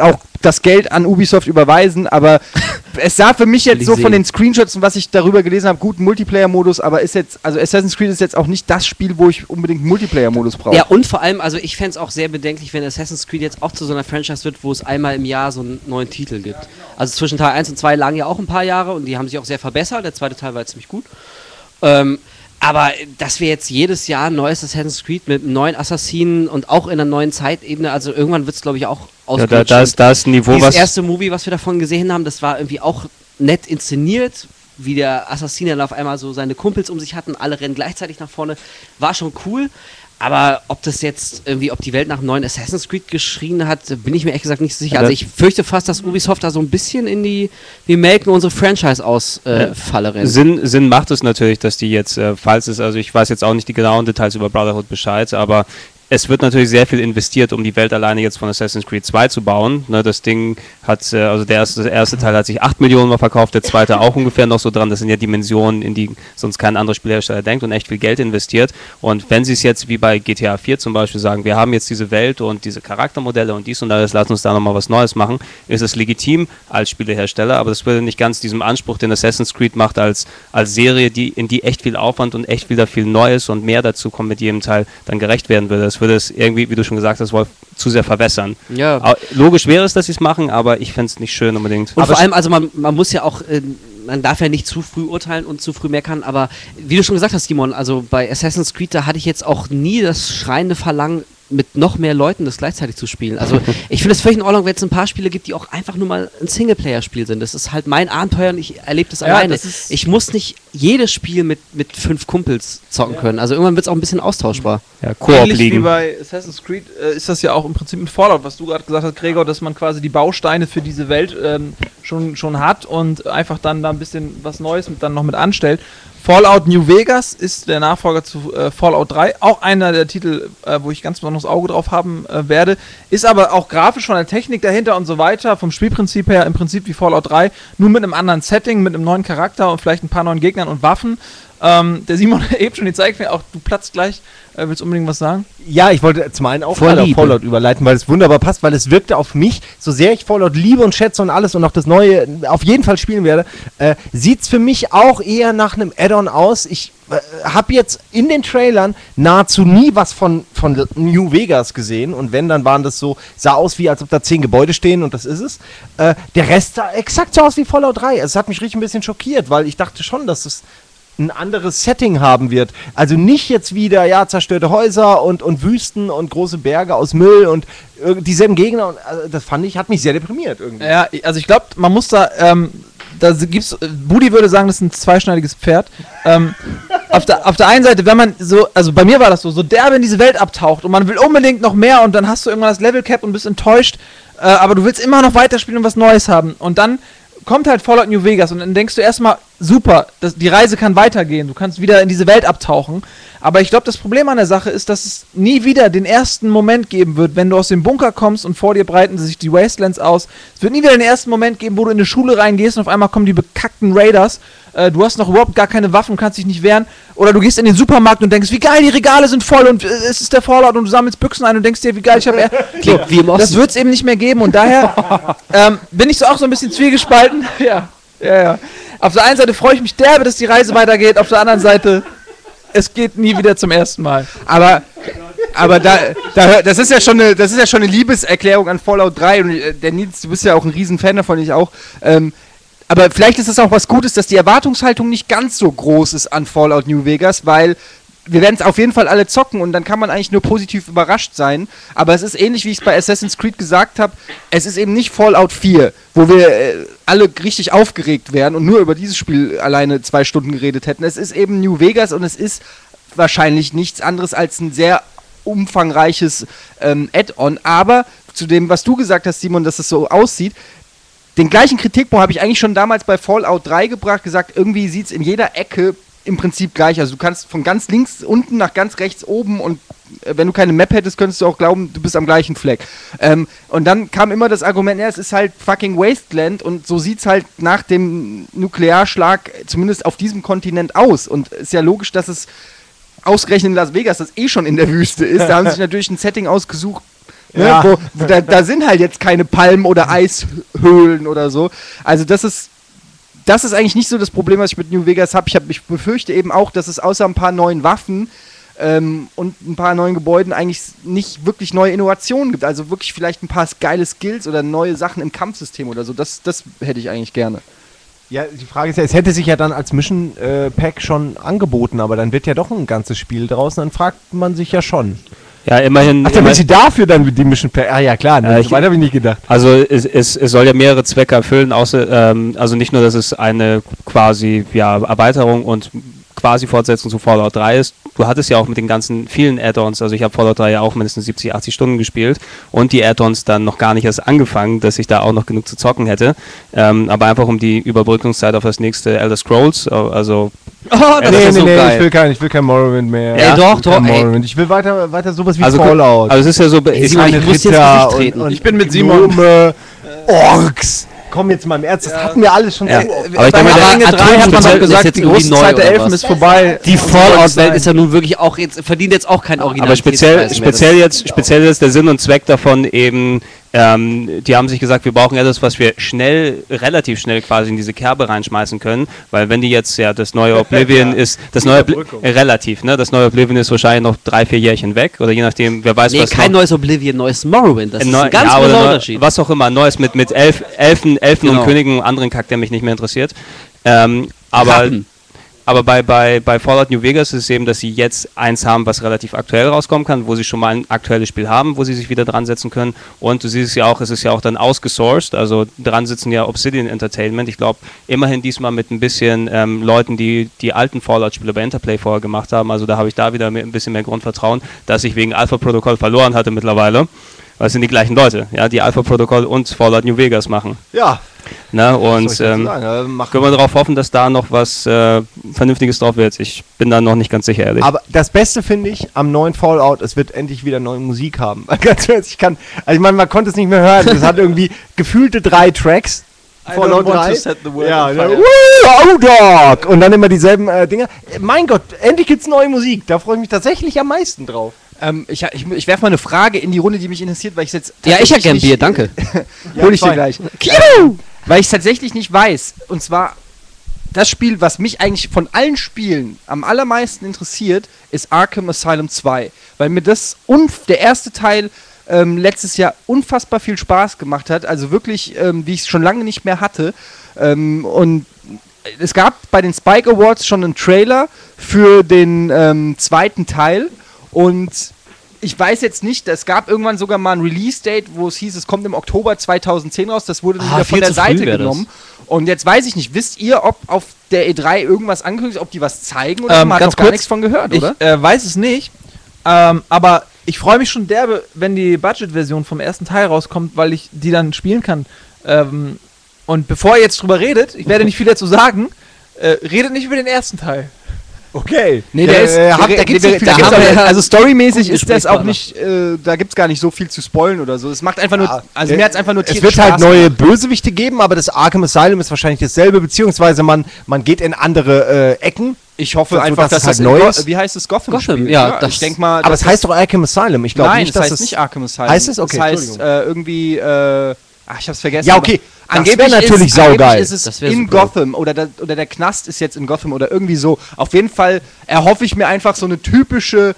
auch das Geld an Ubisoft überweisen, aber es sah für mich jetzt so von den Screenshots und was ich darüber gelesen habe, guten Multiplayer-Modus, aber ist jetzt, also Assassin's Creed ist jetzt auch nicht das Spiel, wo ich unbedingt Multiplayer-Modus brauche. Ja, und vor allem, also ich fände es auch sehr bedenklich, wenn Assassin's Creed jetzt auch zu so einer Franchise wird, wo es einmal im Jahr so einen neuen Titel gibt. Also zwischen Teil 1 und 2 lagen ja auch ein paar Jahre und die haben sich auch sehr verbessert. Der zweite Teil war jetzt ziemlich gut. Ähm, Aber äh, dass wir jetzt jedes Jahr ein neues Assassin's Creed mit einem neuen Assassinen und auch in einer neuen Zeitebene, also irgendwann wird es, glaube ich, auch Ja, da, ausgelutscht. da, ist, da ist ein Niveau, Dieses was. erste Movie, was wir davon gesehen haben, das war irgendwie auch nett inszeniert, wie der Assassin dann auf einmal so seine Kumpels um sich hatten, alle rennen gleichzeitig nach vorne, war schon cool. Aber ob das jetzt irgendwie, ob die Welt nach einem neuen Assassin's Creed geschrien hat, bin ich mir ehrlich gesagt nicht sicher. Also ich fürchte fast, dass Ubisoft da so ein bisschen in die, wir melken unsere Franchise aus äh, Falle rennt. Sinn, Sinn macht es natürlich, dass die jetzt, äh, falls es, also ich weiß jetzt auch nicht die genauen Details über Brotherhood Bescheid, aber es wird natürlich sehr viel investiert, um die Welt alleine jetzt von Assassin's Creed 2 zu bauen. Ne, das Ding hat, äh, also der erste, der erste Teil hat sich 8 Millionen mal verkauft, der zweite auch ungefähr noch so dran. Das sind ja Dimensionen, in die sonst kein anderer Spielhersteller denkt und echt viel Geld investiert. Und wenn sie es jetzt wie bei GTA 4 zum Beispiel sagen, wir haben jetzt diese Welt und diese Charaktermodelle und dies und das, lass uns da nochmal was Neues machen, ist es legitim als Spielehersteller, aber das würde nicht ganz diesem Anspruch, den Assassin's Creed macht, als, als Serie, die, in die echt viel Aufwand und echt wieder viel Neues und mehr dazu kommt mit jedem Teil, dann gerecht werden würde. Das würde es irgendwie, wie du schon gesagt hast, Wolf, zu sehr verwässern. Ja. Logisch wäre es, dass sie es machen, aber ich fände es nicht schön unbedingt. Und vor allem, also man, man muss ja auch, äh, man darf ja nicht zu früh urteilen und zu früh meckern, aber wie du schon gesagt hast, Simon, also bei Assassin's Creed, da hatte ich jetzt auch nie das schreiende Verlangen, mit noch mehr Leuten das gleichzeitig zu spielen. Also ich finde es völlig in Ordnung, wenn es ein paar Spiele gibt, die auch einfach nur mal ein Singleplayer-Spiel sind. Das ist halt mein Abenteuer und ich erlebe das Ja, alleine. das Ich muss nicht jedes Spiel mit, mit fünf Kumpels zocken können. Also irgendwann wird es auch ein bisschen austauschbar. ja, Koop Ähnlich wie liegen. bei Assassin's Creed äh, ist das ja auch im Prinzip mit Fallout, was du gerade gesagt hast, Gregor, dass man quasi die Bausteine für diese Welt ähm, schon, schon hat und einfach dann da ein bisschen was Neues mit, dann noch mit anstellt. Fallout New Vegas ist der Nachfolger zu äh, Fallout 3, auch einer der Titel, äh, wo ich ganz besonderes Auge drauf haben äh, werde, ist aber auch grafisch von der Technik dahinter und so weiter, vom Spielprinzip her im Prinzip wie Fallout 3, nur mit einem anderen Setting, mit einem neuen Charakter und vielleicht ein paar neuen Gegnern und Waffen. Ähm, der Simon eben schon, die zeigt mir auch, du platzt gleich, äh, willst unbedingt was sagen? Ja, ich wollte zum einen auch gerade auf. Fallout überleiten, weil es wunderbar passt, weil es wirkte auf mich, so sehr ich Fallout liebe und schätze und alles und auch das Neue auf jeden Fall spielen werde, äh, sieht es für mich auch eher nach einem Add-on aus. Ich äh, habe jetzt in den Trailern nahezu nie was von, von New Vegas gesehen und wenn, dann waren das so, sah aus wie, als ob da zehn Gebäude stehen und das ist es. Äh, der Rest sah exakt so aus wie Fallout 3. Es hat mich richtig ein bisschen schockiert, weil ich dachte schon, dass es ein anderes Setting haben wird. Also nicht jetzt wieder, ja, zerstörte Häuser und, und Wüsten und große Berge aus Müll und dieselben Gegner. Und, also das fand ich, hat mich sehr deprimiert irgendwie. Ja, also ich glaube, man muss da, ähm, da gibt's, äh, Budi würde sagen, das ist ein zweischneidiges Pferd. Ähm, auf, der, auf der einen Seite, wenn man so, also bei mir war das so, so derbe in diese Welt abtaucht und man will unbedingt noch mehr und dann hast du irgendwann das Level Cap und bist enttäuscht, äh, aber du willst immer noch weiterspielen und was Neues haben. Und dann kommt halt Fallout New Vegas und dann denkst du erstmal, super, das, die Reise kann weitergehen, du kannst wieder in diese Welt abtauchen. Aber ich glaube, das Problem an der Sache ist, dass es nie wieder den ersten Moment geben wird, wenn du aus dem Bunker kommst und vor dir breiten sich die Wastelands aus. Es wird nie wieder den ersten Moment geben, wo du in eine Schule reingehst und auf einmal kommen die bekackten Raiders. Äh, du hast noch überhaupt gar keine Waffen, kannst dich nicht wehren. Oder du gehst in den Supermarkt und denkst, wie geil, die Regale sind voll und äh, es ist der Fallout und du sammelst Büchsen ein und denkst dir, wie geil, ich habe... So, das wird es eben nicht mehr geben und daher ähm, bin ich so auch so ein bisschen zwiegespalten. ja, ja, ja. Auf der einen Seite freue ich mich derbe, dass die Reise weitergeht, auf der anderen Seite, es geht nie wieder zum ersten Mal. Aber, aber da, da, das ist ja schon eine, das ist ja schon eine Liebeserklärung an Fallout 3 und äh, der Nils, du bist ja auch ein Riesenfan davon, ich auch. Ähm, aber vielleicht ist es auch was Gutes, dass die Erwartungshaltung nicht ganz so groß ist an Fallout New Vegas, weil wir werden es auf jeden Fall alle zocken und dann kann man eigentlich nur positiv überrascht sein. Aber es ist ähnlich, wie ich es bei Assassin's Creed gesagt habe. Es ist eben nicht Fallout 4, wo wir äh, alle richtig aufgeregt wären und nur über dieses Spiel alleine zwei Stunden geredet hätten. Es ist eben New Vegas und es ist wahrscheinlich nichts anderes als ein sehr umfangreiches ähm, Add-on. Aber zu dem, was du gesagt hast, Simon, dass es so aussieht, den gleichen Kritikpunkt habe ich eigentlich schon damals bei Fallout 3 gebracht, gesagt, irgendwie sieht es in jeder Ecke im Prinzip gleich. Also du kannst von ganz links unten nach ganz rechts oben und äh, wenn du keine Map hättest, könntest du auch glauben, du bist am gleichen Fleck. Ähm, und dann kam immer das Argument, ja, es ist halt fucking Wasteland und so sieht es halt nach dem Nuklearschlag zumindest auf diesem Kontinent aus. Und ist ja logisch, dass es ausgerechnet in Las Vegas, das eh schon in der Wüste ist, da haben sie sich natürlich ein Setting ausgesucht, ne, Ja. wo, wo da, da sind halt jetzt keine Palmen oder Eishöhlen oder so. Also das ist das ist eigentlich nicht so das Problem, was ich mit New Vegas habe. Ich, hab, ich befürchte eben auch, dass es außer ein paar neuen Waffen ähm, und ein paar neuen Gebäuden eigentlich nicht wirklich neue Innovationen gibt. Also wirklich vielleicht ein paar geile Skills oder neue Sachen im Kampfsystem oder so. Das, das hätte ich eigentlich gerne. Ja, die Frage ist ja, es hätte sich ja dann als Mission äh, Pack schon angeboten, aber dann wird ja doch ein ganzes Spiel draußen, dann fragt man sich ja schon. Ja, immerhin. Ach, damit immer, sie dafür dann die Mission Pack. Ah ja, klar, ne, ich- so weit habe ich nicht gedacht. Also es, es, es soll ja mehrere Zwecke erfüllen, außer ähm, also nicht nur, dass es eine quasi ja, Erweiterung und quasi Fortsetzung zu Fallout 3 ist. Du hattest ja auch mit den ganzen vielen Add-ons, also ich habe Fallout 3 ja auch mindestens 70, 80 Stunden gespielt und die Add-ons dann noch gar nicht erst angefangen, dass ich da auch noch genug zu zocken hätte. Ähm, aber einfach um die Überbrückungszeit auf das nächste Elder Scrolls, äh, also Oh, das nee, ist nee, so nee, geil. ich will kein, ich will kein Morrowind mehr. Ey, Ich doch, will doch. Morrowind. Ich will weiter, weiter sowas wie Also, Fallout. also es ist ja so, Ey, ich Simon, meine, ich muss jetzt Ritter treten. und, und Ich bin mit Simon. Gnome, Orks. Komm jetzt mal im Ernst, das hatten wir alles schon Ja. so. Aber ich denke, Bei der- Ringe 3 hat man noch ist gesagt, jetzt die große Zeit der Elfen ist vorbei. Die Fallout-Welt ist ja nun wirklich auch jetzt, verdient jetzt auch kein Original. Aber speziell, speziell, jetzt, speziell ist der Sinn und Zweck davon eben, ähm, die haben sich gesagt, wir brauchen etwas, was wir schnell, relativ schnell quasi in diese Kerbe reinschmeißen können, weil wenn die jetzt ja das neue Oblivion ist, das neue Obli äh, relativ, ne, das neue Oblivion ist wahrscheinlich noch drei, vier Jährchen weg oder je nachdem, wer weiß Nee, was kein noch. neues Oblivion, neues Morrowind. Das Äh, ist ein ganz ja, oder großer neu- Unterschied. Was auch immer, Neues mit, mit Elf, Elfen, Elfen Genau. und Königen und anderen Kack, der mich nicht mehr interessiert. Ähm, aber Ratten. Aber bei, bei, bei Fallout New Vegas ist es eben, dass sie jetzt eins haben, was relativ aktuell rauskommen kann, wo sie schon mal ein aktuelles Spiel haben, wo sie sich wieder dran setzen können. Und du siehst es ja auch, es ist ja auch dann ausgesourced, also dran sitzen ja Obsidian Entertainment. Ich glaube, immerhin diesmal mit ein bisschen ähm, Leuten, die die alten Fallout-Spiele bei Interplay vorher gemacht haben. Also da habe ich da wieder ein bisschen mehr Grundvertrauen, dass ich wegen Alpha-Protokoll verloren hatte mittlerweile. Weil es sind die gleichen Leute, ja, die Alpha-Protokoll und Fallout New Vegas machen. Ja, Ne? Und ähm, sagen? Äh, können wir darauf hoffen, dass da noch was äh, Vernünftiges drauf wird. Ich bin da noch nicht ganz sicher, ehrlich. Aber das Beste finde ich am neuen Fallout, es wird endlich wieder neue Musik haben. Ganz ehrlich, ich kann, also ich meine, man konnte es nicht mehr hören. Es hat irgendwie gefühlte drei Tracks. Fallout 3. Ja, on ne? fire. Woo, oh Dog! Und dann immer dieselben äh, Dinger. Mein Gott, endlich gibt's neue Musik. Da freue ich mich tatsächlich am meisten drauf. Ähm, ich ich, ich werfe mal eine Frage in die Runde, die mich interessiert, weil ich jetzt. Ja, ich hätte gern Bier, danke. Hol ich dir gleich. Ähm, weil ich es tatsächlich nicht weiß. Und zwar, das Spiel, was mich eigentlich von allen Spielen am allermeisten interessiert, ist Arkham Asylum 2. Weil mir das, der erste Teil ähm, letztes Jahr unfassbar viel Spaß gemacht hat. Also wirklich, ähm, wie ich es schon lange nicht mehr hatte. Ähm, und es gab bei den Spike Awards schon einen Trailer für den ähm, zweiten Teil. Und ich weiß jetzt nicht, es gab irgendwann sogar mal ein Release-Date, wo es hieß, es kommt im Oktober 2010 raus. Das wurde dann Ah, wieder von der Seite wär das. genommen. Und jetzt weiß ich nicht, wisst ihr, ob auf der E3 irgendwas angekündigt ist, ob die was zeigen oder Ähm, man hat noch gar kurz, nichts von gehört, Ich oder? äh, weiß es nicht, ähm, aber ich freue mich schon derbe, wenn die Budget-Version vom ersten Teil rauskommt, weil ich die dann spielen kann. Ähm, und bevor ihr jetzt drüber redet, ich werde nicht viel dazu sagen, äh, redet nicht über den ersten Teil. Okay. Nee, der ist, äh, hab, der- da gibt's der- nicht viel da gibt's gibt's aber- aber- also storymäßig ist das auch nicht, äh, da gibt's gar nicht so viel zu spoilen oder so. Es macht einfach Ja, nur, also äh, mir hat's einfach nur Es wird halt Spaß neue gemacht. Bösewichte geben, aber das Arkham Asylum ist wahrscheinlich dasselbe, beziehungsweise man, man geht in andere äh, Ecken. Ich hoffe So, einfach, dass dass es halt das neu ist. Wie heißt es? Gotham? Gotham, spielt, ja, ne? das- ich denke mal, Aber es heißt doch Arkham Asylum. Ich glaube Nein, nicht, es dass heißt es nicht Arkham Asylum. Heißt es? Okay, Es heißt äh, irgendwie, äh, ach, ich hab's vergessen. Ja, okay. Das Angeblich wär natürlich ist, saugeil. angeblich ist es Das in super. Gotham oder der, oder der Knast ist jetzt in Gotham oder irgendwie so. Auf jeden Fall erhoffe ich mir einfach so eine typische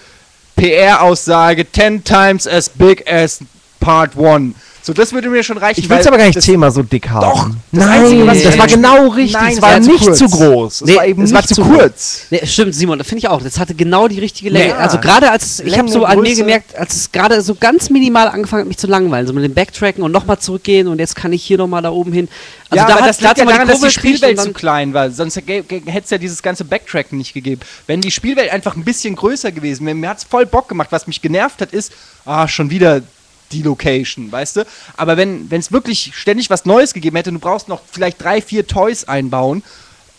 PR-Aussage: 10 times as big as Part 1. So, das würde mir schon reichen. Ich will es aber gar nicht das- zehnmal so dick haben. Doch, das Nein, Einzige, was das war genau richtig. Nein, es war war zu nicht kurz. zu groß. Es Nee, war eben Es war nicht zu zu kurz. Nee, stimmt, Simon, das finde ich auch. Das hatte genau die richtige Länge. Ja. Also gerade als ich habe so an mir gemerkt, als es gerade so ganz minimal angefangen hat, mich zu langweilen, so mit dem Backtracken und nochmal zurückgehen und jetzt kann ich hier nochmal da oben hin. Also ja, da aber hat- das da liegt ja mal daran, dass die Spielwelt zu klein war. Sonst hätte es ja dieses ganze Backtracken nicht gegeben. Wenn die Spielwelt einfach ein bisschen größer gewesen wäre, mir hat es voll Bock gemacht. Was mich genervt hat, ist, ah, schon wieder die Location, weißt du? Aber wenn es wirklich ständig was Neues gegeben hätte du brauchst noch vielleicht drei, vier Toys einbauen,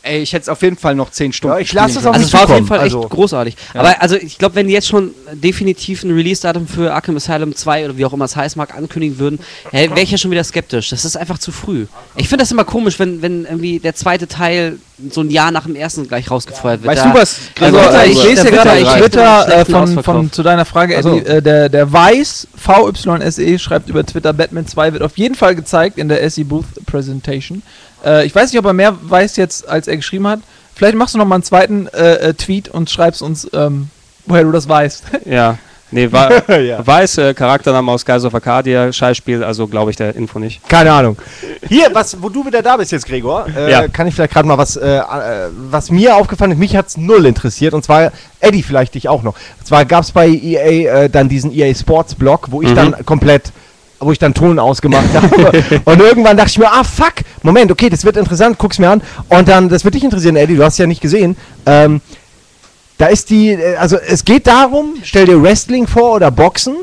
ey, ich hätte es auf jeden Fall noch zehn Stunden Ja, ich lasse es auch. Also es war auf jeden. Fall echt Also- großartig. Aber also ich glaube, wenn die jetzt schon definitiv ein Release-Datum für Arkham Asylum 2 oder wie auch immer es heißt mag, ankündigen würden, wäre ich ja schon wieder skeptisch. Das ist einfach zu früh. Ich finde das immer komisch, wenn, wenn irgendwie der zweite Teil so ein Jahr nach dem ersten gleich rausgefeuert wird. Weißt Da- du was? Also, Also, ich lese ja gerade er auf echt Twitter äh, von, von zu deiner Frage, Ach so. Eddie, äh, der, der Weiß, VYSE, schreibt über Twitter, Batman 2 wird auf jeden Fall gezeigt in der SE Booth Presentation. Äh, ich weiß nicht, ob er mehr weiß jetzt, als er geschrieben hat. Vielleicht machst du noch mal einen zweiten äh, äh, Tweet und schreibst uns, ähm, woher du das weißt. Ja. Nee, war, Ja. weiß, äh, Charaktername aus Guys of Arcadia, Scheißspiel, also glaube ich der Info nicht. Keine Ahnung. Hier, was, wo du wieder da bist jetzt, Gregor, äh, Ja. kann ich vielleicht gerade mal was, äh, äh, was mir aufgefallen ist, mich hat es null interessiert und zwar, Eddie vielleicht dich auch noch. Und zwar gab es bei EA äh, dann diesen EA Sports Blog, wo ich Mhm. dann komplett wo ich dann Ton ausgemacht habe. und irgendwann dachte ich mir, ah fuck, Moment, okay, das wird interessant, guck's mir an. Und dann, das wird dich interessieren, Eddie, du hast ja nicht gesehen. Ähm, da ist die, äh, also es geht darum, stell dir Wrestling vor oder Boxen,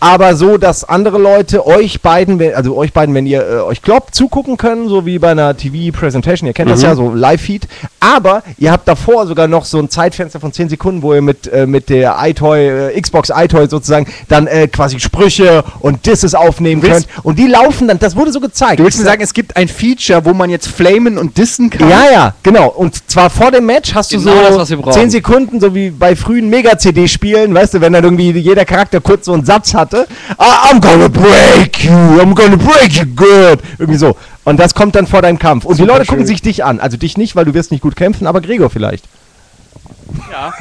aber so, dass andere Leute euch beiden, also euch beiden, wenn ihr äh, euch kloppt, zugucken können, so wie bei einer TV-Presentation, ihr kennt das Mhm. ja, so Live-Feed, aber ihr habt davor sogar noch so ein Zeitfenster von 10 Sekunden, wo ihr mit, äh, mit der iToy, äh, Xbox iToy sozusagen, dann äh, quasi Sprüche und Disses aufnehmen willst- könnt und die laufen dann, das wurde so gezeigt. Du willst mir sagen, es gibt ein Feature, wo man jetzt flamen und dissen kann? Ja, ja, genau. Und zwar vor dem Match hast du Genau so das, was wir brauchen. 10 Sekunden, so wie bei frühen Mega-CD-Spielen, weißt du, wenn dann irgendwie jeder Charakter kurz so einen Satz hatte. "Ah, I'm gonna break you, I'm gonna break you good. Irgendwie so. Und das kommt dann vor deinem Kampf. Und die Super Leute gucken schön. sich dich an. Also dich nicht, weil du wirst nicht gut kämpfen, aber Gregor vielleicht.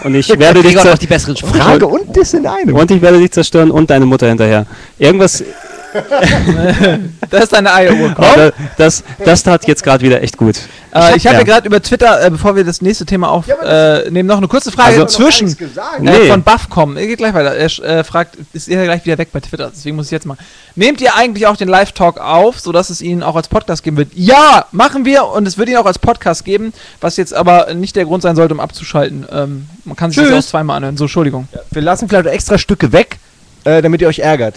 Und ich werde dich Gregor hat zer auch die besseren Sprüche. Frage und das in einem. und ich werde dich zerstören und deine Mutter hinterher. Irgendwas, Da ist deine Eieruhr. oh, da- das, das tat jetzt gerade wieder echt gut. Äh, ich habe ja. ja gerade über Twitter, äh, bevor wir das nächste Thema aufnehmen, noch eine kurze Frage Also- zwischen gesagt. äh, Nee. von Buffcom. Er geht gleich weiter. Er äh, fragt, ist er gleich wieder weg bei Twitter? Deswegen muss ich jetzt mal. Nehmt ihr eigentlich auch den Live-Talk auf, sodass es ihn auch als Podcast geben wird? Ja, machen wir und es wird ihn auch als Podcast geben, was jetzt aber nicht der Grund sein sollte, um abzuschalten. Ähm, man kann sich das Tschüss. auch zweimal anhören. So, Entschuldigung. Wir lassen vielleicht extra Stücke weg, äh, damit ihr euch ärgert.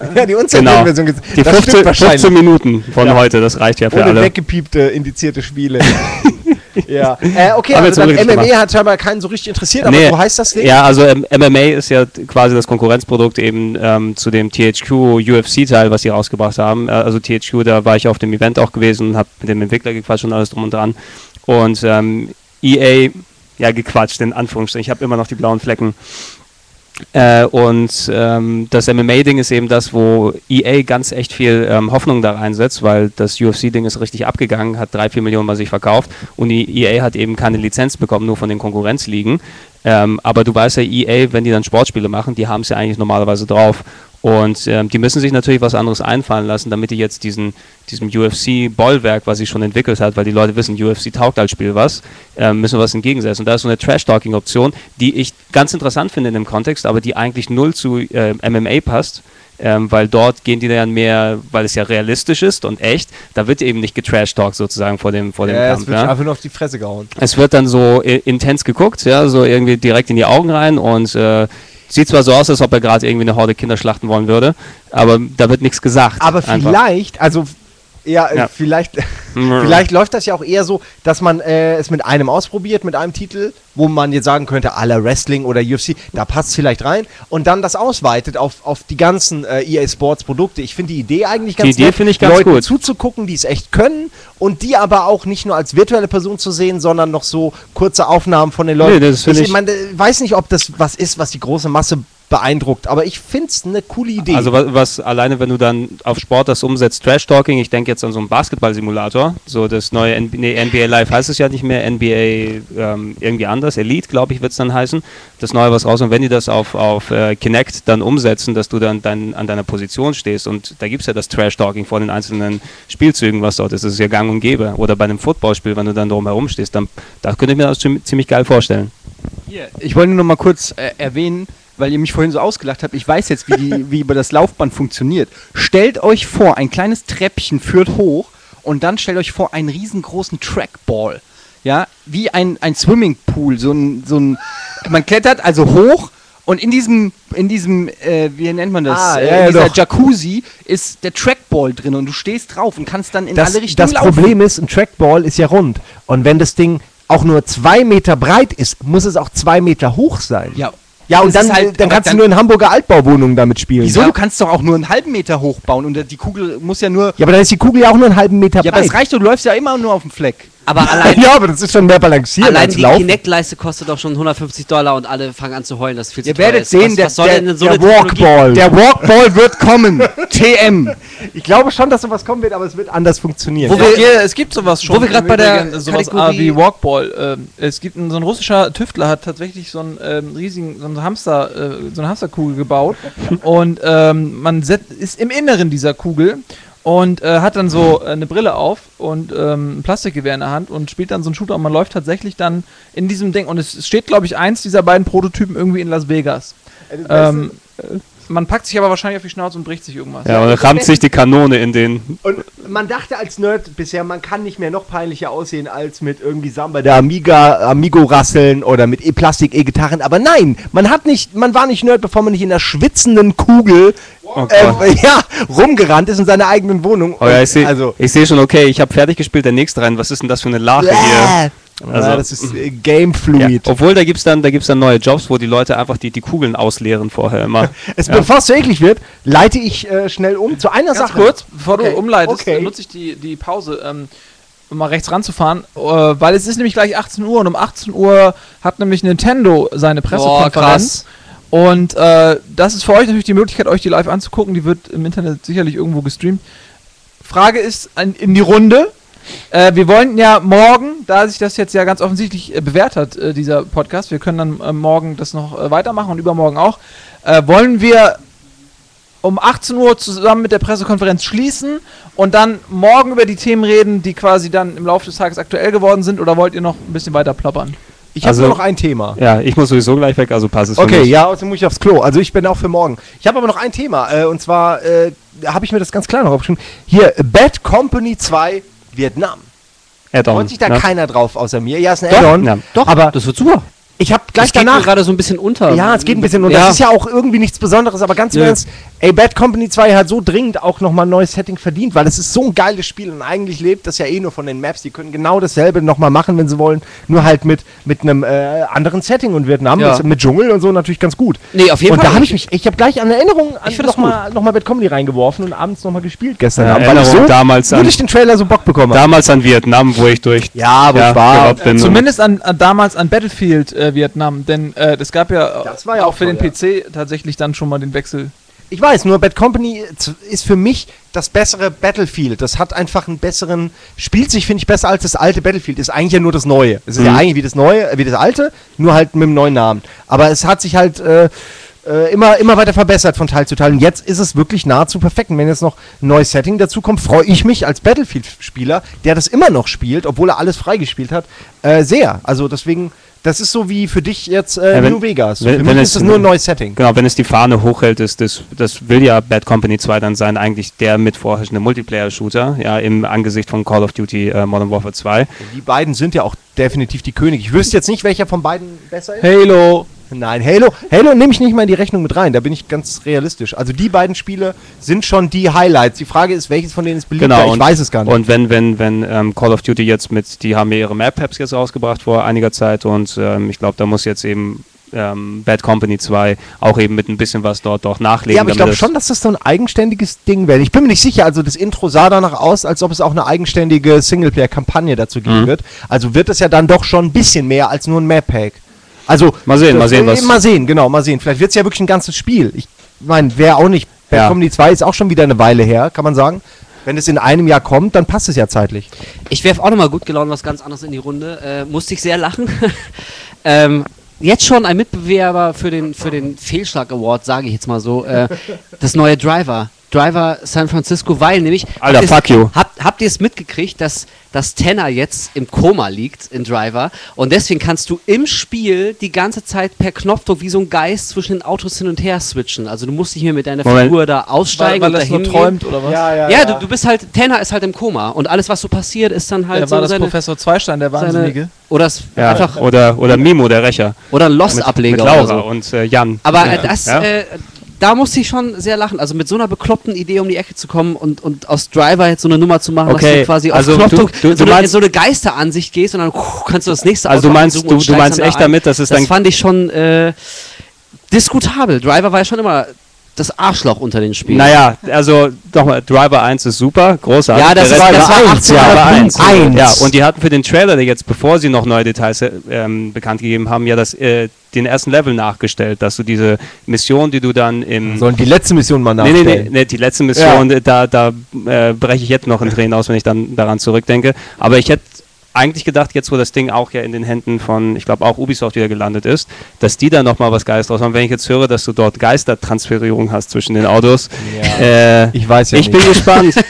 ja, die Genau. Unzensurversion. Die Das stimmt 15, wahrscheinlich. 15 Minuten von Ja. heute, das reicht ja für Ohne alle. weggepiepte, indizierte Spiele. ja. Äh, okay, Haben wir also MMA gemacht. hat scheinbar keinen so richtig interessiert, aber Nee. so heißt das Ding? Ja, also ähm, MMA ist ja quasi das Konkurrenzprodukt eben ähm, zu dem THQ UFC-Teil, was sie rausgebracht haben. Äh, also THQ, da war ich auf dem Event auch gewesen und habe mit dem Entwickler gequatscht und alles drum und dran. Und ähm, EA, ja gequatscht in Anführungsstrichen, ich habe immer noch die blauen Flecken. Äh, und ähm, das MMA-Ding ist eben das, wo EA ganz echt viel ähm, Hoffnung da reinsetzt, weil das UFC-Ding ist richtig abgegangen, hat drei, vier Millionen bei sich verkauft und die EA hat eben keine Lizenz bekommen, nur von den Konkurrenzligen. Ähm, aber du weißt ja, EA, wenn die dann Sportspiele machen, die haben es ja eigentlich normalerweise drauf. Und ähm, die müssen sich natürlich was anderes einfallen lassen, damit die jetzt diesen, diesem UFC-Bollwerk, was sie schon entwickelt hat, weil die Leute wissen, UFC taugt als Spiel was, ähm, müssen wir was entgegensetzen. Und da ist so eine Trash-Talking-Option, die ich ganz interessant finde in dem Kontext, aber die eigentlich null zu äh, MMA passt. Ähm, weil dort gehen die dann mehr, weil es ja realistisch ist und echt, da wird eben nicht getrash-talkt sozusagen vor dem, vor dem Ja, es wird Ja? einfach nur auf die Fresse gehauen. Es wird dann so intens geguckt, ja, so irgendwie direkt in die Augen rein und äh, sieht zwar so aus, als ob er gerade irgendwie eine Horde Kinder schlachten wollen würde, aber da wird nichts gesagt. Aber einfach. vielleicht, also ja, äh, Ja. vielleicht, vielleicht läuft das ja auch eher so, dass man äh, es mit einem ausprobiert, mit einem Titel, wo man jetzt sagen könnte, aller Wrestling oder UFC, da passt es vielleicht rein und dann das ausweitet auf, auf die ganzen äh, EA Sports Produkte. Ich finde die Idee eigentlich ganz Idee nett, finde ich ganz Leuten gut. zuzugucken, die es echt können und die aber auch nicht nur als virtuelle Person zu sehen, sondern noch so kurze Aufnahmen von den Leuten. Nee, das finde ich ich- meine, weiß nicht, ob das was ist, was die große Masse beeindruckt, aber ich finde es eine coole Idee. Also was, was alleine, wenn du dann auf Sport das umsetzt, Trash-Talking, ich denke jetzt an so einen Basketball-Simulator, so das neue N nee, NBA Live heißt es ja nicht mehr, NBA ähm, irgendwie anders, Elite, glaube ich, wird es dann heißen, das neue was raus und wenn die das auf, auf äh, Kinect dann umsetzen, dass du dann dein, an deiner Position stehst und da gibt es ja das Trash-Talking vor den einzelnen Spielzügen, was dort ist, das ist ja gang und gäbe oder bei einem Footballspiel, wenn du dann drumherum stehst, dann da könnte ich mir das ziemlich geil vorstellen. Ich wollte nur noch mal kurz äh, erwähnen, weil ihr mich vorhin so ausgelacht habt. Ich weiß jetzt, wie, die, wie über das Laufband funktioniert. Stellt euch vor, ein kleines Treppchen führt hoch und dann stellt euch vor einen riesengroßen Trackball. Ja, wie ein, ein Swimmingpool. So ein, so ein, man klettert also hoch und in diesem, in diesem, äh, wie nennt man das? Ah, äh, ja, in dieser doch. Jacuzzi ist der Trackball drin und du stehst drauf und kannst dann in das, alle Richtungen das laufen. Problem ist, ein Trackball ist ja rund. Und wenn das Ding auch nur zwei Meter breit ist, muss es auch zwei Meter hoch sein. Ja. Ja, und Das dann, halt- dann kannst dann- du nur in Hamburger Altbauwohnungen damit spielen. Wieso? Ja? Du kannst doch auch nur einen halben Meter hoch bauen und die Kugel muss ja nur ja, aber dann ist die Kugel ja auch nur einen halben Meter Ja, aber breit. es reicht, doch, du läufst ja immer nur auf dem Fleck. Aber allein, ja, aber das ist schon mehr balanciert allein als die Laufen. Kinect-Leiste kostet doch schon 150 Dollar und alle fangen an zu heulen, dass es viel zu Ihr teuer werdet ist. sehen, was, der, was soll der, denn so der Walkball. Der Walkball wird kommen. TM. Ich glaube schon, dass sowas kommen wird, aber es wird anders funktionieren. Wo Ja, wir- hier, es gibt sowas schon. wo wir grad im bei der sowas Kategorie- wie Walkball. Ähm, es gibt ein, so ein russischer Tüftler hat tatsächlich so einen ähm, riesigen so einen Hamster, äh, so eine Hamsterkugel gebaut und ähm, man set, ist im Inneren dieser Kugel und äh, hat dann so äh, eine Brille auf und ähm, ein Plastikgewehr in der Hand und spielt dann so einen Shooter und man läuft tatsächlich dann in diesem Ding und es steht glaube ich eins dieser beiden Prototypen irgendwie in Las Vegas. Ähm, äh, man packt sich aber wahrscheinlich auf die Schnauze und bricht sich irgendwas. Ja, und rammt sich die Kanone in den. Und man dachte als Nerd bisher, man kann nicht mehr noch peinlicher aussehen als mit irgendwie Samba der Amiga, Amigo-Rasseln oder mit E-Plastik-E-Gitarren. Aber nein, man hat nicht, man war nicht Nerd, bevor man nicht in der schwitzenden Kugel Oh äh, ja, rumgerannt ist in seiner eigenen Wohnung. Oh ja, ich sehe also, seh schon, okay, ich habe fertig gespielt, der nächste rein. Was ist denn das für eine Lache hier? Ja, Also- das ist äh, Game Ja, Fluid. obwohl, da gibt es dann, da gibt's dann neue Jobs, wo die Leute einfach die, die Kugeln ausleeren vorher immer. Es, Ja. Bevor es so eklig wird, leite ich äh, schnell um zu einer Ganz Sache. kurz, bevor Okay, du umleitest, okay. nutze ich die, die Pause, ähm, um mal rechts ranzufahren, äh, weil es ist nämlich gleich 18 Uhr und um 18 Uhr hat nämlich Nintendo seine Pressekonferenz. und äh, das ist für euch natürlich die Möglichkeit, euch die live anzugucken. Die wird im Internet sicherlich irgendwo gestreamt. Frage ist an, in die Runde. Äh, wir wollen ja morgen, da sich das jetzt ja ganz offensichtlich äh, bewährt hat, äh, dieser Podcast, wir können dann äh, morgen das noch äh, weitermachen und übermorgen auch, äh, wollen wir um 18 Uhr zusammen mit der Pressekonferenz schließen und dann morgen über die Themen reden, die quasi dann im Laufe des Tages aktuell geworden sind oder wollt ihr noch ein bisschen weiter plappern? Ich habe Also- nur noch ein Thema. Ja, ich muss sowieso gleich weg, also passt es für Okay, mich. ja, außerdem muss ich aufs Klo. Also ich bin auch für morgen. Ich habe aber noch ein Thema. Äh, und zwar äh, habe ich mir das ganz klar noch aufgeschrieben. Hier, Bad Company 2 Vietnam. Freut sich da ne? keiner drauf außer mir. Ja, ist ein Doch, Add-on. ja. Doch, Aber das wird super. Ich habe gleich das danach... gerade so ein bisschen unter. Ja, es geht ein bisschen. Und Ja. das ist ja auch irgendwie nichts Besonderes, aber ganz im. Ernst, ey, Bad Company 2 hat so dringend auch nochmal ein neues Setting verdient, weil es ist so ein geiles Spiel und eigentlich lebt das ja eh nur von den Maps. Die können genau dasselbe nochmal machen, wenn sie wollen, nur halt mit, mit einem äh, anderen Setting und Vietnam Ja. mit Dschungel und so natürlich ganz gut. Nee, auf jeden und Fall. da habe ich mich, ich habe gleich an Erinnerung an Ich nochmal noch mal Bad Comedy reingeworfen und abends nochmal gespielt gestern Ja, Abend, weil ich Erinnerung so damals an, durch den Trailer so Bock bekommen habe. damals an Vietnam, wo ich durch Ja, wo ja, ich war. und- Zumindest an, an damals an Battlefield äh, Vietnam, denn äh, es gab ja, Das war ja auch auch für toll, den PC tatsächlich dann schon mal den Wechsel. Ich weiß, nur Bad Company ist für mich das bessere Battlefield. Das hat einfach einen besseren, spielt sich, finde ich, besser als das alte Battlefield. Ist eigentlich ja nur das Neue. Es ist ja Mhm. eigentlich wie das Neue, äh, wie das alte, nur halt mit einem neuen Namen. Aber es hat sich halt äh, äh, immer, immer weiter verbessert von Teil zu Teil. Und jetzt ist es wirklich nahezu perfekt. Und wenn jetzt noch ein neues Setting dazu kommt, freue ich mich als Battlefield-Spieler, der das immer noch spielt, obwohl er alles freigespielt hat, äh, sehr. Also deswegen, das ist so wie für dich jetzt äh, Ja, wenn- New Vegas. wenn- für wenn mich es- ist das nur ein neues Setting. Genau, wenn es die Fahne hochhält, ist das, das will ja Bad Company 2 dann sein, eigentlich der mit vorherrschende Multiplayer-Shooter, ja, im Angesicht von Call of Duty äh, Modern Warfare 2. Die beiden sind ja auch definitiv die Könige. Ich wüsste jetzt nicht, welcher von beiden besser ist. Halo. Nein, Halo, Halo nehme ich nicht mal in die Rechnung mit rein. Da bin ich ganz realistisch. Also die beiden Spiele sind schon die Highlights. Die Frage ist, welches von denen ist beliebter? Genau, ich und- weiß es gar nicht. Und wenn, wenn, wenn ähm, Call of Duty jetzt mit, die haben ja ihre Map-Packs jetzt rausgebracht vor einiger Zeit und ähm, ich glaube, da muss jetzt eben ähm, Bad Company 2 auch eben mit ein bisschen was dort doch nachlegen. ja, aber ich glaube schon, dass das so ein eigenständiges Ding wäre. Ich bin mir nicht sicher. Also das Intro sah danach aus, als ob es auch eine eigenständige Singleplayer-Kampagne dazu geben Mhm. wird. Also wird es ja dann doch schon ein bisschen mehr als nur ein Map-Pack. Also Mal sehen, mal sehen, äh, was- Mal sehen, genau, mal sehen. Vielleicht wird es ja wirklich ein ganzes Spiel. Ich meine, wer auch nicht. Bad Ja. Company 2 ist auch schon wieder eine Weile her, kann man sagen. Wenn es in einem Jahr kommt, dann passt es ja zeitlich. Ich werfe auch nochmal gut gelaunt was ganz anderes in die Runde. Äh, musste ich sehr lachen. ähm, jetzt schon ein Mitbewerber für den, für den Fehlschlag Award, sage ich jetzt mal so. Äh, das neue Driver. Driver San Francisco, weil nämlich. Alter, habt ihr's- fuck you. Habt, habt ihr es mitgekriegt, dass dass Tanner jetzt im Koma liegt in Driver und deswegen kannst du im Spiel die ganze Zeit per Knopfdruck wie so ein Geist zwischen den Autos hin und her switchen. Also du musst nicht mehr mit deiner Moment. Figur da aussteigen Weil, weil und das nur dahin träumt oder was? Ja, du, du bist halt, Tanner ist halt im Koma und alles, was so passiert, ist dann halt Der so war das seine, Professor Zweistein, der Wahnsinnige. oder es ja, einfach oder, oder Mimo, der Rächer. oder ein Mit, Lost-Ableger mit Laura oder so. und äh, Jan. Aber ja. äh, das, ja? äh, da musste ich schon sehr lachen. Also mit so einer bekloppten Idee um die Ecke zu kommen und, und aus Driver jetzt so eine Nummer zu machen, dass Okay, du quasi also auf Knopfdruck du- du- so, du eine, meinst- so eine Geisteransicht gehst und dann uh, kannst du das nächste Also du Auto meinst, aussuchen du, und du steigst meinst da echt ein. damit, dass es Das dann fand ich schon äh, diskutabel. Driver war ja schon immer das Arschloch unter den Spielen. Naja, also nochmal, Driver 1 ist super, großartig. Ja, das ist- das war Driver 18 Driver 1. Eins. Ja, und die hatten für den Trailer, der jetzt, bevor sie noch neue Details ähm, bekannt gegeben haben, ja das, äh, den ersten Level nachgestellt, dass du diese Mission, die du dann im... Sollen die letzte Mission mal Nee, nachstellen? nee, nee, nee, die letzte Mission, äh, da, da äh, breche ich jetzt noch in Tränen aus, wenn ich dann daran zurückdenke. Aber ich hätte eigentlich gedacht, jetzt wo das Ding auch ja in den Händen von, ich glaube auch Ubisoft wieder gelandet ist, dass die da nochmal was Geiles draus machen. Wenn ich jetzt höre, dass du dort Geistertransferierung hast zwischen den Autos, äh, Ich weiß ja ich nicht. bin gespannt.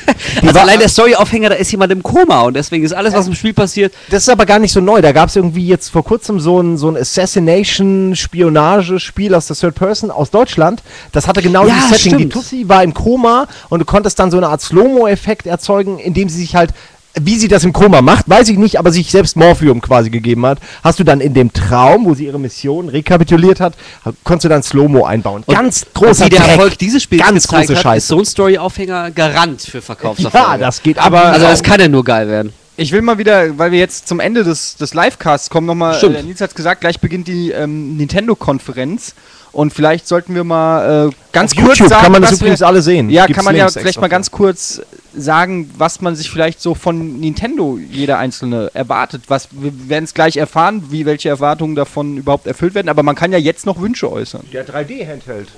Also allein der Storyaufhänger, da ist jemand im Koma und deswegen ist alles, was im Spiel passiert, Das ist aber gar nicht so neu. Da gab es irgendwie jetzt vor kurzem so ein, so ein Assassination-Spionage-Spiel aus der Third Person aus Deutschland. Das hatte genau Ja, dieses Setting. Die stimmt. Tussi war im Koma und du konntest dann so eine Art Slow-Mo-Effekt erzeugen, indem sie sich halt wie sie das im Koma macht, weiß ich nicht, aber sich selbst Morphium quasi gegeben hat, hast du dann in dem Traum, wo sie ihre Mission rekapituliert hat, konntest du dann Slow-Mo einbauen. Ganz und großer wie der Dreck. Erfolg dieses Spiels Ganz gezeigt große hat, Scheiße. ist so ein Storyaufhänger Garant für Verkaufserfolge. Ja, das geht Aber- ab. also das kann ja nur geil werden. Ich will mal wieder, weil wir jetzt zum Ende des, des Livecasts kommen, nochmal, äh, Nils hat gesagt, gleich beginnt die ähm, Nintendo-Konferenz und vielleicht sollten wir mal äh, ganz Auf kurz YouTube sagen, kann man das was wir- übrigens alle sehen. Ja, Gibt's kann man ja vielleicht mal ganz kurz sagen, was man sich vielleicht so von Nintendo jeder einzelne erwartet. Was wir werden es gleich erfahren, wie welche Erwartungen davon überhaupt erfüllt werden, aber man kann ja jetzt noch Wünsche äußern. Der 3D-Handheld.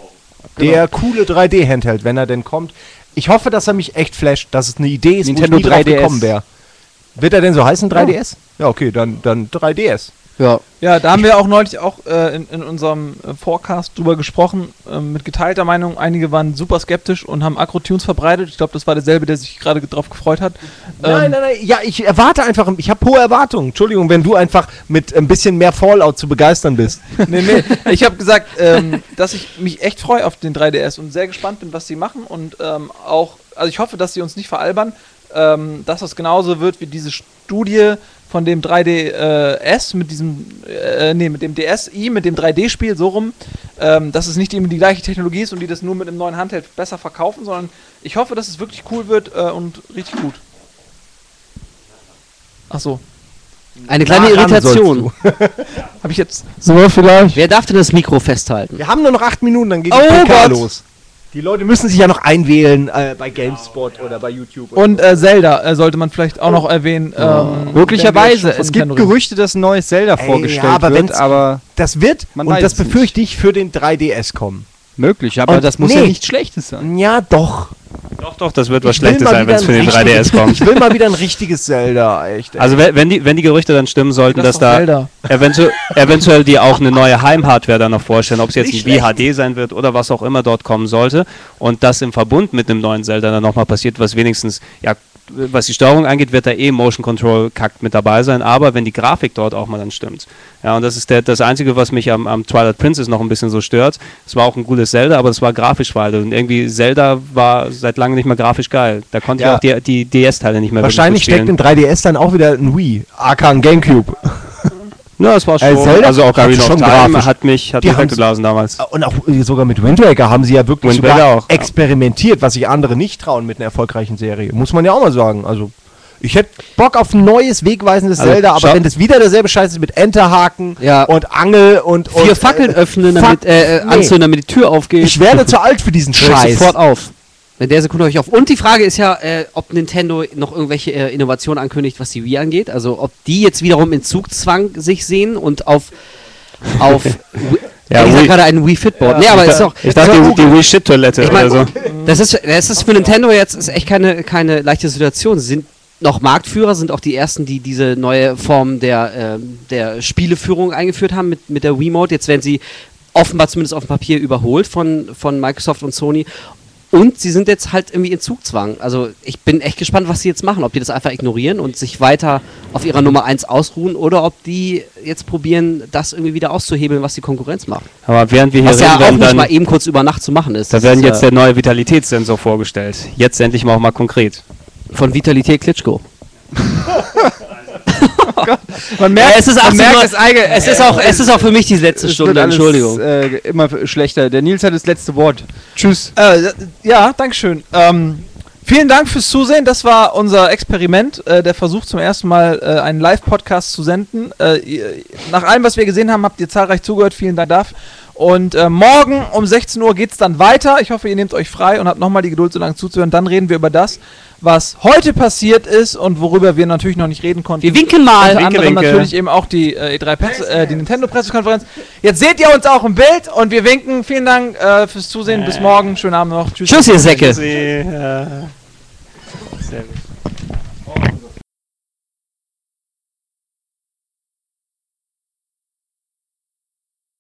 Der coole 3D-Handheld, wenn er denn kommt. Ich hoffe, dass er mich echt flasht, dass es eine Idee ist, Nintendo wo ich nie drauf 3DS. gekommen wäre. Wird er denn so heißen, 3DS? Ja, okay, dann, dann 3DS. Ja. Ja, da haben wir auch neulich auch äh, in, in unserem äh, Forecast drüber gesprochen, äh, mit geteilter Meinung. Einige waren super skeptisch und haben Acro-Tunes verbreitet. Ich glaube, das war derselbe, der sich gerade drauf gefreut hat. Nein, Ähm, nein, nein, ja, ich erwarte einfach, ich habe hohe Erwartungen. Entschuldigung, wenn du einfach mit ein bisschen mehr Fallout zu begeistern bist. nee, nee. Ich habe gesagt, ähm, dass ich mich echt freue auf den 3DS und sehr gespannt bin, was sie machen. Und ähm, auch, also ich hoffe, dass sie uns nicht veralbern, ähm, dass das genauso wird wie diese Studie von dem 3DS mit diesem, äh, nee, mit dem DSi, mit dem 3D-Spiel so rum, ähm, dass es nicht eben die gleiche Technologie ist und die das nur mit einem neuen Handheld besser verkaufen, sondern ich hoffe, dass es wirklich cool wird äh, und richtig gut. Ach so, Eine kleine Daran Irritation. habe ich jetzt so vielleicht? Wer darf denn das Mikro festhalten? Wir haben nur noch acht Minuten, dann geht Oh die PK Gott. los. Die Leute müssen sich ja noch einwählen äh, bei GameSpot oder bei YouTube. oder Und äh, Zelda äh, sollte man vielleicht auch noch erwähnen. Ähm, Möglicherweise. Es gibt Nintendo. Gerüchte, dass ein neues Zelda Ey, vorgestellt ja, aber wird, aber Das wird, Man und das es nicht. befürchte ich, für den 3DS kommen. Möglich. Aber Und das muss nee. ja nichts Schlechtes sein. Ja, doch. doch, doch, das wird was Schlechtes sein, wenn es für den ein 3DS richtiges- kommt. Ich will mal wieder ein richtiges Zelda, echt. ey. Also wenn die, wenn die Gerüchte dann stimmen sollten, Das dass da Zelda. eventuell, eventuell die auch eine neue Heimhardware dann noch vorstellen, ob es jetzt Nicht ein VHD sein wird oder was auch immer dort kommen sollte und das im Verbund mit einem neuen Zelda dann nochmal passiert, was wenigstens, ja, was die Steuerung angeht, wird da eh Motion Control kackt mit dabei sein, aber wenn die Grafik dort auch mal dann stimmt. Ja, und das ist der, das Einzige, was mich am, am Twilight Princess noch ein bisschen so stört. Es war auch ein gutes Zelda, aber es war grafisch weiter und irgendwie Zelda war seit langem nicht mehr grafisch geil. Da konnte Ja. ich auch die, die DS-Teile nicht mehr Wahrscheinlich steckt im 3DS dann auch wieder ein Wii, aka ein Gamecube. Ja, es war Äh, schon, Zelda also auch Ocarina of schon Time grafisch- hat mich, hat Die mich weggeblasen damals. Und auch äh, sogar mit Wind Waker haben sie ja wirklich Wind sogar Waker auch, ja. experimentiert, was sich andere nicht trauen mit einer erfolgreichen Serie. Muss man ja auch mal sagen. Also, ich hätte Bock auf ein neues, wegweisendes Also, Zelda, aber wenn das wieder derselbe Scheiß ist mit Enterhaken Ja. und Angel und. Vier und, Fackeln äh, öffnen, fuck, damit, äh, äh, nee. anzünden, damit die Tür aufgeht. Ich werde zu alt für diesen Scheiß. sofort auf. In der Sekunde höre ich auf. Und die Frage ist ja, äh, ob Nintendo noch irgendwelche äh, Innovationen ankündigt, was die Wii angeht. Also ob die jetzt wiederum in Zugzwang sich sehen und auf auf Ja, ja, ich sag Wii- gerade ein Wii Fitboard. nee, aber ich ist doch ich dachte, die, die Wii Shit Toilette Ich mein- oder so. das ist das ist für Nintendo jetzt ist echt keine keine leichte Situation. Sie sind noch Marktführer, sind auch die ersten, die diese neue Form der ähm, der Spieleführung eingeführt haben mit mit der Wiimote. Jetzt werden sie offenbar zumindest auf dem Papier überholt von von Microsoft und Sony. Und sie sind jetzt halt irgendwie in Zugzwang. Also ich bin echt gespannt, was sie jetzt machen. Ob die das einfach ignorieren und sich weiter auf ihrer Nummer 1 ausruhen oder ob die jetzt probieren, das irgendwie wieder auszuhebeln, was die Konkurrenz macht. Aber während wir hier Was ja reden, auch werden nicht dann, mal eben kurz über Nacht zu machen ist. da werden ist, jetzt der neue Vitalitätssensor vorgestellt. Jetzt endlich mal auch mal konkret. von Vitalität Klitschko. Man Ja, merkt, es ist man 18 merkt es, eigen- Es ist auch, es ist auch für mich die letzte es Stunde, wird alles, Entschuldigung. Äh, immer schlechter. Der Nils hat das letzte Wort. Tschüss. Äh, ja, Dankeschön. Ähm, vielen Dank fürs Zusehen. Das war unser Experiment, äh, der Versuch zum ersten Mal äh, einen Live-Podcast zu senden. Äh, nach allem, was wir gesehen haben, habt ihr zahlreich zugehört. Vielen Dank dafür. Und äh, morgen um 16 Uhr geht es dann weiter. Ich hoffe, ihr nehmt euch frei und habt nochmal die Geduld, so lange zuzuhören. Dann reden wir über das, was heute passiert ist und worüber wir natürlich noch nicht reden konnten. Wir winken mal. Unter Winke, anderem winke. natürlich eben auch die, äh, E3 Presse, äh, die Nintendo Pressekonferenz. Jetzt seht ihr uns auch im Bild und wir winken. Vielen Dank äh, fürs Zusehen. Bis morgen. Schönen Abend noch. Tschüss. Tschüss, ihr Säcke. Sie, äh, sehr gut.